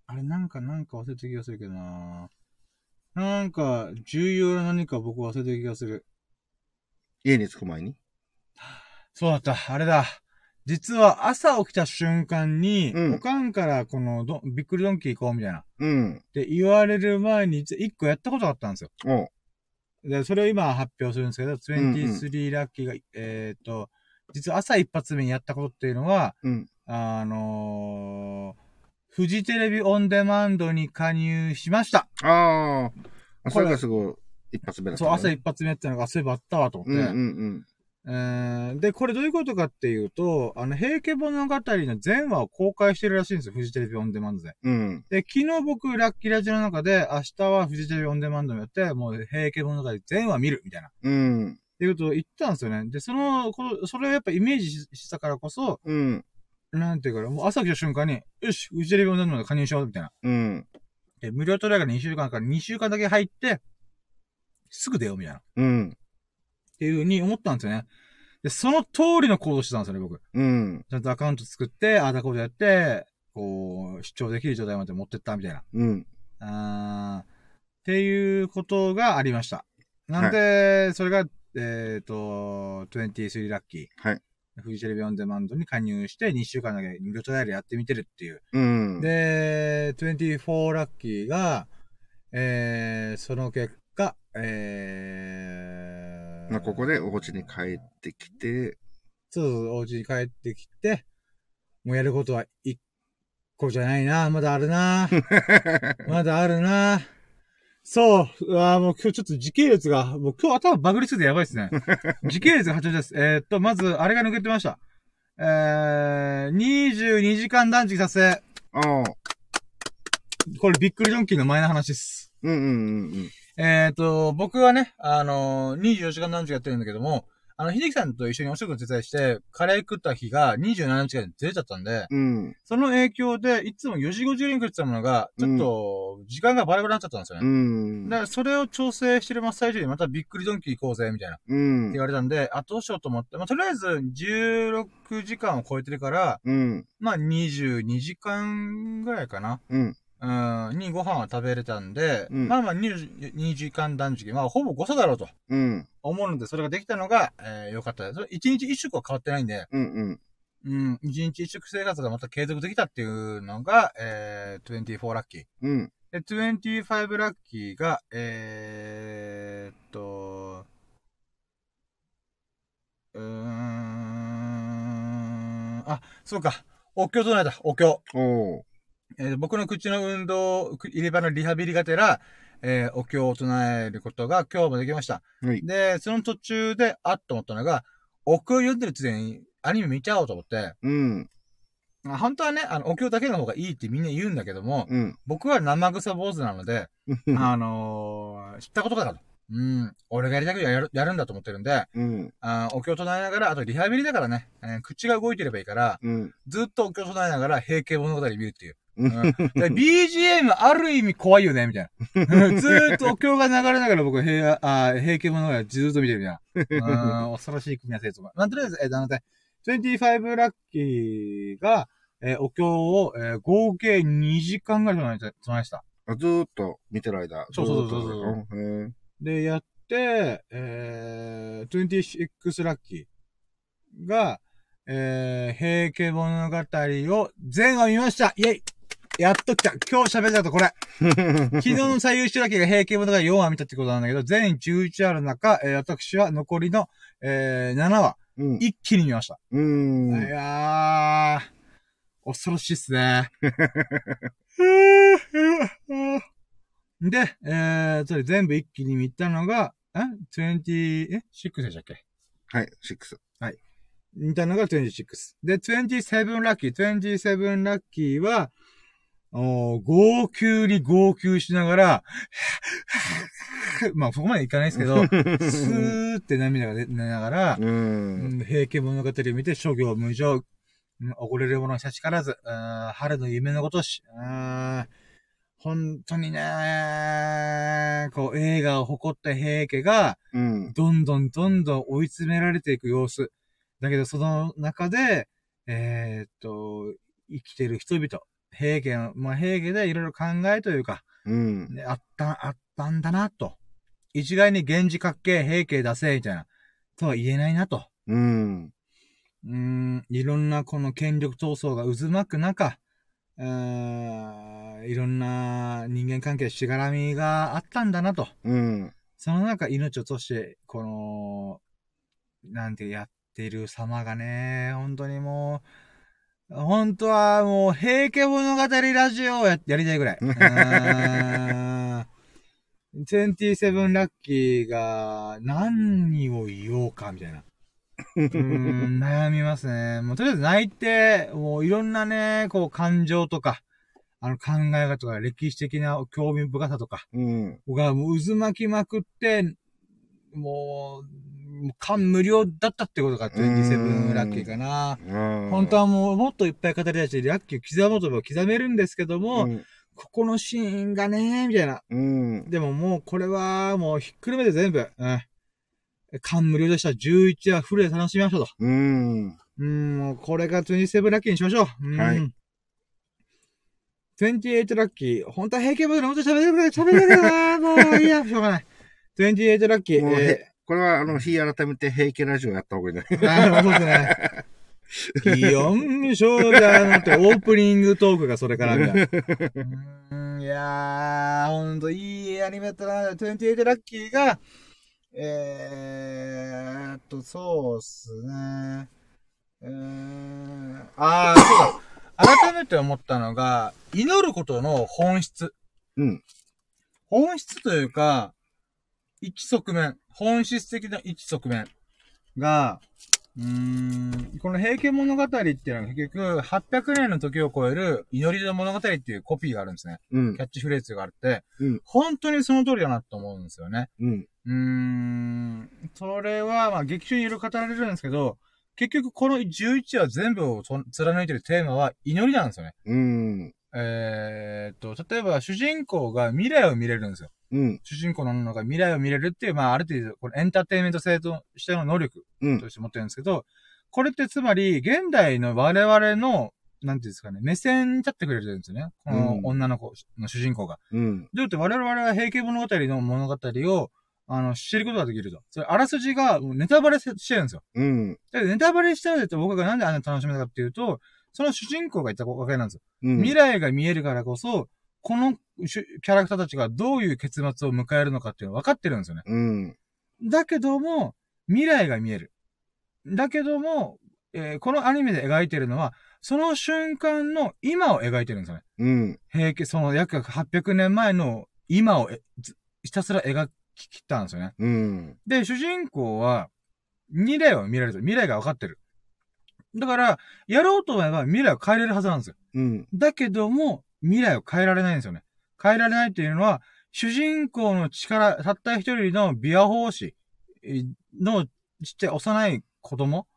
あれなんかなんか忘れてた気がするけどななんか、重要な何か僕忘れてた気がする。家に着く前に？(sighs) そうだった、あれだ。実は朝起きた瞬間に、うんおかんからこのど、びっくりドンキー行こうみたいな。っうん。て言われる前に、一個やったことがあったんですよ。おうで、それを今発表するんですけど、23ラッキーが、えっ、と、実は朝一発目にやったことっていうのは、うん。あのー、フジテレビオンデマンドに加入しました。ああ。そこれれがすごい、一発目だったそう、ね、朝一発目やったのが、そういえばあったわと思って。うんうんえーで、これどういうことかっていうと、あの、平家物語の全話を公開してるらしいんですよ、フジテレビオンデマンドで。うん。うん。で、昨日僕、ラッキーラジオの中で、明日はフジテレビオンデマンドもやって、もう平家物語全話見る、みたいな。っうん。ていうことを言ったんですよね。で、その、このそれをやっぱイメージししたからこそ、うん。なんていうか、もう朝来た瞬間に、よし、フジテレビオンデマンド加入しよう、みたいな。うん。で、無料トライアル2週間から2週間だけ入って、すぐ出よう、みたいな。っうん。ていう風に思ったんですよね。で、その通りの行動してたんですよね、僕。うん。ちゃんとアカウント作って、ああだこうだやって、こう、視聴できる状態まで持ってったみたいな。うん。あーっていうことがありました。なんで、それが、えっ、と、23ラッキー。はい。フジテレビオンデマンドに加入して2週間だけ無料トライアルやってみてるっていう。うん。で、24ラッキーが、えー、その結果、えー、まあ、ここでお家に帰ってきて、そうそう、お家に帰ってきて、もうやることは一個じゃないな。まだあるな。(laughs) まだあるな。そう。うわーもう今日ちょっと時系列が、もう今日頭バグりすぎてやばいですね。(laughs) 時系列が8です。えー、っと、まず、あれが抜けてました。えー、22時間断食達成。ああ。これびっくりドンキーの前の話です。うんうんうんうん。えー、っと、僕はね、あのー、24時間断食やってるんだけども、あの、秀樹さんと一緒にお仕事手伝いして、カレー食った日が27日間でずれちゃったんで、うん。5その影響で、いつも4時50に食ってたものが、ちょっと、時間がバラバラになっちゃったんですようね。ん。だから、それを調整してる真っ最中にまたびっくりドンキー行こうぜ、みたいな。ってうん言。われたんで、あ、どうしようと思って、まあ、とりあえず、16時間を超えてるから、うん。まあ、22時間ぐらいかな。うん。うん、にご飯は食べれたんで、うんまあまあ22時間断食、まあほぼ誤差だろうとうん。思うので、それができたのが、えー、よかったです。1日1食は変わってないんで、うんうん。うん、1日1食生活がまた継続できたっていうのが、えー、24ラッキー。うん。で、25ラッキーが、えーっと、うーん、あ、そうか。お経唱えた、お経。おー。えー僕の口の運動、く入れ歯のリハビリがてら、えーお経を唱えることが今日もできました。はい。で、その途中で、あっと思ったのが、お経を読んでるついでにアニメ見ちゃおうと思って、うん。あ本当はね、あの、お経だけの方がいいってみんな言うんだけども、うん。僕は生臭坊主なので、あのー知ったことかなと。うん。俺がやりたくてやる、やるんだと思ってるんで、うん。あーお経を唱えながら、あとリハビリだからね、えー口が動いてればいいから、うん。ずっとお経を唱えながら平家物語見るっていう。ううん BGM ある意味怖いよね、みたいな。(laughs) ずーっとお経が流れながら僕平、あー平家物語ずーっと見てるみたいな。うん、恐ろしい組み合わせです。まあ、とりあえず、えー、なので、25ラッキーが、えーお経を、えー合計2時間ぐらい唱えました。あずーっと見てる間。そうそうそうそうずーっとへーで、やって、えー、26ラッキーが、えー、平家物語を全話見ましたイェイやっと来た今日喋ったとこれ (laughs) 昨日の最優秀ラッキーが平家物語4話見たってことなんだけど、全11話の中、えー私は残りの、えー、7話、うん。一気に見ました。うん。いやー、恐ろしいっすね。(laughs) で、えー、それ全部一気に見たのが、え ?20、え ?6 でしたっけ？はい、6。見たのが26。で、27ラッキー。27ラッキーは、おー号泣に号泣しながら、(laughs) まあ、そこまでいかないですけど、(laughs) スーって涙が出ながら、う。うんん平家物語を見て諸行無常、うんおごれる者はしからず、うん春の夢のごとし、うん本当にね、こう映画を誇った平家が、うん。どんどんどんどん追い詰められていく様子。だけどその中で、えーっと、生きてる人々、平家の、まあ平家でいろいろ考えというか、うん。ね、あった、あったんだな、と。一概に源氏かっけえ平家出せ、みたいな、とは言えないな、と。うん。うーん、いろんなこの権力闘争が渦巻く中、いろんな人間関係、しがらみがあったんだなと。うん。その中命を落として、この、なんてやってる様がね、本当にもう、本当はもう、平家物語ラジオをややりたいぐらい。(laughs) うーん27ラッキーが何を言おうか、みたいな。うーん悩みますね。もうとりあえず泣いて、もういろんなね、こう感情とか、あの考え方とか、歴史的な興味深さとか、うん。がもう渦巻きまくって、もう感無量だったってことか、27ラッキーかな。うん。本当はもうもっといっぱい語り出して、ラッキーを刻もうと思えば刻めるんですけども、うん。ここのシーンがね、みたいな。うん。でももうこれはもうひっくるめて全部、うん。感無量でした。11話フルで楽しみましょうと。うん。うん、もうこれが27ラッキーにしましょう。うん。はい28ラッキー。本当は平家ボでもっと喋れるから喋れるから、(laughs) もういいや、しょうがない。28ラッキー。えへこれは、あの、日改めて平家ラジオやった方がいいね。ー、あそうですね。祇園少女のってオープニングトークがそれからみたいな。うーん、いやー、ほんといいアニメだったな。28ラッキーが、えーっと、そうっすね。えー、あー、そうだ。改めて思ったのが、祈ることの本質。うん。本質というか、一側面、本質的な一側面が、うーん、この平家物語っていうのは結局、800年の時を超える祈りの物語っていうコピーがあるんですね。うんキ。ャッチフレーズがあって、うん本当にその通りだなと思うんですよね。うん。うーん、それは、まあ、劇中にいろいろ語られるんですけど、結局この11話全部をと貫いてるテーマは祈りなんですよね。うん。えーっと、例えば主人公が未来を見れるんですよ。うん。主人公の女が未来を見れるっていう、まあ、ある程度、これエンターテインメント性としての能力うんとして持ってるんですけど、これってつまり、現代の我々の、なんていうんですかね、目線に立ってくれてるんですよね。この女の子の主人公が。うん。どうやって我々は平家物語の物語を、あの、知ることができると。それ、あらすじがネタバレししてるんですよ。うん。で、ネタバレしたらと僕がなんであんな楽しめたかっていうと、その主人公が言ったわけなんですよ。うん。未来が見えるからこそ、このキャラクターたちがどういう結末を迎えるのかっていうのが分かってるんですよね。うん。だけども、未来が見える。だけども、えーこのアニメで描いてるのは、その瞬間の今を描いてるんですよね。うん。平家、その約800年前の今をひたすら描き切ったんですよね。うん。で、主人公は、未来を見られる。未来が分かってる。だから、やろうと思えば未来を変えれるはずなんですよ。うん。だけども、未来を変えられないんですよね。変えられないっていうのは、主人公の力、たった一人のビア法師えのちっちゃい幼い子供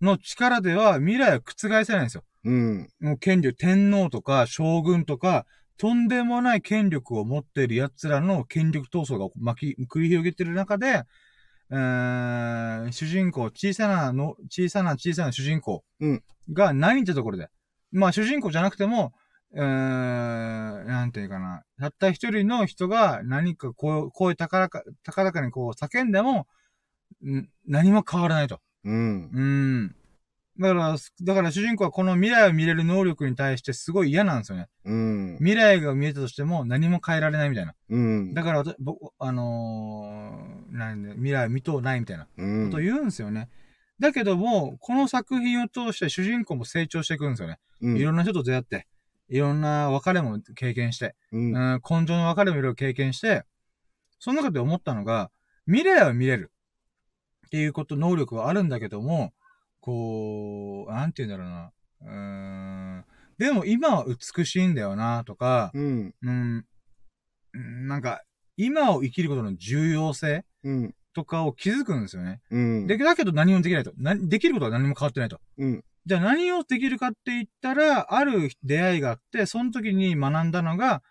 の力では未来を覆せないんですよ。うん。もう権力、天皇とか将軍とか、とんでもない権力を持っている奴らの権力闘争が巻き、繰り広げてる中で、えー、主人公、小さなの、小さな小さな主人公うんが何ってところで、まあ主人公じゃなくても、えー、なんていうかな、たった一人の人が何かこう、声高らか、高らかにこう叫んでも、ん何も変わらないと。うん。うん。だから、だから主人公はこの未来を見れる能力に対してすごい嫌なんですよね。うん。未来が見えたとしても何も変えられないみたいな。うん。だから私、僕、あのー、なんで、未来を見とうないみたいなうんことを言うんですよね。だけども、この作品を通して主人公も成長していくんですよね。うんいろんな人と出会って、いろんな別れも経験して、うんうん、根性の別れもいろいろ経験して、その中で思ったのが、未来を見れるっていうこと、能力はあるんだけども、こう、なんて言うんだろうな。うーん、でも今は美しいんだよな、とか、うん。うん、うんなんか、今を生きることの重要性うん。とかを気づくんですよね。うん。で、だけど何もできないと。なできることは何も変わってないと。うん。じゃあ何をできるかって言ったら、ある出会いがあって、その時に学んだのが、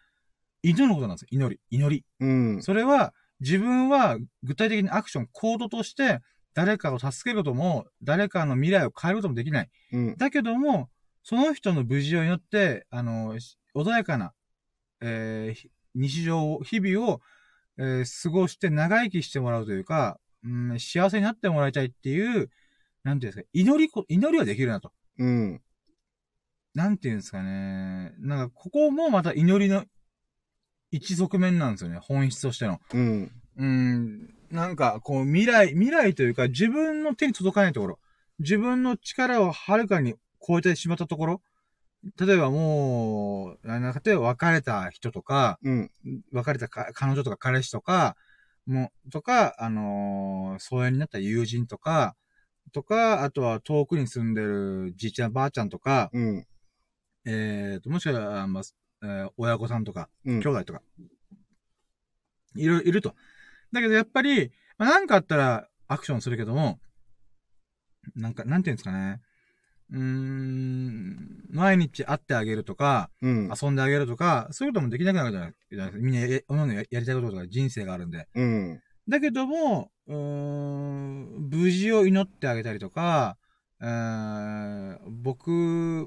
祈ることなんですよ。祈り。祈り。うん。それは、自分は具体的にアクション、行動として、誰かを助けることも、誰かの未来を変えることもできない。うん。だけども、その人の無事を祈って、あの、し穏やかな、えーひ日常を、日々を、えー過ごして長生きしてもらうというか、うん、幸せになってもらいたいっていう、なんていうんですか、祈りこ、祈りはできるなと。うん。なんていうんですかね。なんか、ここもまた祈りの一側面なんですよね。本質としての。うん。うん、なんか、こう、未来、未来というか、自分の手に届かないところ、自分の力をはるかに超えてしまったところ、例えばもう、なんか例えば別れた人とか、うん。別れたか彼女とか彼氏とか、もう、とか、あのー疎遠になった友人とか、とか、あとは遠くに住んでるじいちゃんばあちゃんとか、うん。えーと、もしくは、まあ、えー親御さんとか、うん兄。弟とか、いる、いると。だけどやっぱり、まあ、なんかあったらアクションするけども、なんか、なんていうんですかね。うーん、毎日会ってあげるとか、うん。遊んであげるとか、そういうこともできなくなるじゃないですか。みんなや、おのおのややりたいこととか人生があるんで。うん。だけども、うーん、無事を祈ってあげたりとか、えー僕、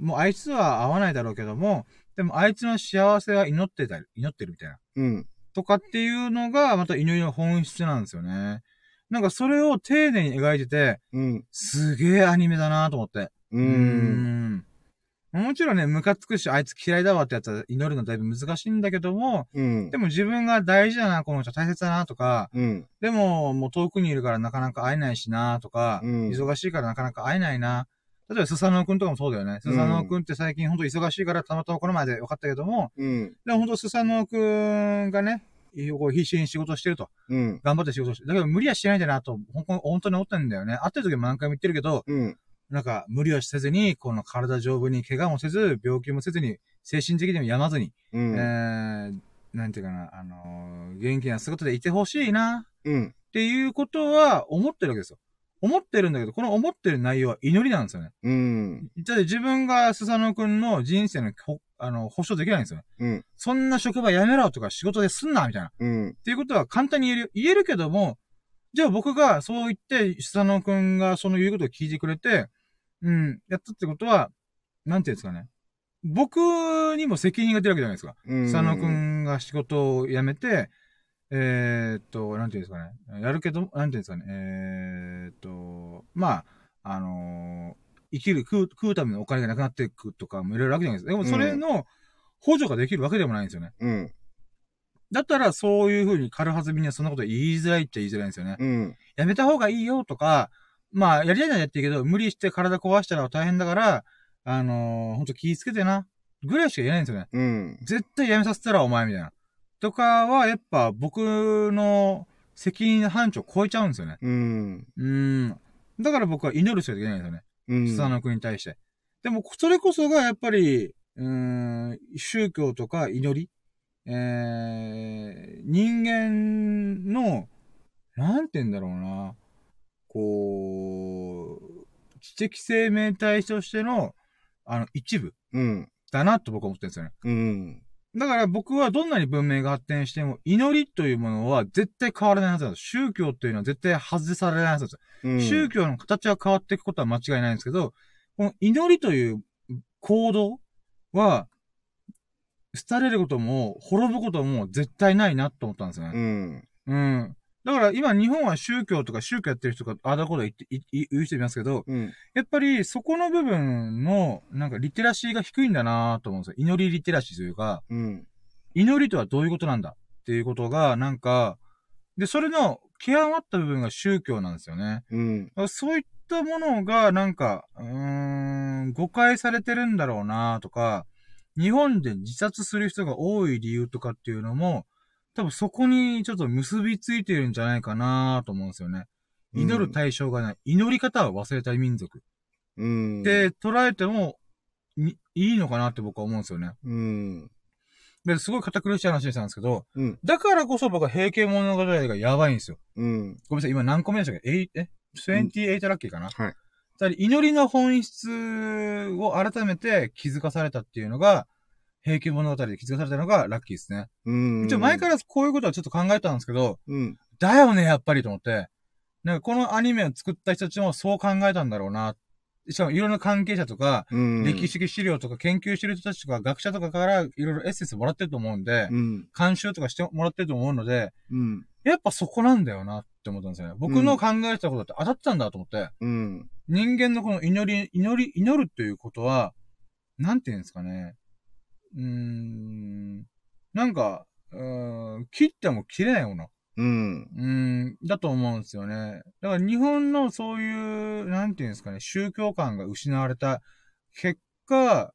もうあいつは会わないだろうけども、でもあいつの幸せは祈ってたり、祈ってるみたいな。うん。とかっていうのが、また祈りの本質なんですよね。なんかそれを丁寧に描いてて、うん。すげえアニメだなと思って。う。うんんもちろんね、ムカつくし、あいつ嫌いだわってやつは祈るのだいぶ難しいんだけども、うんで。も自分が大事だな、この人大切だなとか、うん。でも、もう遠くにいるからなかなか会えないしなとか、うん忙しいからなかなか会えないな。例えば、スサノオくんとかもそうだよね。スサノオくんって最近ほんと忙しいからたまたまこの前で分かったけども、うん。でもほんとスサノオくんがね、こう必死に仕事してると。うん。頑張って仕事してる。だけど無理はしないんだなと、ほん本当に思ってんだよね。会ってる時も何回も言ってるけど、うん。なんか無理はせずに、この体丈夫に怪我もせず、病気もせずに、精神的にも病まずに、うん。えー、なんていうかな、あのー元気な姿でいてほしいな、うん。っていうことは思ってるわけですよ。思ってるんだけど、この思ってる内容は祈りなんですよね。うん。だって自分がスサノオくんの人生のほ、あの、保証できないんですよね。うん。そんな職場辞めろとか仕事ですんな、みたいな。うん。っていうことは簡単に言えるよ。言えるけども、じゃあ僕がそう言って、スサノオくんがその言うことを聞いてくれて、うん、やったってことは、なんていうんですかね。僕にも責任が出るわけじゃないですか。うん。佐野くんが仕事を辞めて、えー、っと、なんていうんですかね。やるけど、なんていうんですかね。えー、っと、まあ、あのー生きる、食う、食うためのお金がなくなっていくとかもいろいろあるじゃないですか。でもそれの補助ができるわけでもないんですよね。うん。だったらそういうふうに軽はずみにはそんなこと言いづらいっちゃ言いづらいんですよね。うん。やめた方がいいよとか、まあ、やりたいならやっていいけど、無理して体壊したら大変だから、あのー、ほんと気ぃつけてな。ぐらいしか言えないんですよね。うん。絶対やめさせたらお前みたいな。とかは、やっぱ僕の責任範疇を超えちゃうんですよね。うん。うーん。だから僕は祈るしかいけないんですよね。うん。スサノ君に対して。でも、それこそがやっぱり、うーん、宗教とか祈り、えー、人間の、なんて言うんだろうな、こう、知的生命体としての、あの、一部うん。だなと僕は思ってるんですよね。うん。だから僕はどんなに文明が発展しても、祈りというものは絶対変わらないはずなんです。宗教というのは絶対外されないはずなんですよ。うん。宗教の形は変わっていくことは間違いないんですけど、この祈りという行動は、廃れることも、滅ぶことも絶対ないなと思ったんですようね。ん。うん。だから今日本は宗教とか宗教やってる人がああだこと言って、言う人いますけど、うん。やっぱりそこの部分の、なんかリテラシーが低いんだなと思うんですよ。祈りリテラシーというか、うん。祈りとはどういうことなんだっていうことが、なんか、で、それの極まった部分が宗教なんですよね。うん。そういったものが、なんか、うーん、誤解されてるんだろうなとか、日本で自殺する人が多い理由とかっていうのも、多分そこにちょっと結びついてるんじゃないかなと思うんですよね。祈る対象がない。祈り方を忘れたい民族。うん。で、捉えても、にいいのかなって僕は思うんですよね。うん。で、すごい堅苦しい話でしたんですけど、うん。だからこそ僕は平家物語がやばいんですよ。うん。ごめんなさい、今何個目でしたっけ？え？いえ ?28 ラッキーかな、はい。つまり祈りの本質を改めて気づかされたっていうのが、平家物語で気づかされたのがラッキーですね。うん。一応前からこういうことはちょっと考えたんですけど、うん。だよね、やっぱりと思って。なんかこのアニメを作った人たちもそう考えたんだろうな。しかもいろんな関係者とか、うん。歴史的資料とか研究してる人たちとか学者とかからいろいろエッセンスもらってると思うんで、うん。監修とかしてもらってると思うので、うん。やっぱそこなんだよなって思ったんですよね。僕の考えてたことって当たってたんだと思って。うん。人間のこの祈り、祈り、祈るっていうことは、なんて言うんですかね。うーん、なんか、うーん、切っても切れないもの。うん。うん、だと思うんですよね。だから日本のそういう、なんていうんですかね、宗教観が失われた結果、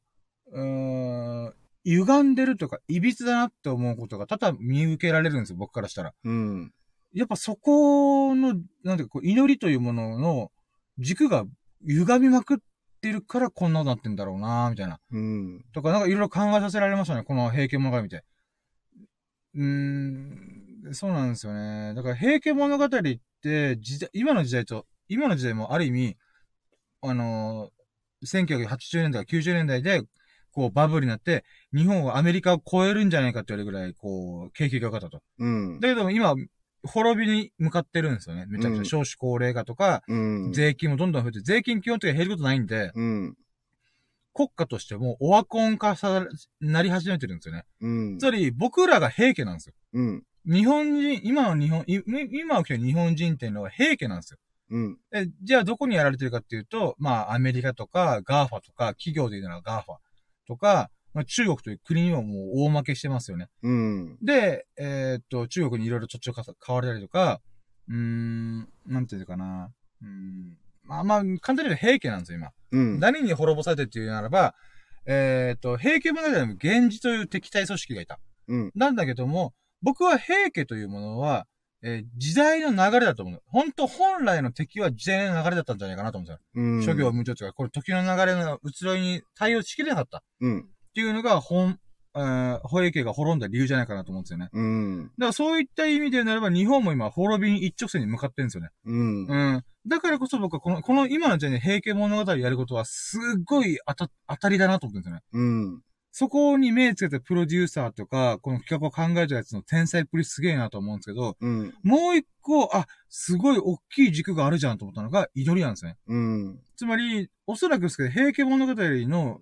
うーん、歪んでるとか、歪だなって思うことが多々見受けられるんですよ、僕からしたら。うん。やっぱそこの、なんていうか、こう祈りというものの軸が歪みまくってるからこんなことなってんだろうなみたいな。うん。とか、なんかいろいろ考えさせられましたね、この平家物語見て。うーん、そうなんですよね。だから平家物語って、時代、今の時代と、今の時代もある意味、あのー、1980年代、90年代で、こうバブルになって、日本はアメリカを超えるんじゃないかって言われるぐらい、こう、景気が良かったと。うん。だけども今、滅びに向かってるんですよね。めちゃくちゃうん少子高齢化とか、うん。税金もどんどん増えて、税金基本的に減ることないんで、うん。国家としてもオワコン化さ、なり始めてるんですよね。うんつ。まり、僕らが平家なんですよ。うん。日本人、今の日本、い今起きてる日本人っていうのは平家なんですよ。うん。えじゃあどこにやられてるかっていうと、まあアメリカとかガーファとか、企業で言うならガーファとか、まあ、中国という国にはもう大負けしてますよね。うん。で、えーっと、中国にいろいろ土地を買われたりとか、うーん、なんていうのかな。うーん、まあまあ、簡単に言うと平家なんですよ、今。うん。何に滅ぼされてるっていうならば、えーっと、平家物語でも源氏という敵対組織がいた。うん。なんだけども、僕は平家というものは、えー時代の流れだと思う。本当本来の敵は時代の流れだったんじゃないかなと思うんですよ。うん。諸行無常とか、これ時の流れの移ろいに対応しきれなかった。っうん。ていうのが、本、えー、平家が滅んだ理由じゃないかなと思うんですよね。うん。だからそういった意味でならば、日本も今、滅びに一直線に向かってるんですよね。うん。うん。だからこそ僕はこの、この今の時代に平家物語やることは、すっごい当た、当たりだなと思ってるんですよね。うん。そこに目つけてプロデューサーとか、この企画を考えたやつの天才っぷりすげえなと思うんですけど、うん。もう一個、あ、すごい大きい軸があるじゃんと思ったのが、祈りなんですね。うん。つまり、おそらくですけど、平家物語の、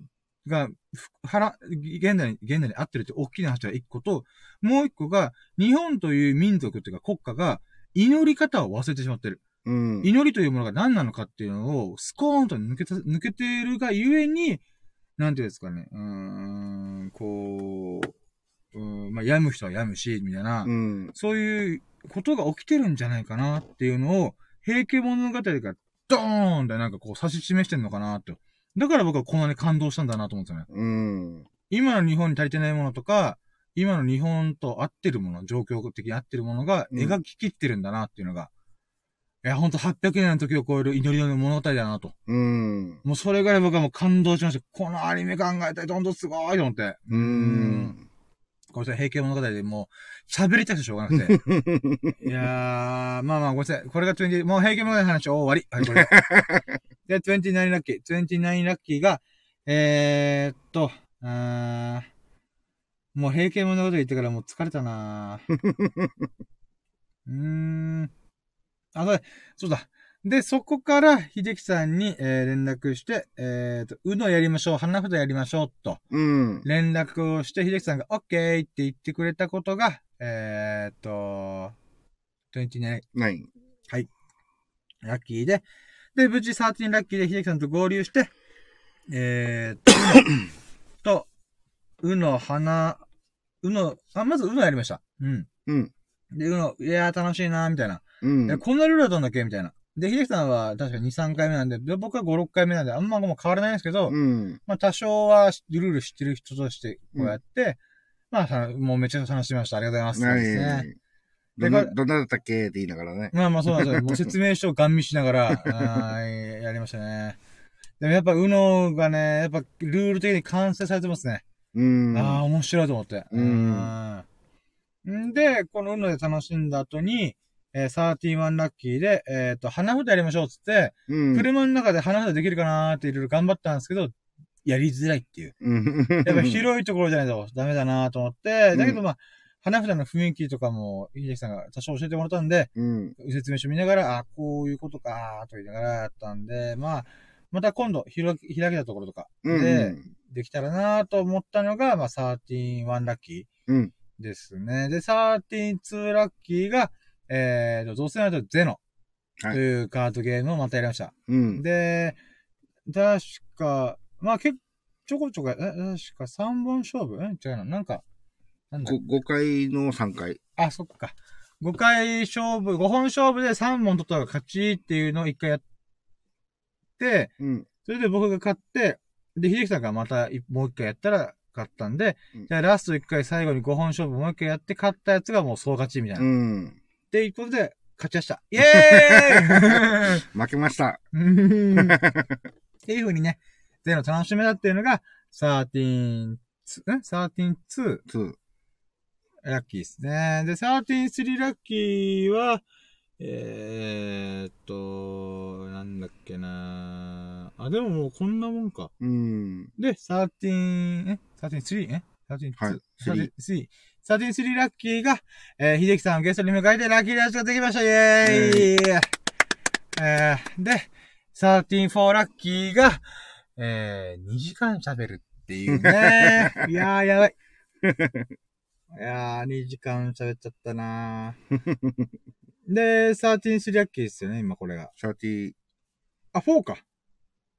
が、ふはら、現代に、現代に合ってるって大きな話が一個と、もう一個が、日本という民族というか国家が、祈り方を忘れてしまってる。うん。祈りというものが何なのかっていうのを、スコーンと抜けた、抜けているがゆえに、なんていうんですかね、うーん、こう、うーん、まあ、病む人は病むし、みたいな、うん。そういうことが起きてるんじゃないかなっていうのを、平家物語がドーンってなんかこう指し示してんのかなと。だから僕はこんなに感動したんだなと思うんですよね。うん。今の日本に足りてないものとか、今の日本と合ってるもの、状況的に合ってるものがうん描ききってるんだなっていうのが、いや、ほんと800年の時を超える祈りの物語だなと。うん。もうそれぐらい僕はもう感動しました。このアニメ考えたらほんとすごいと思って。うん。ごめんなさい、平家物語でもう喋りたくてしょうがなくて。(laughs) いやー、まあまあごめんなさい。これが20、もう平家物語の話終わり。はい、これ (laughs) で。で、29ラッキー。29ラッキーが、えーっと、あーもう平家物語言ってからもう疲れたなー (laughs) うーん。あ、そうだ。で、そこから、秀樹さんに、えー連絡して、えーっと、うのやりましょう、花札やりましょう、と。うん。連絡をして、秀樹さんが OK って言ってくれたことが、えーっと、29ない。ラッキーで、で、無事13ラッキーで秀樹さんと合流して、えーっと、と、うの花、うの、あ、まずうのやりました。うん。うん。で、うの、いやー楽しいなーみたいな。うん。え、こんなルールだったんだっけみたいな。で、秀樹さんは確か2、3回目なんで、で僕は5、6回目なんで、あんまもう変わらないんですけど、うん。まあ多少はルール知ってる人としてこうやって、まあさ、もうめちゃくちゃ楽しみました。ありがとうございます。ですね。どんな、どんなだったっけ？って言いながらね。まあまあそうなんですよ。(laughs) もう説明書をガン見しながら、あーやりましたね。でもやっぱ、うのがね、やっぱルール的に完成されてますね。うん。ああ、面白いと思って。うんうん。んで、このうので楽しんだ後に、えー、31ラッキーで、えっ、と、花札やりましょうっつって、うん。車の中で花札できるかなーっていろいろ頑張ったんですけど、やりづらいっていう。うん。やっぱ広いところじゃないとダメだなと思って、だけどまあ、花札の雰囲気とかも、秀樹さんが多少教えてもらったんで、うん。説明書見ながら、あ、こういうことか、と言いながらやったんで、まあ、また今度、開き、開けたところとかうん。で、できたらなと思ったのが、まあ、13-1ラッキうん。ーですね。で、13-2ラッキーが、えーと、どうせなるとゼノとはいいうカードゲームをまたやりました。うん。で、確か、まあ、結ちょこちょこ、え、確か3本勝負？え違うな。なんか、なんだご5回の3回。あ、そっか。5回勝負、5本勝負で3本取ったら勝ちっていうのを1回やって、うん。それで僕が勝って、で、秀樹さんがまたいもう1回やったら勝ったんで、うんじゃあラスト1回最後に5本勝負もう1回やって勝ったやつがもう総勝ちみたいな。うっん。ていうことで、勝ちました。(laughs) イエーイ (laughs) 負けました。うんっていう風にね、ゼロ楽しめたっていうのが、13、ん ?13-2 2。ラッキーですね。で、13-3ラッキーは、えーっと、なんだっけなあ、でももうこんなもんか。うん。で、13、え ?13-3? え ?13-2? はい13 3。13-3ラッキーが、えー、秀樹さんをゲストに迎えてラッキーラジオができましたイェーイ、えー、で、13-4ラッキーが、えー、2時間喋るっていうね。(laughs) いやー、やばい。いやー、2時間喋っちゃったなーで、13-3ラッキーですよね、今これが。32あ、4か。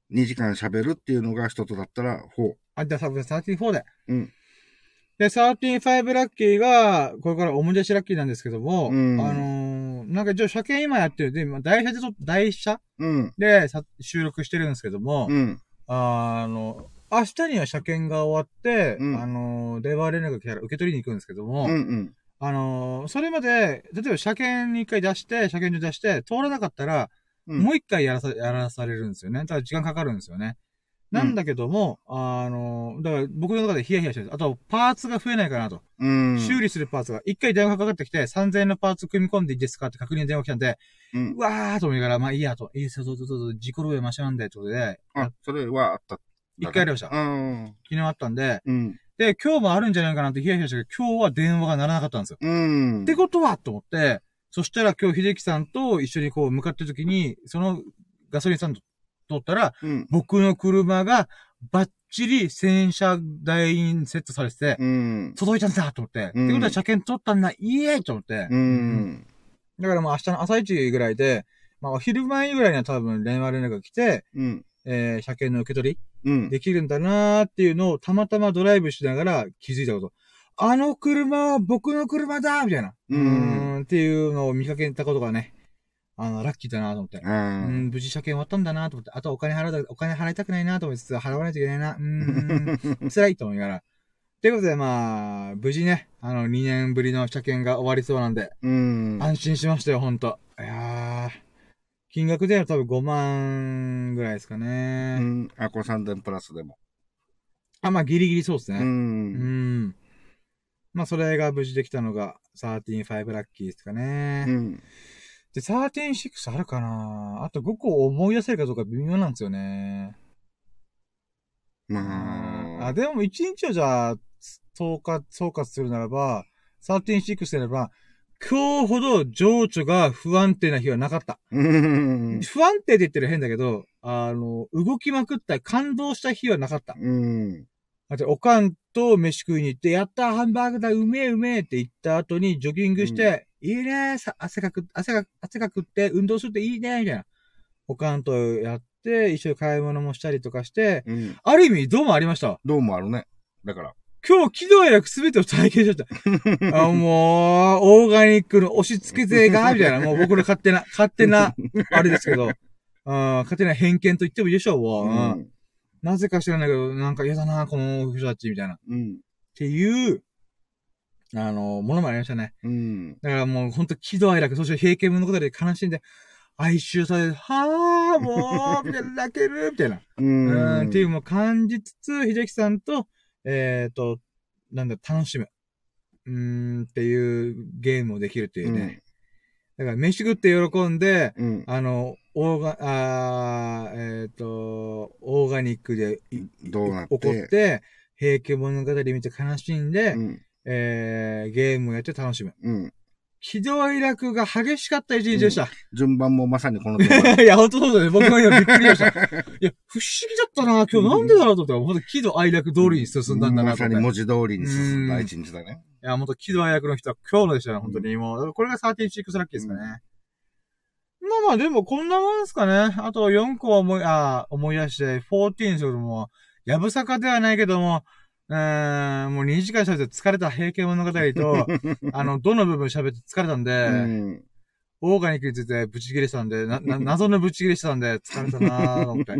時間喋るっていうのが一つだったら4。あ、じゃあ、多分13-4で。うん。で、13-5ラッキーが、これから思い出しラッキーなんですけども、うんあのー、なんか、じゃあ、車検今やってるで、今、台車でと、台車うん。でさ収録してるんですけども、うん。あの、明日には車検が終わって、うんあのー、電話連絡が来たら受け取りに行くんですけども、うん。うん。あのー、それまで、例えば車検に一回出して、車検に出して、通らなかったら、うんもう一回やらさ、やらされるんですよね。だから時間かかるんですよね。なんだけども、あの、だから僕の中でヒヤヒヤしてるんです。あと、パーツが増えないかなと。うん。修理するパーツが、一回電話かかってきて、3000円のパーツ組み込んでいいですか？って確認電話来たんで、うんう。わーと思いながら、まあいいやと。いいですよ、どうぞどうぞ、事故る上マシなんで、ってことで、あ、それはあった。一回ありました。うん。昨日あったんで、うん。で、今日もあるんじゃないかなってヒヤヒヤしたけど、今日は電話が鳴らなかったんですよ。うん。ってことはと思って、そしたら今日秀樹さんと一緒にこう向かってる時に、そのガソリンスタンド通ったら、うん。僕の車がバッチリ洗車台にセットされてて、うん。届いたんだと思って。うんってことは車検取ったんだ、イエーイと思って。うん。だからもう明日の朝一ぐらいで、まあお昼前ぐらいには多分電話連絡が来て、うん。えー、車検の受け取りうん。できるんだなーっていうのをたまたまドライブしながら気づいたこと。あの車は僕の車だみたいな。うんっていうのを見かけたことがね、あの、ラッキーだなと思って。う。うんん、無事車検終わったんだなと思って、あとお金払うだ、お金払いたくないなと思いつつ、払わないといけないな。うーん、(laughs) 辛いと思いながら。ということで、まあ、無事ね、あの、2年ぶりの車検が終わりそうなんで、うん。安心しましたよ、ほんと。いやー、金額では多分5万ぐらいですかうね。ん。あ、これ3点プラスでも。あ、まあ、ギリギリそうですう。ね。うんん。まあ、それが無事できたのが、13-5ラッキーですかね。うん。で、13-6あるかなあと5個思い出せるかどうか微妙なんですよね。まあ。あ、でも1日をじゃあ、総括、総括するならば、13-6ならば、今日ほど情緒が不安定な日はなかった。うん。不安定って言ってる変だけど、あの、動きまくった、感動した日はなかった。うん。だって、おかんと飯食いに行って、やったハンバーグだ、うめえうめえって言った後にジョギングして、いいねさ汗かく、汗か、汗かくって運動するっていいねみたいな。おかんとやって、一緒に買い物もしたりとかして、うん。ある意味どうもありました。どうもあるね。だから。今日、喜怒哀楽すべてを体験しちゃった。(laughs) あもう、オーガニックの押し付け勢が、みたいな、もう僕の勝手な、勝手な、あれですけど、あ (laughs) 勝手な偏見と言ってもいいでしょう、もうううんん。なぜか知らないけど、なんか嫌だな、この人たち、みたいな。っうん。ていう、あの、ものもありましたね。うん。だからもう、ほんと喜怒哀楽、そして平家物語で悲しんで、哀愁されて、はぁ、もう、みたいな、泣ける、みたいな。ううん、ん。っていうのを感じつつ、秀樹さんと、えっ、と、なんだ、楽しむ。うーん、っていうゲームをできるっていうね。だから、飯食って喜んで、うん。あの、オーガ、あーえっ、と、オーガニックでいどうなって。怒って、平家物語見て悲しんで、うん。えー、ゲームをやって楽しむ。うん。喜怒哀楽が激しかった一日でした。順番もまさにこの通り。(laughs) いや、本当そうだね。僕も今びっくりしました。(laughs) いや、不思議だったな。今日なんでだろうと思ったら、本当喜怒哀楽通りに進んだんだなまさ。に文字通りに進んだ一日だね。いや、本当喜怒哀楽の人は今日のでしたね、本当に。もう、これが36ラッキーですかね。まあまあ、でもこんなもんですかね。あと4個は思い、あー思い出して、14するともう、やぶさかではないけども、うーん、もう2時間喋って疲れた平家物語と、(laughs) あの、どの部分喋って疲れたんで、うん。オーガニックについてブチ切れしたんで、な、な、謎のブチ切れしたんで、疲れたなーと思って。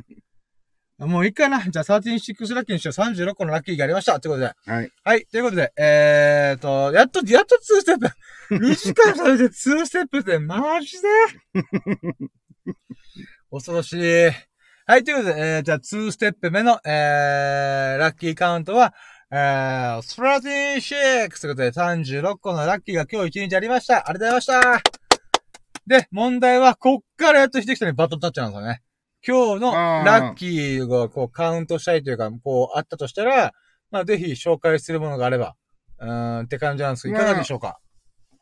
もういいかな。じゃあ、136ラッキーにしよう。36個のラッキーがありました。ってことで。はい。はい。ということで、えーと、やっと、やっと2ステップ。(laughs) 2時間されて2ステップって、マジで？(laughs) 恐ろしい。はい。ということで、えー、じゃあ2ステップ目の、えー、ラッキーカウントは、えー、36ということで36個のラッキーが今日1日ありました。ありがとうございました。で、問題は、こっからやっと秀樹さんにバトンタッチなんですよね。今日のあーラッキーをこうカウントしたいというか、こうあったとしたら、まあぜひ紹介するものがあれば、うーんって感じなんですけど、いかがでしょうか、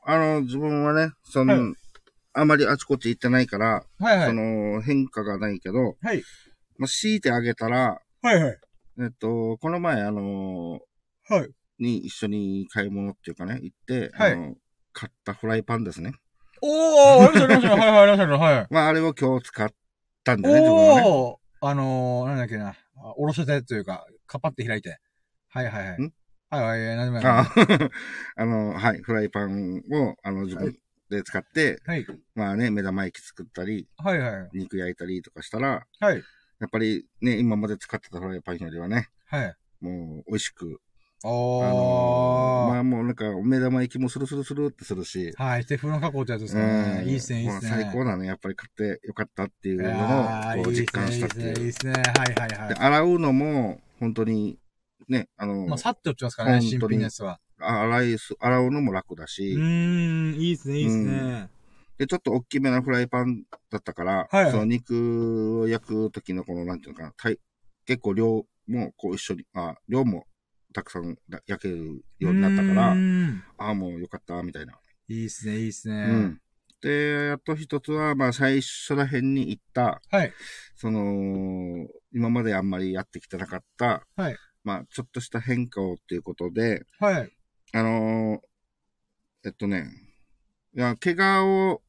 あの、自分はね、その、はいあまりあちこち行ってないから、はいはい。その、変化がないけど、はい。まあ、強いてあげたら、はいはい。えっと、この前、あのはい。に一緒に買い物っていうかね、行って、はいあの、買ったフライパンですね。おー、ありましたありました。はいはい、ありましたはい。(laughs) まあ、あれを今日使ったんでね。おー、あのー、なんだっけな。あおろせてというか、カパって開いて。はいはいはい。ん？はいはい、何でも。あ (laughs) あの、はい、フライパンを、あの、自分で使って、はい。まあね、目玉焼き作ったり、はいはい。肉焼いたりとかしたら、はい。やっぱりね、今まで使ってたフライパンよりはね、はい。もう美味しく、あ。のーまあもうなんか、目玉焼きもスルスルスルってするし、はい、テフロン加工ってやつですね。うんいいっすね、いいっすね。まあ最高だね。やっぱり買ってよかったっていうのを、こう実感したっていいっすね、いいいう。っすね。はいはいはで、い。洗うのも、本当に、ね、あの、まあ、さって落ちますからね、新品のやつは。あ洗いす、洗うのも楽だうし、ーん、いいっすね、いいっすね。で、ちょっと大きめなフライパンだったから、はいはいその肉を焼く時のこの、なんていうのかな、結構量もこう一緒に、あ、量もたくさんだ焼けるようになったからああ、もうよかった、みたいな。いいっすね、いいっすね。うん。で、やっと一つは、まあ最初ら辺に行った、はい。その、今まであんまりやってきてなかった、はいまあちょっとした変化をっていうことで、はい。あのーえっとね、いや、怪我を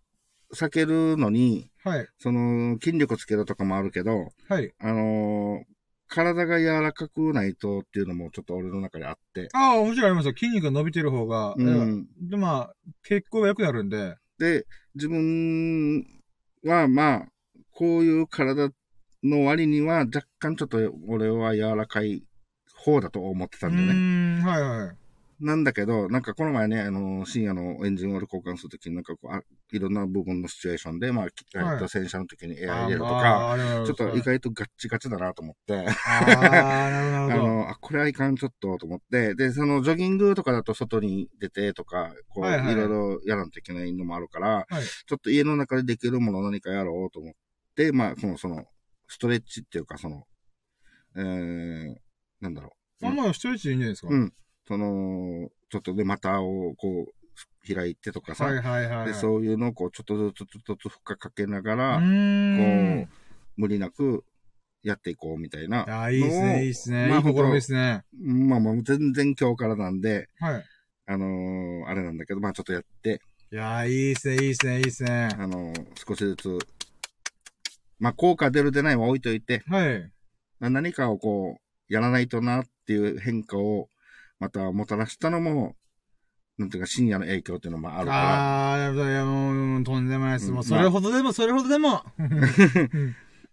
避けるのに、はい。その、筋力つけるとかもあるけど、はい。あのー体が柔らかくないとっていうのもちょっと俺の中であって、ああ、もちろんありますよ。筋肉が伸びてる方が。うん。で、まあ、血行が良くなるんで。で、自分はまあ、こういう体の割には若干ちょっと俺は柔らかい方だと思ってたうんだよね。ーん、はいはい。なんだけど、なんかこの前ね、あの、深夜のエンジンオイル交換するときになんかこうあ、いろんな部分のシチュエーションで、まあ、きえっと、洗車の時にエア入れるとか、あー、あーちょっと意外。外とガッチガチだなと思って、あ。(laughs) の、あ、これはいかんちょっとと思って、で、そのジョギングとかだと外に出てとか、こう、はいはいいろいろやらんといけないのもあるから、はいちょっと家の中でできるもの何かやろうと思って、まあ、その、その、ストレッチっていうか、その、えー、なんだろあんまあ、ストレッチでいいんじゃないですか。う。うん。その、ちょっとで股をこう、開いてとかさ、はいはいはいはい。で、そういうのをこう、ちょっとずつちょっとずつ負荷かけながうら。こ無理なくやっていこうみたいな。ああ、いいっすね、いいっすね。まあいい試みですね。まあまあ、全然今日からなんで、はい。あのーあれなんだけど、まあちょっとやって、いやー、いいっすね、いいっすね、いいっすね。あのー少しずつ、まあ効果出る出ないは置いといて、はい。な何かをこう、やらないとなっていう変化を、またもたらしたのも、なんていうか深夜の影響っていうのもあるかああ、なるほど。いや、もう、とんでもないです。うんもう、それほどでも、それほどでも。ら、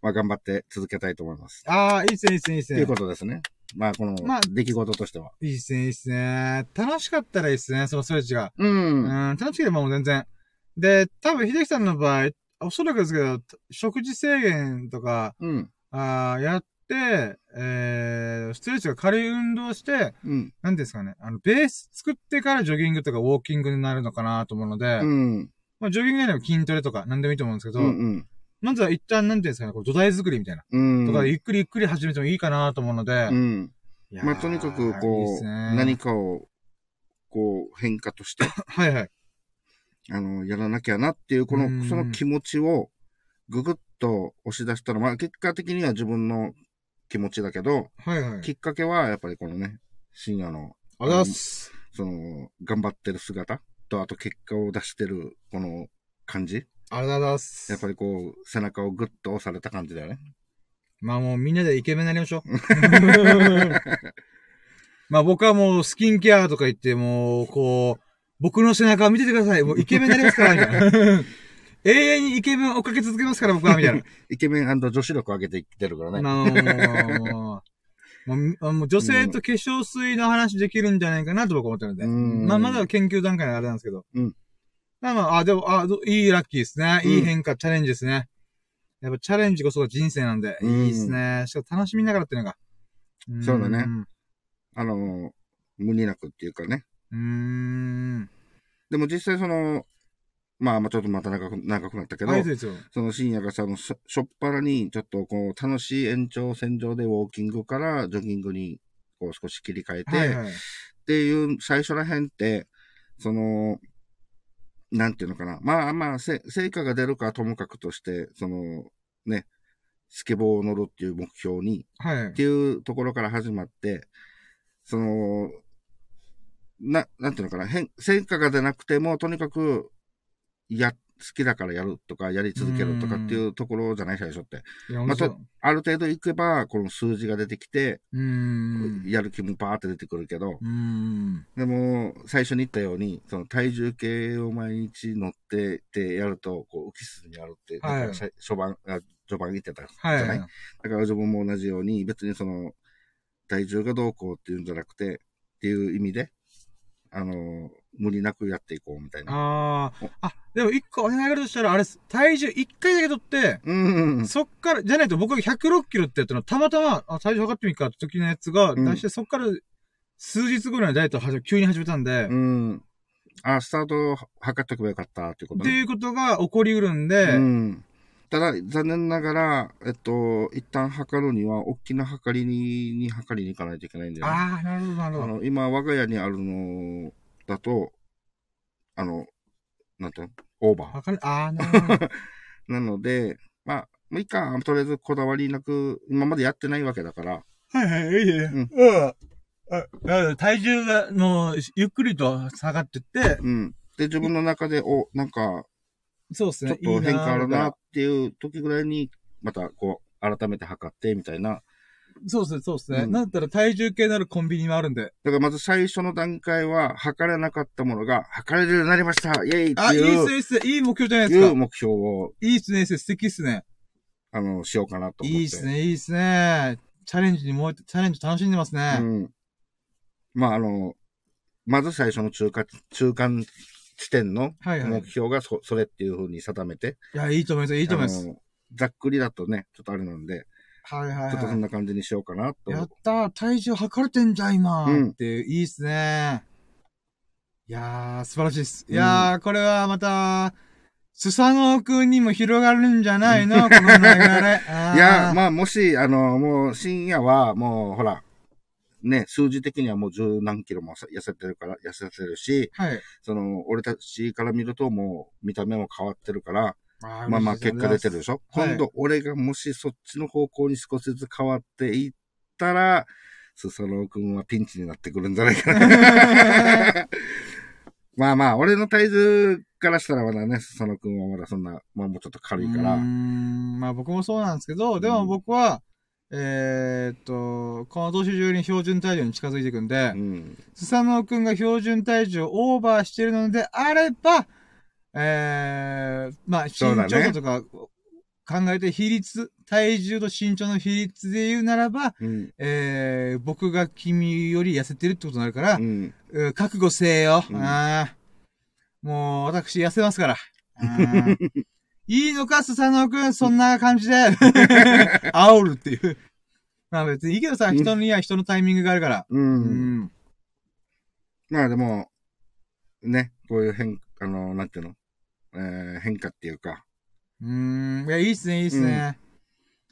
まあ頑張って続けたいと思います。ああ、いいっすね、いいっすね、いいっすねという。ことですね。まあこのまあ出来事としては。いいっすね、いいっすね。楽しかったらいいっすね、そのストレッチが。ううん、ん。楽しければもう全然。で、多分、秀樹さんの場合、おそらくですけど、食事制限とか、うん。あーやって、えー、ストレッチが軽い運動して、うん。なんですかね、あの、ベース作ってからジョギングとかウォーキングになるのかなと思うので、うん。まあ、ジョギングでも筋トレとか何でもいいと思うんですけど、うん。うん。まずは一旦、なんていうんですかね、こう土台作りみたいな。うん。とか、ゆっくりゆっくり始めてもいいかなと思うので、うん。まあ、とにかく、こう、ね何かを、こう、変化として、(laughs) はいはい。あの、やらなきゃなっていう、こうんの、その気持ちを、ぐぐっと押し出したのは、まあ、結果的には自分の気持ちだけど、はいはい。きっかけは、やっぱりこのね、深夜の、あざす。その、頑張ってる姿と、あと結果を出してる、この感じ。ありがとうございます。やっぱりこう、背中をぐっと押された感じだよね。まあもうみんなでイケメンになりましょう。(laughs) まあ僕はもうスキンケアとか言って、もう、こう、僕の背中を見ててください。もうイケメンになりますから、みたいな。永遠にイケメンを追っかけ続けますから、僕は、みたいな。(laughs) イケメン女子力上げてきてるからね。まあもう、もう、女性と化粧水の話できるんじゃないかなと僕は思ってるんで。うんまあまだ研究段階のあれなんですけど。うんまあまあ、あ、でも、あ、どいいラッキーですね。いい変化、チャレンジですね。やっぱチャレンジこそが人生なんで、うんいいですね。しかも楽しみながらっていうのが。んそうだね。あの、無理なくっていうかね。うーん。でも実際その、まあまあちょっとまた長く長くなったけど、ありがとうですよ。その深夜がさ、しょしょっぱらにちょっとこう楽しい延長線上でウォーキングからジョギングにこう少し切り替えて、はいはい。っていう最初らへんって、その、なんていうのかな。まあまあ、せ成果が出るかはともかくとして、その、ね、スケボーを乗るっていう目標に、はいっ。ていうところから始まって、その、な、なんていうのかな、変、成果が出なくても、とにかく、や、好きだからやるとか、やり続けるとかっていうところじゃない最初って。またある程度いけば、この数字が出てきて。やる気もバーって出てくるけど。でも、最初に言ったように、その体重計を毎日乗ってってやると、こう、浮き沈みあるって、はい初版、あ序盤言ってたじゃはい？ない、だから自分も同じように、別にその、体重がどうこうっていうんじゃなくて、っていう意味で、あの、無理なくやっていこうみたいな。ああ。あ、でも一個お願いがあるとしたら、あれ体重一回だけ取って、うん。そっから、じゃないと僕が106キロってやったのは、たまたま、あ、体重測ってみっかって時のやつが、うん出して、そっから、数日後にはダイエットを急に始めたんで、うん。あ、スタート測っとけばよかったっていうことね。っていうことが起こりうるんで、うん。ただ、残念ながら、えっと、一旦測るには、大きな測りに、に測りに行かないといけないんだよね。ああ、なるほど、なるほど。あの、今、我が家にあるのだと、あの、なんていうの？オーバー。わかる、ああ、なるほど。(laughs) なので、まあ、もういいか、とりあえずこだわりなく、今までやってないわけだから、はいはい、いいね。うんうん。体重が、もう、ゆっくりと下がってって、うん。で、自分の中で、お、なんか、そうですねちょっ。と変化あるなっていう時ぐらいに、また、こう、改めて測って、みたいな。そうですね、そうですね。うんなんだったら体重計のあるコンビニもあるんで。だからまず最初の段階は、測れなかったものが、測れるようになりましたイェイってあ、いいっすね、いいっすね。いい目標じゃないですか。いう目標を、いいっすね、いいっすね。素敵っすね。あの、しようかなと思って。いいっすね、いいっすね。チャレンジに燃えて、チャレンジ楽しんでますね。うん。まあ、あの、まず最初の中間、中間地点のはいはい。目標がそ,、それっていうふうに定めて、いや、いいと思います、いいと思います。あのざっくりだとね、ちょっとあれなんで、はいはいちょっとそはんな感じにしようかなと。い。やったー、体重測れてんじゃん、今。うんって、いいっすね。いやー、素晴らしいっす。いやー、これはまた、スサノオくんにも広がるんじゃないの？(laughs) この流れ。いや、まあ、もし、あの、もう深夜は、もう、ほら、ね、数字的にはもう十何キロも痩せてるから、痩せてるし、はい。その、俺たちから見るともう、見た目も変わってるから、まあまあ、結果出てるでしょ、はい今度、俺がもしそっちの方向に少しずつ変わっていったら、スサノオくんはピンチになってくるんじゃないかな。(laughs) まあまあ、俺の体重からしたらまだね、スサノオくんはまだそんな、まあもうちょっと軽いからまあ僕もそうなんですけど、でも僕は、えーっと、この年中に標準体重に近づいていくんでう、ん。スサノオくんが標準体重をオーバーしているのであれば、えー、まあ身長差とか考えて比率、体重と身長の比率で言うならば、うん。えー、僕が君より痩せてるってことになるからう、ん。うん覚悟せえよ。うんあーもう、私痩せますから。(laughs) いいのか、スサノオくん、そんな感じで。(laughs) 煽るっていう。まあ別にいいけどさ、人には人のタイミングがあるから。う。うんん。まあでも、ね、こういう変、あの、なんていうの、えー、変化っていうか、うーん。いや、いいっすね、いいっすね。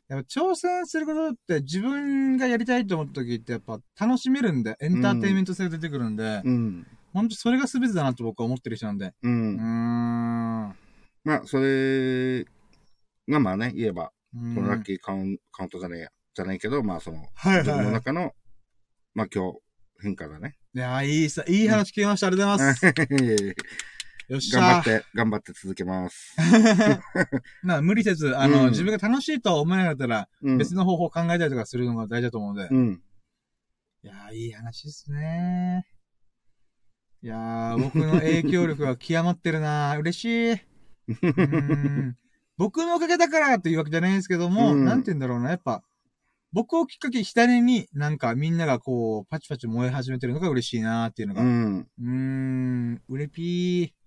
やっぱ挑戦することって自分がやりたいと思った時ってやっぱ楽しめるんで、エンターテインメント性が出てくるんで、うん。ほんとそれが全てだなと僕は思ってる人なんで。う。うんーん。まあ、それがまあね、言えば、うんこのラッキーカウンカウントじゃねえや、じゃないけど、まあその、はい自分はいはい。の中の、まあ今日、変化だね。いやー、いいさ、いい話聞きました。ありがとうございます。(laughs) よっしゃー。頑張って、頑張って続けます。(laughs) な無理せず、あの、うん自分が楽しいと思えなかったら、うん。別の方法を考えたりとかするのが大事だと思うので、うん。いやー、いい話ですね。いやー、僕の影響力は極まってるな (laughs) 嬉しい。うーん僕のおかげだからというわけじゃないんですけども、うんなんて言うんだろうな、やっぱ、僕をきっかけに左になんかみんながこう、パチパチ燃え始めてるのが嬉しいなっていうのが。う。うんーん、うれぴー。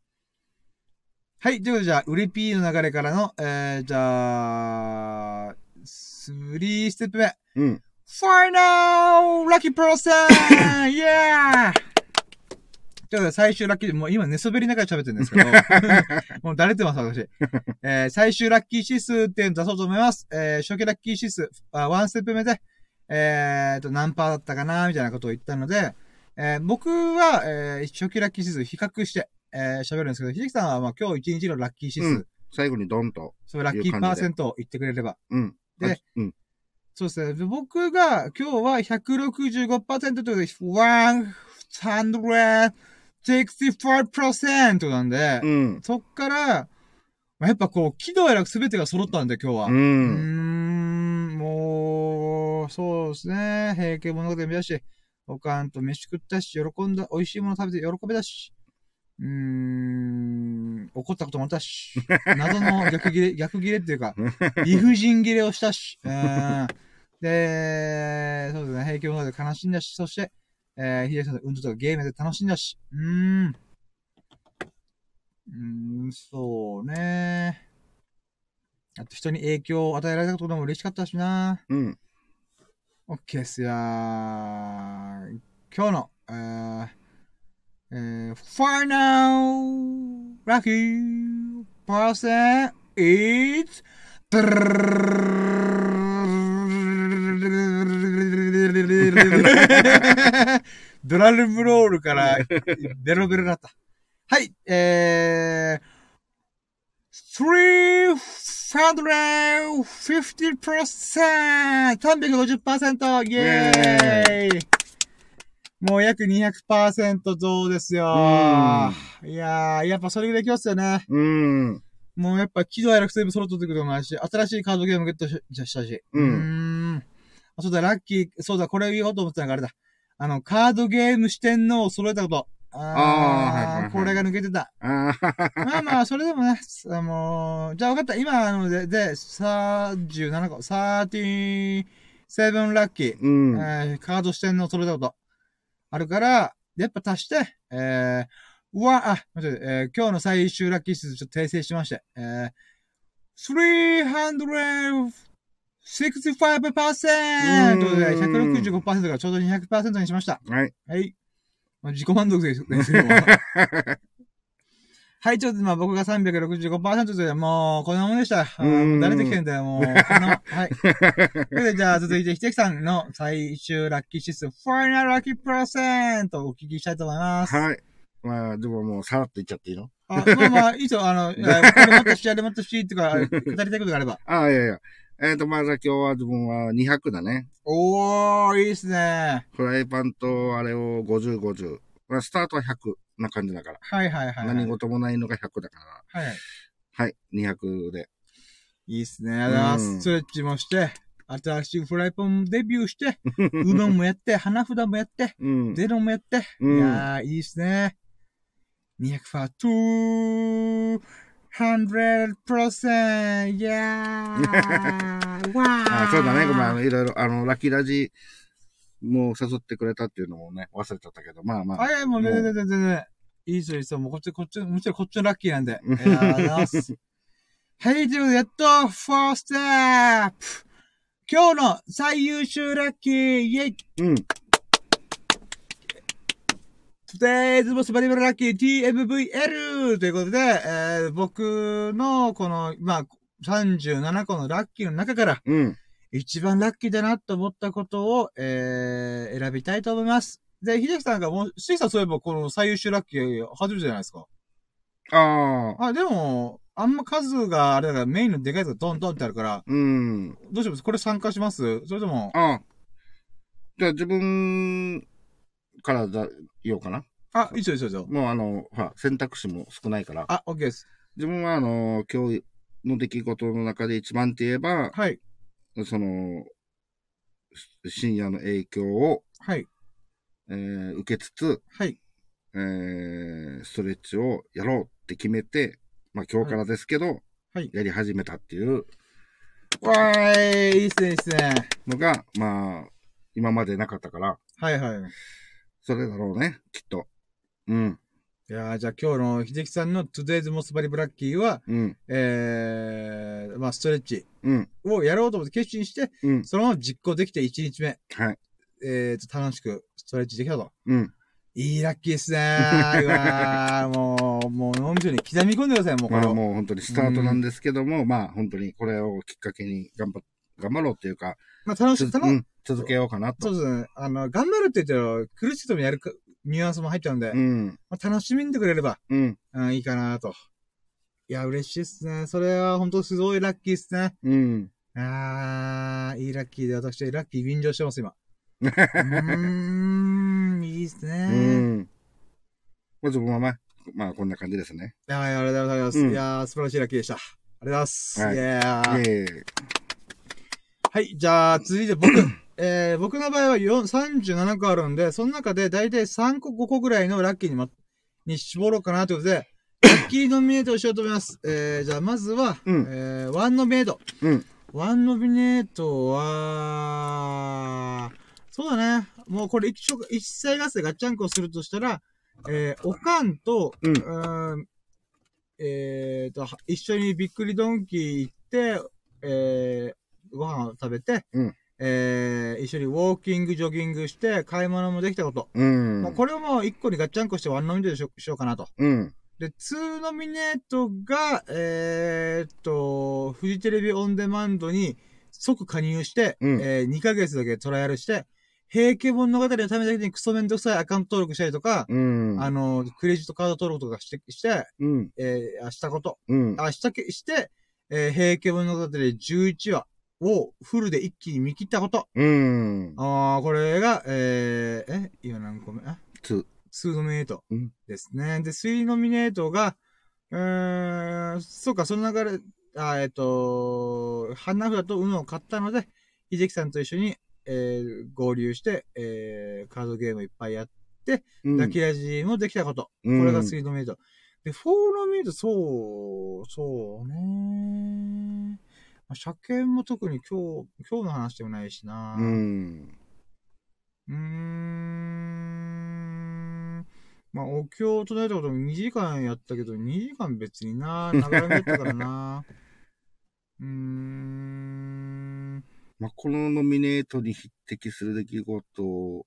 はい、ということでじゃあ、うれぴーの流れからの、えー、じゃあ、3ステップ目。うん。Final Lucky Person! (laughs) yeah! ということで、最終ラッキー、もう今寝そべりながら喋ってるんですけど、(laughs) もうだれてます、私。えー、最終ラッキー指数っていうのを出そうと思います。えー、初期ラッキー指数、あワンステップ目で、えーと、何パーだったかなみたいなことを言ったので、えー僕は、えー初期ラッキー指数比較して、えー喋るんですけど、秀樹さんは、まあ、今日一日のラッキー指数、うん最後にドンと。そう、ラッキーパーセントを言ってくれれば。うん。であうん。そうですね。で僕が今日は165%ということで、165%なんで、うん。そっから、まあやっぱこう、喜怒哀楽すべてが揃ったんで、今日は。ううーん。ん、もう、そうですね。平家物語も見たし、おかんと飯食ったし、喜んだ、美味しいもの食べて喜べたし、うーん、怒ったこともあったし、(laughs) 謎の逆切れ、逆切れっていうか、(laughs) 理不尽切れをしたし、うんで、そうですね、平家物語で悲しんだし、そして、えー、秀樹さんの運動とかゲームで楽しんだし、うーん。うーん、そうね。あと人に影響を与えられたことでも嬉しかったしな。うん。オッケーっすやー。今日の、えー、えー、final lucky person is ドラルブロールからベロベロだった。はい、えー、350%! 350%! イェーイもう約200%増ですよいやー、やっぱそれぐらいきますよね。うん。もうやっぱ喜怒哀楽全部揃ってくることもあるし、新しいカードゲームゲットししたし。うんーん。あそうだ、ラッキー、そうだ、これを言おうと思ってたのがあれだ。あの、カードゲーム四天王を揃えたこと。あー、あこれが抜けてた。ああ、まあまあ、それでもね、あのーじゃあ分かった。今、あの、で、で、37個、37ラッキー、うん。えーカード四天王揃えたこと。あるから、やっぱ足して、えー、うわ、あ、待って、えー今日の最終ラッキー数ちょっと訂正しまして、えー、365%! ということで、165%がちょうど200%にしました。はい。はい。まあ、自己満足ですです (laughs) けども。はい、ちょっとまあ僕が365%ということで、もう、こんなもんでした。うんもう誰できてんだよ、もう。こんな、はい。ということで、じゃあ続いて、ひてきさんの最終ラッキー指数、ファイナルラッキープラセントをお聞きしたいと思います。はい。まあ、でももう、さらっと言っちゃっていいの？あまあまあ、いいですよ。あの、(laughs) これもっとし、あれもっとし、とか、語りたいことがあれば。あ (laughs) あ、いやいや。えっ、と、まずは今日は自分は200だね。おー、いいっすね。フライパンとあれを50、50。まあ、スタートは100な感じだから。はいはいはい。何事もないのが100だから。はい。はい。200で。いいっすね。うんストレッチもして、新しいフライパンデビューして、(laughs) うどんもやって、花札もやって、うん。ゼロもやって。うんいやー、いいっすね。200%、200%! いやー、(laughs) わー。あそうだね。ごめんあの。いろいろ、あの、ラッキーラジもう誘ってくれたっていうのもね、忘れちゃったけど、まあまあ。あ、いや、もう全然全然全然。いいっすよ、いいっすよ。もうこっち、こっち、むしろこっちのラッキーなんで。(laughs) いやー、ありがとうございます。はい、ということで、やっと、ファーステップ今日の最優秀ラッキーイェイうん。Today's most valuable lucky TMVL! ということで、えー僕のこの、まあ、37個のラッキーの中から、うん。一番ラッキーだなと思ったことを、えー選びたいと思います。で、秀樹さんがもう、秀樹さんそういえばこの最優秀ラッキー初めてじゃないですか。ああ。あ、でも、あんま数があれだからメインのでかいやつがドンドンってあるから、うん。どうします？これ参加します？それとも、ああ。じゃあ自分からだ言おうかな。あ、いいっすよいいっすよいいっすよ。もうあの、ほら、選択肢も少ないから。あ、OK です。自分はあの、今日の出来事の中で一番って言えば、はい。その、深夜の影響をはい。えー受けつつ、はい。えーストレッチをやろうって決めて、まあ今日からですけど、はいやり始めたっていうわーい、いいっすね、いいっすね。のが、まあ、今までなかったから、はいはい。それだろうね、きっと。うん、いやーじゃあ今日の秀樹さんの Today's Most Very Lucky は、うん、えー、まあストレッチうん、をやろうと思って決心して、うん、そのまま実行できて1日目、はい、えーと、楽しくストレッチできたと。うん。いいラッキーっすねー。(laughs) うわーもう、もう脳みそに刻み込んでください、もうこまれを。あもう本当にスタートなんですけども、まあ本当にこれをきっかけに頑張、頑張ろうっていうか、まあ楽しつい、楽うん、続けようかなと。そうですね。あの、頑張るって言ったら、苦しいともやるか、ニュアンスも入っちゃうんで、うん、まあ、楽しみんでくれれば、うん、うん、いいかなと。いや、嬉しいっすね。それは本当すごいラッキーっすね。うん。あー、いいラッキーで私、ラッキー便乗してます、今。(laughs) うーん、いいっすうね。ん。まず、まあまあ、まあこんな感じですね。いやー、ありがとうございます。うんいやー、素晴らしいラッキーでした。ありがとうございます。はいいやーええはい、じゃあ、続いて僕。(laughs) えー、僕の場合は4 37個あるんで、その中で大体3個、5個ぐらいのラッキーにま、に絞ろうかなということで、(coughs) ラッキーノミネートをしようと思います。えー、じゃあまずは、うんえー、ワンノミネート。うん。ワンノミネートは、そうだね。もうこれ一緒一切合切ガッチャンコをするとしたら、えー、おかんと、うんーんえーと、は一緒にびっくりドンキー行って、えー、ご飯を食べて、うんえー、一緒にウォーキング、ジョギングして、買い物もできたこと。うん。まあ、これをもう一個にガッチャンコしてワンノミネートしよしようかなと。うん。で、2ノミネートが、えーっと、フジテレビオンデマンドに即加入して、うんえー2ヶ月だけトライアルして、平家物語のためだけにクソめんどくさいアカウント登録したりとか、うん。あの、クレジットカード登録とかして、して、うん。えーあしたこと、うん。あしたけ、して、えー平家物語11話をフルで一気に見切ったこと。うん。あー、これが、えー、え、今何個目あつ、2ノミネートうんですね。で、3ノミネートが、うーん、そうか、その流れ、あえっ、と、花札と UNO を買ったので、秀樹さんと一緒に、えー合流して、えーカードゲームいっぱいやっうんラキラジもできたこと。うんこれが3ノミネート。で、4ノミネート、そう、そうね。まあ、車検も特に今日、今日の話でもないしな。うん。うーん。まあ、お経を唱えたことも2時間やったけど、2時間別にな、長らめだったからな。(laughs) うーん。まあ、このノミネートに匹敵する出来事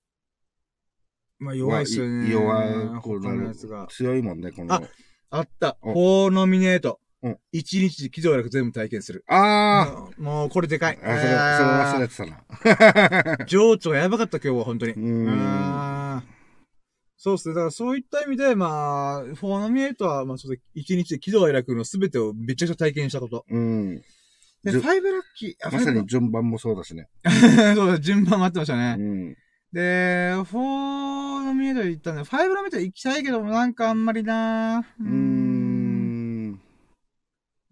まあ、弱いっすよね。弱く他なが。強いもんね、この。ああった。お4ノミネートうん。1日で喜怒哀楽全部体験する。あもうもう、これでかい。ああ、それ、それ忘れてたな。(laughs) 情緒がやばかった今日は、本当に。うんそうっすね。だからそういった意味で、まあ、フォーノミネートは、まあ、そうで一日で喜怒哀楽の全てをめちゃくちゃ体験したこと。うん。で、ファイブラッキー、あ、まさに順番もそうだしね。(laughs) そうだ、順番待ってましたうね。ん。で、フォーノミネート行ったんで、ファイブノミネート行きたいけども、なんかあんまりなう。ん。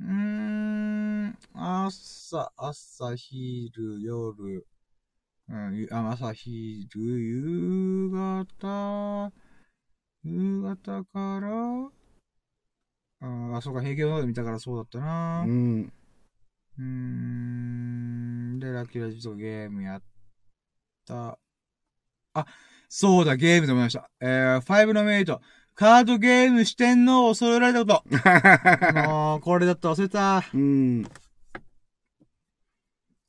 うーん。朝、朝、昼、夜。うん、朝、昼、夕方、夕方から、ああ、そうか、平家ので見たからそうだったなう。ん。うーん。で、ラッキーラジとゲームやった。あ、そうだ、ゲームで思いました。えー、5のメイト。カードゲーム四天王を揃えられたこと。(laughs) もう、これだった忘れた。うん。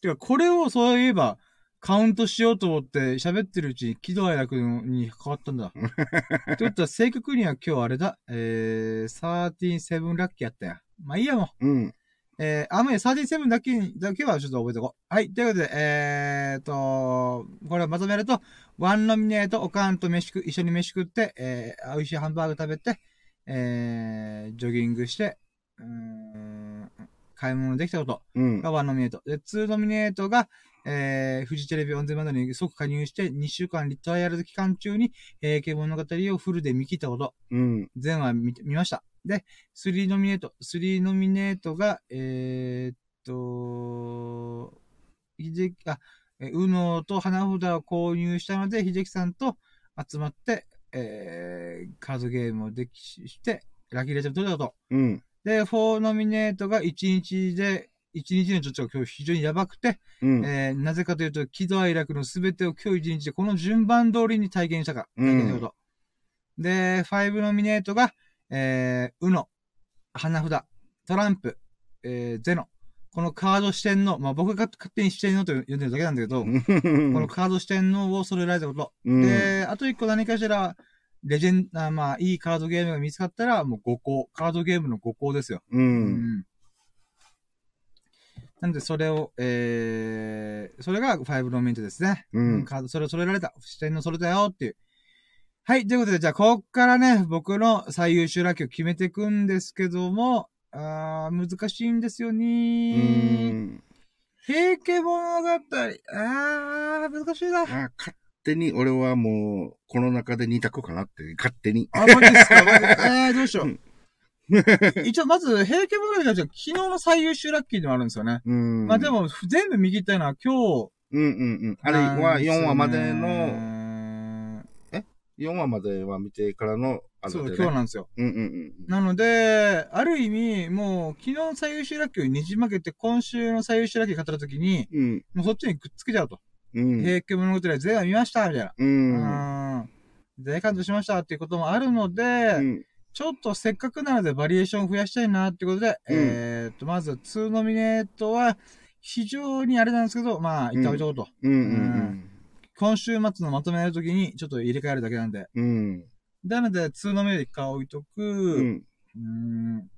てか、これをそういえば、カウントしようと思って喋ってるうちに喜怒哀楽に変わったんだ。(laughs) ってことは、正確には今日あれだ。えー、137ラッキーやったや。まあいいやもう。うん。えー、あ、まあ、37だけに、だけはちょっと覚えておこう。はい。ということで、えーと、これをまとめると、ワンノミネート、おかんと飯食、一緒に飯食って、えー、美味しいハンバーグ食べて、えー、ジョギングして、うーん、買い物できたことうん。がワンノミネート。で、ツーノミネートが、えー、フジテレビオンデマンドに即加入して、2週間リトライアル期間中に、平家物語をフルで見切ったこと。うん。全話見て見ました。で、3ノミネート。3ノミネートが、えー、っと、秀樹、あ、えうのと花札を購入したので、秀樹さんと、集まって、えー、カードゲームをできして、ラッキーレジェンド取れたこと。うん。で、4ノミネートが1日で、1日のちょっと今日非常にやばくて、うん。えー、なぜかというと、喜怒哀楽のすべてを今日一日でこの順番通りに体験したか。うん。で、5ノミネートが、えー、うの、花札、トランプ、えー、ゼノ。このカード四天王、まあ僕が勝手に四天王と呼んでるだけなんだけど、(laughs) このカード四天王を揃えられたこと。うんで、あと一個何かしら、レジェン、あまあ、いいカードゲームが見つかったら、もう5個、カードゲームの5個ですよ。う。うんなんで、それを、えー、それが5ロミントですね。うんカード、それを揃えられた。視点の揃えたよっていう。はい。ということで、じゃあ、こっからね、僕の最優秀ラッキーを決めていくんですけども、あー、難しいんですようねん。平家物語。あー、難しいな。あ勝手に俺はもう、この中で2択かなって、勝手に。あ、マジですか？マジ (laughs) えー、どうしよう。うん (laughs) 一応、まず、平家物語が昨日の最優秀ラッキーでもあるんですよね。うん。まあで、も、全部右ったいのは今日、うんうんうん。あれは4話までの、の、4話までは見てからの、そう、今日なんですよ。うんうんうん。なので、ある意味、もう、昨日の最優秀ラッキーをねじ曲げて、今週の最優秀ラッキー語った時に、うん。もうそっちにくっつけちゃうと。うん。平家物語で全話見ましたみたいな。う。うんん。大感動しましたっていうこともあるので、うん。ちょっとせっかくなのでバリエーションを増やしたいなってことで、うんえーっと、まず2ノミネートは非常にあれなんですけど、まあ、一旦置いとこうと。うんうん今週末のまとめるときにちょっと入れ替えるだけなんで。うん。うん。なので、2ノミネート一回置いとく。う。うんーん。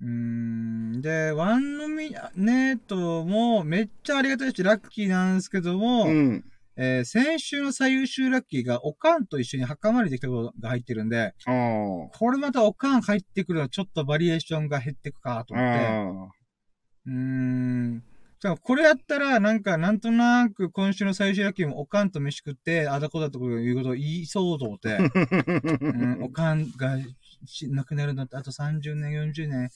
うーん。で、1ノミネートもめっちゃありがたいし、ラッキーなんですけども、うん。えー先週の最優秀ラッキーが、おかんと一緒に墓参りできたことが入ってるんで。これまたおかん入ってくるのはちょっとバリエーションが減ってくかと思って。あうーん。これやったら、なんか、なんとなく今週の最終野球もおかんと飯食って、あだこだということを言いそうと思って、(laughs) うん、おかんがし亡くなるのってあと30年、40年、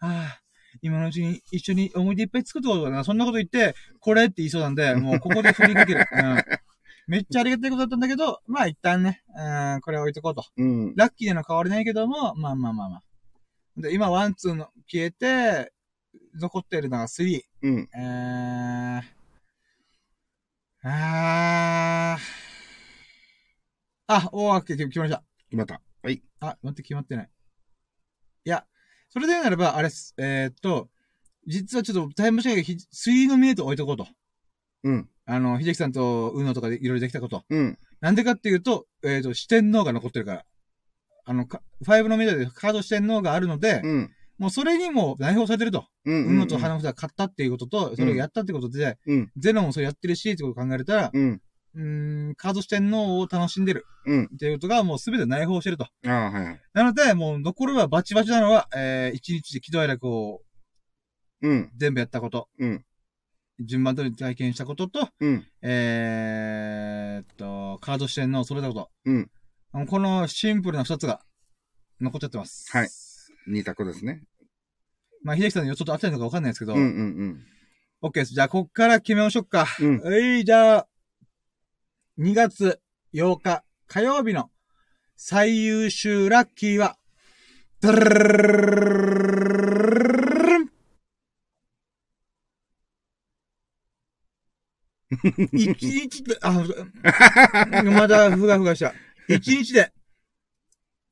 ああ、今のうちに一緒に思い出いっぱい作ってことだな。そんなこと言って、これって言いそうなんで、もうここで振りかける。(laughs) うん、めっちゃありがたいことだったんだけど、まあ一旦ね、うん、これは置いとこうと。うん。ラッキーなの変わりないけども、まあまあまあまあ。で、今、ワン、ツーの消えて、残ってるのがスリー。うん。えー、あー、あ、おー、決決まりました。決まった。はい。あ、待って、決まってない。いや、それで言うならば、あれっす。えーっと、実はちょっとタイムシェイがひスリーノミネート置いとこうと。うん。あの、秀樹さんとウノとかでいろいろできたこと。うん。なんでかっていうと、えーっと、四天王が残ってるから。あの、かファイブノミネートでカード四天王があるので、うん。もうそれにも内包されてると。うん。ウノと花札買ったっていうことと、それをやったってことで、うん。ゼノもそれやってるし、ってことを考えたら、うん。うーん、カード四天王を楽しんでるうん。っていうことがもうすべて内包してると。ああ、はいはい。なので、もう残るはバチバチなのは、えー、一日で喜怒哀楽をうん。全部やったこと。うん。順番通りに体験したことと、うん。えーっと、カード四天王を揃えたこと。うん。このシンプルな二つが残っちゃってます。はい。二択ですね。まあ、秀樹さんの予想と合ってるのかわかんないですけど、うんうんオッケーです。じゃあ、こっから決めましょうか。うん。はい、じゃあ、2月8日火曜日の最優秀ラッキーは、ドルルン一日で、あ、まだふがふがした。一日で、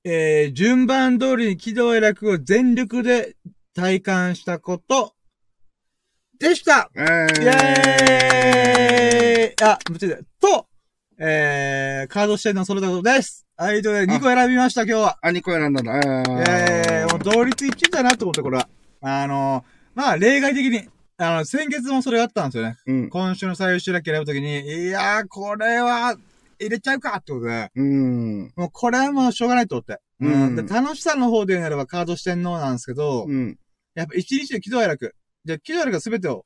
えー、順番通りに喜怒哀楽を全力で体感したこと、でした、えー、イェーイあ、間違えた。と、えー、カード視点のそれたことです。はい、ということで2個選びました、今日は。あ、2個選んだんだ。あイェーイもうー同率1位だなと思って、これは。あの、まあ、例外的に、あの、先月もそれがあったんですよね。うん。今週の最優秀ラッキー選ぶときに、いやー、これは、入れちゃうかってことで、うん。もうこれはもうしょうがないと思って。ううんん。で、楽しさの方で言うならばカード視点のなんですけど、うん。やっぱ一日で喜怒哀楽。で、喜怒哀楽が全てを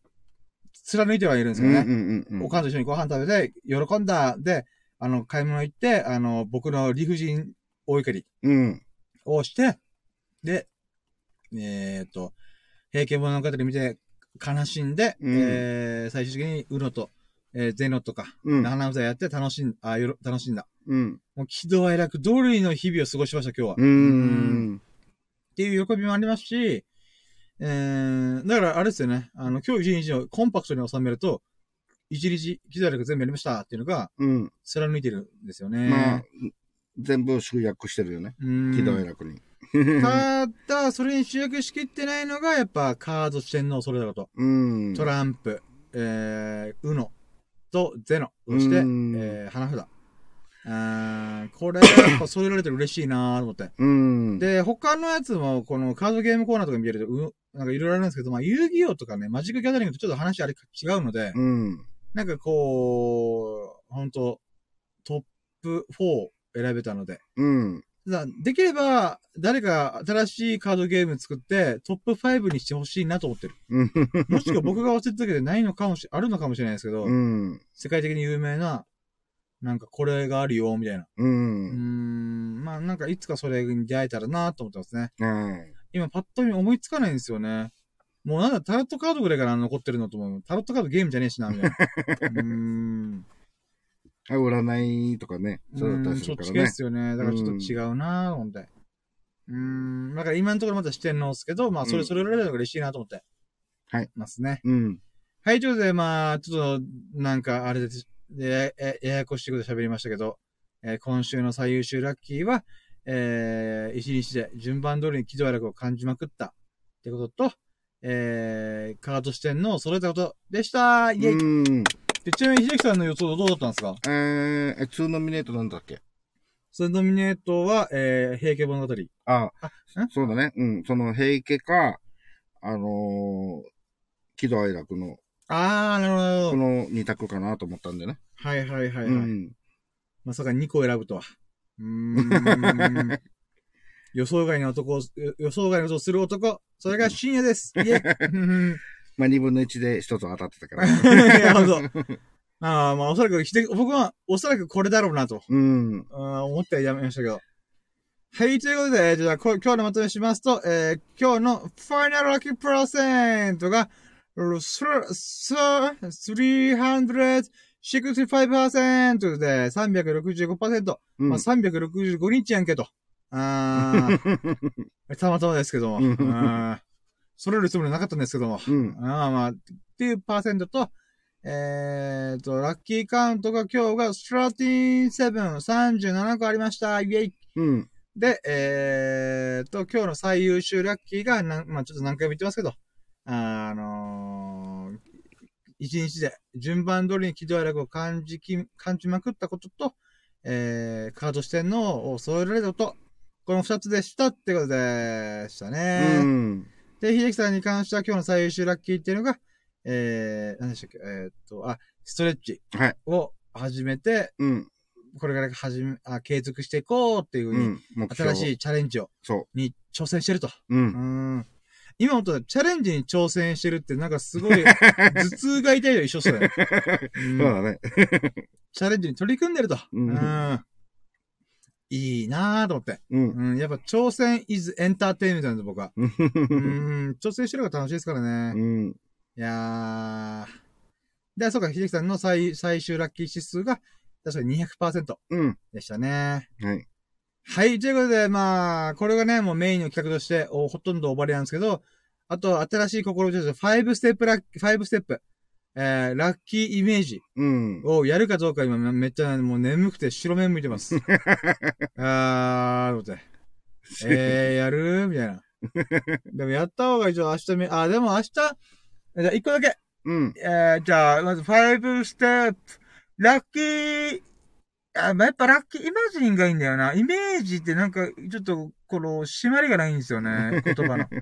貫いてはいるんですうん。よね。うん。うん。おかんと一緒にご飯食べて、喜んだ。で、あの、買い物行って、あの、僕の理不尽大怒りうん。をして、で、えーっと、平家物語見て悲しんで、うんえー、最終的に、うのと、えー、ゼノとか、うん。花札やって楽しん、あ、よろ、楽しんだ。うん。もう喜怒哀楽通りの日々を過ごしました、今日は。うーん。っていう喜びもありますし、えー、だからあれですよね。あの、今日一日をコンパクトに収めると、一日、喜怒哀楽全部やりましたっていうのが、うん。貫いてるんですよね。まあ、全部集約してるよね。うん喜怒哀楽に。ただ、それに集約しきってないのが、やっぱカード四天王それだろうと。うん。トランプ、えー、ウノとゼノ、そして、うんえー、花札。あーこれ、やっぱ揃えられて嬉しいなーと思って。うん。で、他のやつも、このカードゲームコーナーとか見てると、うなんかいろいろあるんですけど、まあ、遊戯王とかね、マジックギャザリングとちょっと話あれ違うので、うん。なんかこう、本当トップ4選べたので、うん。できれば、誰か新しいカードゲーム作って、トップ5にしてほしいなと思ってる。うん。(laughs) もしくは僕が忘れてたけど、ないのかもし、あるのかもしれないですけど、うん。世界的に有名な、なんかこれがあるよ、みたいな。ううーん。ん、まあなんかいつかそれに出会えたらなと思ってますね。はい。今パッと見思いつかないんですよね。もうなんだ、タロットカードぐらいから残ってるのと思う。タロットカードゲームじゃねえしな、みたいな。うーん。あ占いとかね。そうだったうんりすそっち系でるからね。すよね。だからちょっと違うなと思って。うーん。だから今のところまだ視点のですけど、まあそれ、うんそれられるのが嬉しいなと思って。はい。ますね。うん。はい、ということで、まあ、ちょっと、なんか、あれです。で、え、ややこしいこと喋りましたけど、えー今週の最優秀ラッキーは、えー、一日で順番通りに喜怒哀楽を感じまくったってことと、えー、カード視点の揃えたことでしたイェイ、うん。でちなみに、秀樹さんの予想どうだったんですか？えー、え、2ノミネートなんだっけ？それノミネートは、えー、平家物語。ああんそうだね。うん。その、平家か、あのー、喜怒哀楽の、あー、なるほど。この二択かなと思ったんでね。はいはいはいはい。うん。まさか2個選ぶとは。うーん。(laughs) 予想外の男を、予予想外のことをする男。それが深夜です。(laughs) イェイ (laughs) まあ、二分の一で一つ当たってたから。なるほど。ああ、まあおそらく、僕はおそらくこれだろうなと、うん。思ってやめましたけど。はい、ということで、じゃあこ今日のまとめしますと、えー、今日のファイナルラッキープラセントが、365%で365%。うんまあ、365日やんけと。あー (laughs) たまたまですけども。それよりつもりなかったんですけども。うん。ああまあ、っていうパーセントと、えーと、ラッキーカウントが今日が37、37個ありました。イェイ。うん。で、えーと、今日の最優秀ラッキーがなん、まあちょっと何回も言ってますけど、あのー、一日で順番通りに喜怒哀楽を感じき、感じまくったことと、えー、カード視点のを揃えられたこと、この二つでしたってことでしたね。うん。で、秀樹さんに関しては今日の最優秀ラッキーっていうのが、えー、何でしたっけ、えーっと、あ、ストレッチはいを始めて、うん。これから始め、あ、継続していこうっていうふうに、うん。新しいチャレンジを、そに挑戦してると。う。う。うんん。今思ったらチャレンジに挑戦してるってなんかすごい、(laughs) 頭痛が痛いと一緒っすよね。(laughs) うんそうだね。(laughs) チャレンジに取り組んでると。うんいいなぁと思って。うん。うん。やっぱ挑戦 is エンターテインメントなんで僕は。う。うんん。挑戦してる方が楽しいですからね。うん。いやー。で、そうか、秀樹さんの最、最終ラッキー指数が、確かに200%うん。でしたね。はい。はい、ということで、まあ、これがね、もうメインの企画として、おほとんど終わりなんですけど、あと、新しい試みとして、5ステップラッキー、5ステップ、えー、ラッキーイメージうん。をやるかどうか今めっちゃもう眠くて白目向いてます。(laughs) あー、と思って。えー、やる？みたいな。(laughs) でもやった方が一応明日め、あ、でも明日、じゃあ一個だけ。うん。えー、じゃあ、まず、5ステップ、ラッキー、あ、まあ、やっぱラッキーイマジンがいいんだよな。イメージってなんか、ちょっと、この、締まりがないんですよね、言葉の。(laughs)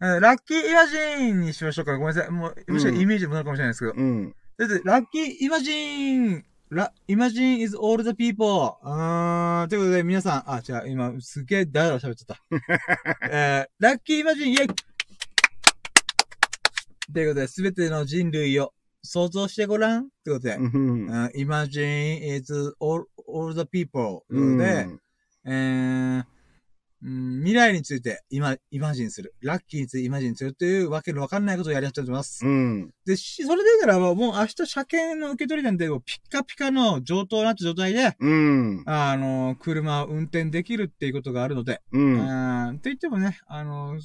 うんラッキーイマジンにしましょうか。ごめんなさい。もう、むしろイメージもなるかもしれないですけど。うん。だって、ラッキーイマジンラ、イマジン is all the people. あー、ということで、皆さん、あ、違う、今、すげえだらだら喋っちゃった。(laughs) えー、ラッキーイマジン、イェイということで、すべての人類を想像してごらんということで、うん。うん imagine is all, all the people. で、えー、うん、未来について今、イマジンする。ラッキーについてイマジンするっていうわけのわかんないことをやり始めてます。うん。で、し、それでならば、もう明日車検の受け取りなんで、ピッカピカの上等な状態で、うん。あの、車を運転できるっていうことがあるので、う。うんん、って言ってもね、あの、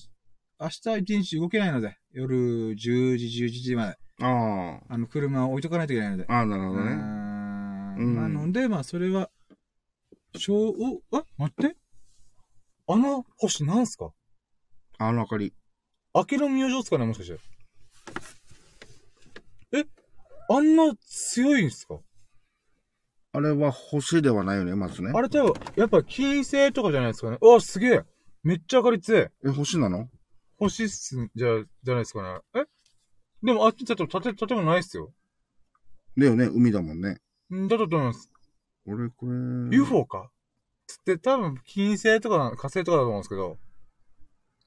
明日一日動けないので、夜10時、11時まで、ああの、車を置いとかないといけないので。あ。ああ、なるほどね。うーんうんなので、まあ、それは、小、お、あ、待って。あの星なんすか？あの明かり。明けの明星っすかねもしかして。えあんな強いんすか？あれは星ではないよね、まずね。あれ多分、やっぱ金星とかじゃないですかね。あ、すげえめっちゃ明かり強い。え、星なの？星っすん、じゃ、じゃないですかね。え？でもあっちだと建て、建物ないっすよ。だよね、海だもんね。んだと思います。俺、これ。UFO かつって多分金星とかな火星とかだと思うんですけど、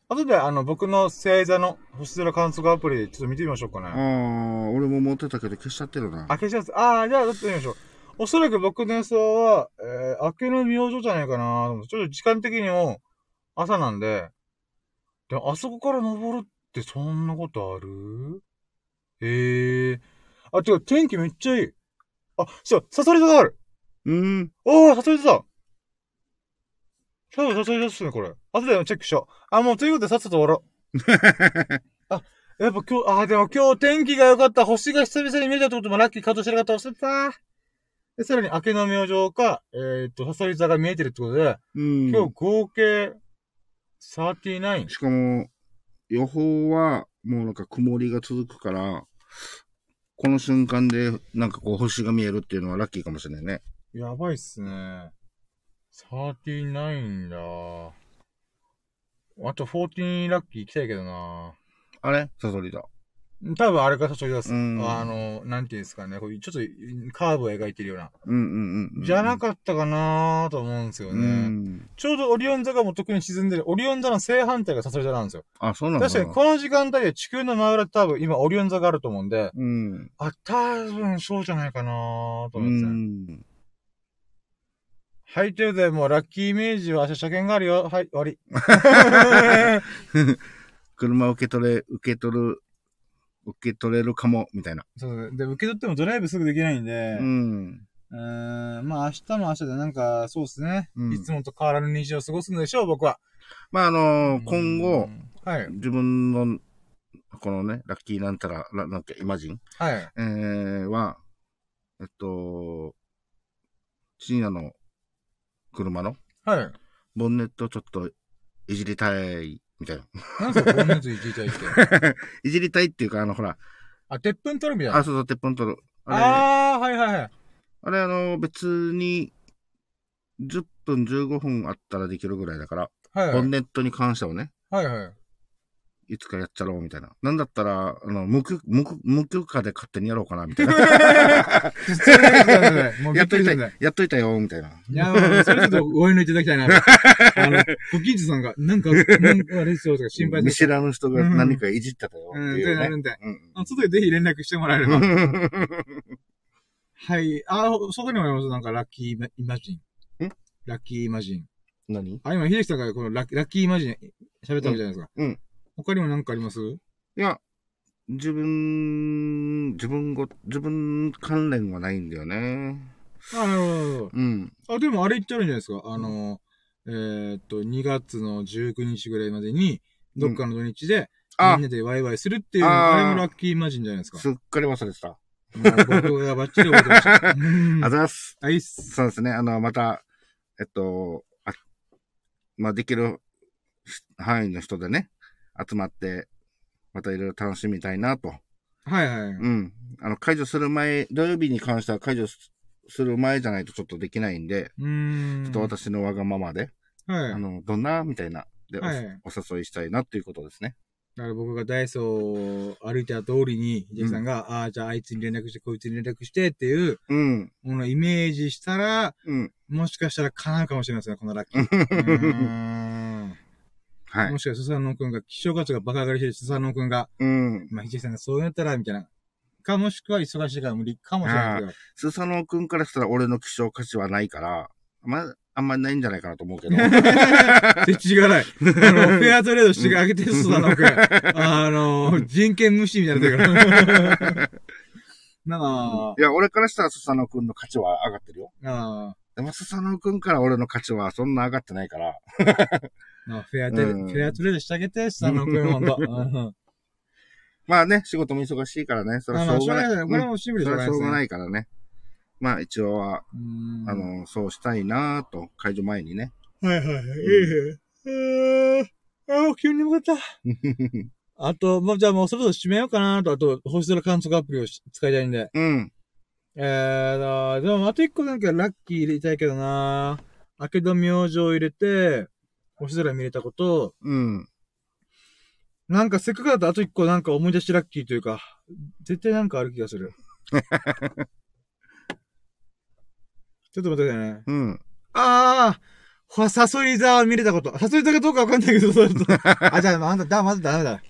後であの僕の星座の星空観測アプリちょっと見てみましょうかあね。あ、俺も持ってたけど消しちゃってるな。あ、消します。ああ、じゃあ撮ってみましょう。おそらく僕の予想は、えー、明けの明星じゃないかなと思ってちょっと時間的にも朝なんで、でもあそこから登るってそんなことある？へえ。あ、違う、天気めっちゃいい。あ、そう、サソリ座がある。うん。おー、サソリ座だ多分サソリ座っすね、これ。後でチェックしよう。あ、もうということでさっさと終わろう。(laughs) あ、やっぱ今日、あ、でも今日天気が良かった。星が久々に見えたってこともラッキーカットしてなかった。忘れてた。で、さらに明けの明星か、えーっと、サソリ座が見えてるってことで、うん。今日合計39。しかも、予報は、もうなんか曇りが続くから、この瞬間で、なんかこう星が見えるっていうのはラッキーかもしれないね。やばいっすね。39だ。あと14ラッキー行きたいけどな。あれ？サソリだ。多分あれが誘い出す。うんあの、なんていうんですかね。こういうちょっとカーブを描いてるような。うんうんうんうん。じゃなかったかなと思うんですようね。ん。ちょうどオリオン座がもう特に沈んでる。オリオン座の正反対がサソリ座なんですよ。あ、そうなんだ。確かにこの時間帯で地球の真裏多分今オリオン座があると思うんで、うん。あ、多分そうじゃないかなとう思って、ん。はい、ということでもうラッキーイメージは明日車検があるよ。はい、終わり。(laughs) 車受け取れ、受け取る、受け取れるかも、みたいな。そうで、受け取ってもドライブすぐできないんで、うん。うーん、まあ明日も明日でなんか、そうですね、うんいつもと変わらぬ日常を過ごすんでしょう、僕は。まあ、あのー今後う、ん、はい、自分の、このね、ラッキーなんたら、ななんか、イマジン、はい。えー、は、えっと、深夜の車のはい。ボンネットちょっといじりたい、みたいな。なんすか、ボンネットいじりたいって。(laughs) いじりたいっていうか、あの、ほら、あ、鉄粉取るみたいな？あ、そうそう、鉄粉取る。あれ、あー、はいはいはい。あれ、あの、別に、10分、15分あったらできるぐらいだから、はいはい。ボンネットに関してはね、はいはい。いつかやっちゃろうみたいな。なんだったら、あの、無許無許無許可で勝手にやろうかな、みたいな。やっといたやっといたよ、みたいな。いや、それちょっと応援のいただきたいな。(laughs) あの、ご近所さんが、なんか、なんかあれですよとか心配見知。らぬ人が何かいじってたよ、ってうん、いうね。そうなるんで。うんあ外でぜひ連絡してもらえれば。うんはい。あ、そこにもあります。なんか、ラッキーイマジン。んラッキーイマジン。何？あ、今、秀樹さんがこのラッラッキーイマジン喋ったわけじゃないですか。うんうん他にも何かあります？いや、自分、自分ご、自分関連はないんだよね。あ、なるほうん。ど。あ、でもあれ言ってあるんじゃないですか？あの、えーっと、2月の19日ぐらいまでに、どっかの土日で、あみんなでワイワイするっていう、あれもラッキーイマジンじゃないですか。すっかり忘れてた。僕がバッチリ覚えてました。(laughs) うんあざっす。あいっす。そうですね。あの、また、えっと、あ、まあ、できる範囲の人でね、集まって、またいろいろ楽しみたいなと。はいはい。うん。あの、解除する前、土曜日に関しては解除すする前じゃないとちょっとできないんで、うーん。ちょっと私のわがままで、はい。あの、どんなみたいな、で、おはいお誘いしたいなっていうことですね。だから僕がダイソーを歩いた通りに、ジェイさんが、ああ、じゃああいつに連絡して、こいつに連絡してっていううん。ものをイメージしたら、うん。もしかしたら叶うかもしれませんね、このラッキー。(laughs) うーんはいも。しかしたらスサノオ君が、希少価値がバカ上がりしてるスサノオ君が、うん。まあ、ヒジさんがそうやったら、みたいな。か、もしくは忙しいから無理かもしれないけど。スサノオ君からしたら俺の希少価値はないから、まあ、あんまりないんじゃないかなと思うけど。(laughs) 設置がない。あの、(laughs) フェアトレードしてあげて、スサノ君。(laughs) あの、人権無視みたいになってるから。なんかい、や、俺からしたらスサノ君の価値は上がってるよ。あでもスサノ君から俺の価値はそんな上がってないから。あ、フェアトレ、うんフェアトレードしてあげて、スサノ君、ほんと。うんまあね、仕事も忙しいからね、それまあまあ、はしょうがない。しょうがない。これうんもシンプルそれはしょうがいないからね。まあ一応は、うんあの、そうしたいなと、解除前にね。はいはいはい。ええ。ああ、急に眠かった。あと、もうじゃあもうそろそろ閉めようかなと、あと、星空観測アプリをし使いたいんで。うん。えーだ、でもあと一個なんかラッキー入れたいけどな明け戸明星入れて、星空見れたこと、うん。なんかせっかくだとあと一個なんか思い出しラッキーというか、絶対なんかある気がする。(laughs) ちょっと待ってくださいね。うん。ああほサソリ座を見れたこと。サソリ座かどうかわかんないけど、(laughs) あ、じゃあ、まだ、だ、まだダメだ。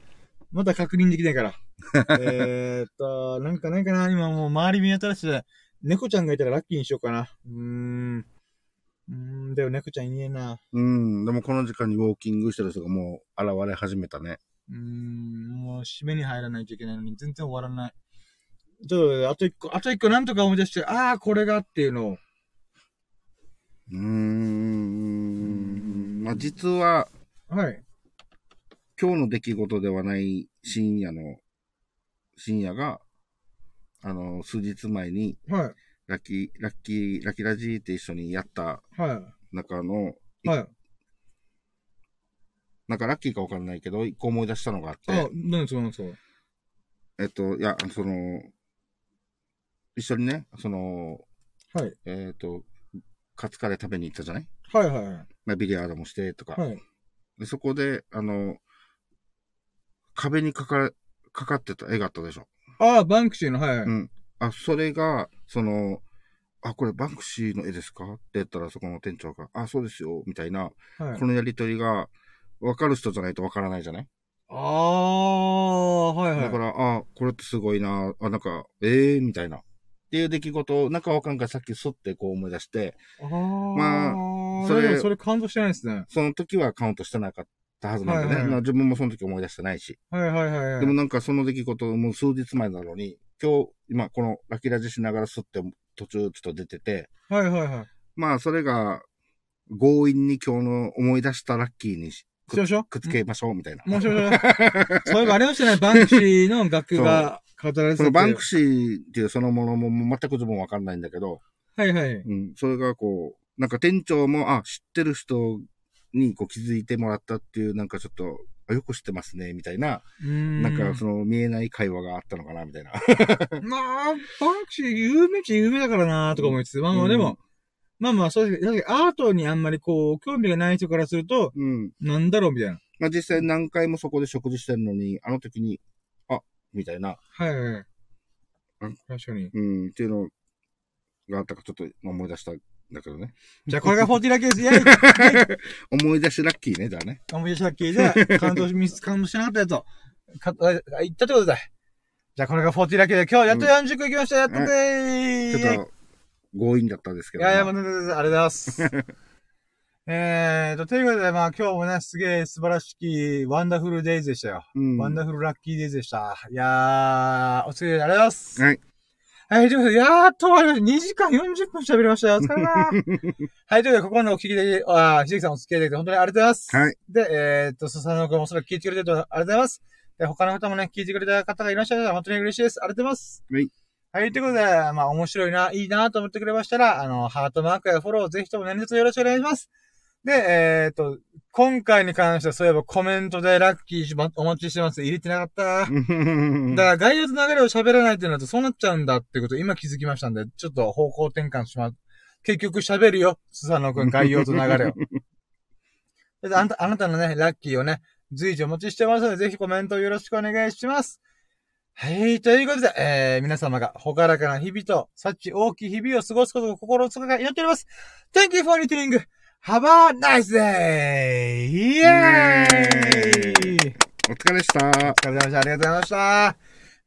まだ確認できないから。(laughs) えーっと、なんかないかな今もう周り見渡して、猫ちゃんがいたらラッキーにしようかな。うーん。うーん、でも猫ちゃんいねえな。うん。でもこの時間にウォーキングしてる人がもう現れ始めたね。うーん、もう締めに入らないといけないのに全然終わらない。ちょっと、あと一個、あと一個なんとか思い出して、ああ、これがっていうのを。うーん。まあ実は、はい。今日の出来事ではない深夜の、深夜が、あの、数日前に、はい。ラッキー、ラッキー、ラッキーラジーって一緒にやったは中の、い。はい。なんかラッキーかわかんないけど、一個思い出したのがあって、あ、何ですか、何ですか。えっと、いや、その、一緒にね、その、はい。えっと、カツカレー食べに行ったじゃない？はいはいはい。まあ、ビリヤードもしてとか、はい。で。そこで、あの、壁にかか、かかってた絵があったでしょ？ああ、バンクシーの、はいはい。うん。あ、それが、その、あ、これバンクシーの絵ですか？って言ったら、そこの店長が、あ、そうですよ、みたいな、はいこのやりとりが、わかる人じゃないとわからないじゃない、ああ、はいはい。だから、あ、これってすごいな、あ、なんか、ええ？ー、みたいな。っていう出来事を、なんかわかんからさっきそってこう思い出して、ああ、まあそれそれ、でもそれ感動してないですね。その時はカウントしてなかったはずなんでね。はいはい自分もその時思い出してないし。はいはいはいはい。でもなんかその出来事もう数日前なのに、今日、今このラッキーラジしながらすって途中ちょっと出てて、はいはいはい。まあそれが強引に今日の思い出したラッキーにししましょう？くっつけましょうみたいな。もうし。(laughs) そういえばありましたね。バンクシーの楽譜が語られてそのバンクシーっていうそのものも全く自分わかんないんだけど、はいはい。うん、それがこう、なんか店長も、あ、知ってる人にこう気づいてもらったっていう、なんかちょっと、あよく知ってますね、みたいな。なんかその見えない会話があったのかな、みたいな。(laughs) まあ、バンクシー有名っちゃ有名だからなとか思いつつ、まあまあでも、まあまあ、そうですアートにあんまりこう、興味がない人からすると、うん。なんだろうみたいな。まあ実際何回もそこで食事してるのに、あの時に、あ、みたいな、はいはい。確かに。うん、っていうのがあったかちょっと思い出したんだけどね。じゃあこれが40ラッキーです。イェイ思い出しラッキーね、じゃあね。思い出しラッキーで、感動し、ミス、感動してなかったやつを、か、あ言ったってことだ。じゃあこれが40ラッキーで、今日やっと40個行きました、やったぜーちょっと、強引だったですけど。いやいや、もう、ありがとうございます。(laughs) えーと、ということで、まあ今日もね、すげえ素晴らしき、 wonderful days でしたよ。うん。 wonderful lucky days でした。いやー、お疲れ様ありがとうございます。はい。はい、ということで、やーっと終わりました。2時間40分喋りましたよ。お疲れ様 (laughs) はい、ということで、ここまでお聞きで、あー、ひじきさんお付き合いいただいて本当にありがとうございます。はい。で、えーっと、すさのくんもそれ聞いてくれてるとありがとうございます。で、他の方もね、聞いてくれた方がいらっしゃるのは本当に嬉しいです。ありがとうございます。はい。はい、ということで、まあ、面白いな、いいなと思ってくれましたら、あの、ハートマークやフォローぜひとも何卒よろしくお願いします。で、えーっと、今回に関してはそういえばコメントでラッキーしまお待ちしてます。入れてなかった。だから概要と流れを喋らないってなるとそうなっちゃうんだってこと今気づきましたんで、ちょっと方向転換します。結局喋るよ、スサノくん、概要と流れを。(laughs) であなたあなたのね、ラッキーをね、随時お待ちしてますので、ぜひコメントよろしくお願いします。はい、ということで、えー、皆様がほからかな日々と、幸大きい日々を過ごすことを心をつかが祈っております。Thank you for listening! Have a nice day! イエーイお疲れでした。お疲れ様でした。ありがとうございました。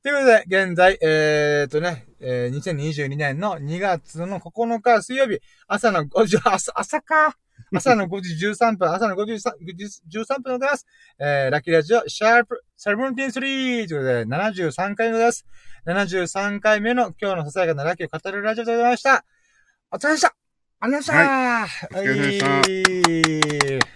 ということで、現在、えーっとね、えー、2022年の2月の9日水曜日、朝の5時、(laughs) 朝、朝か。朝の5時13分、朝の5時13分でございます。えー、ラッキーラジオ、シャープ73ということで、73回目です。73回目の今日のささやかなラッキーを語るラジオでございました。お疲れ様でしたありがとうございましたお疲れ様でした。はい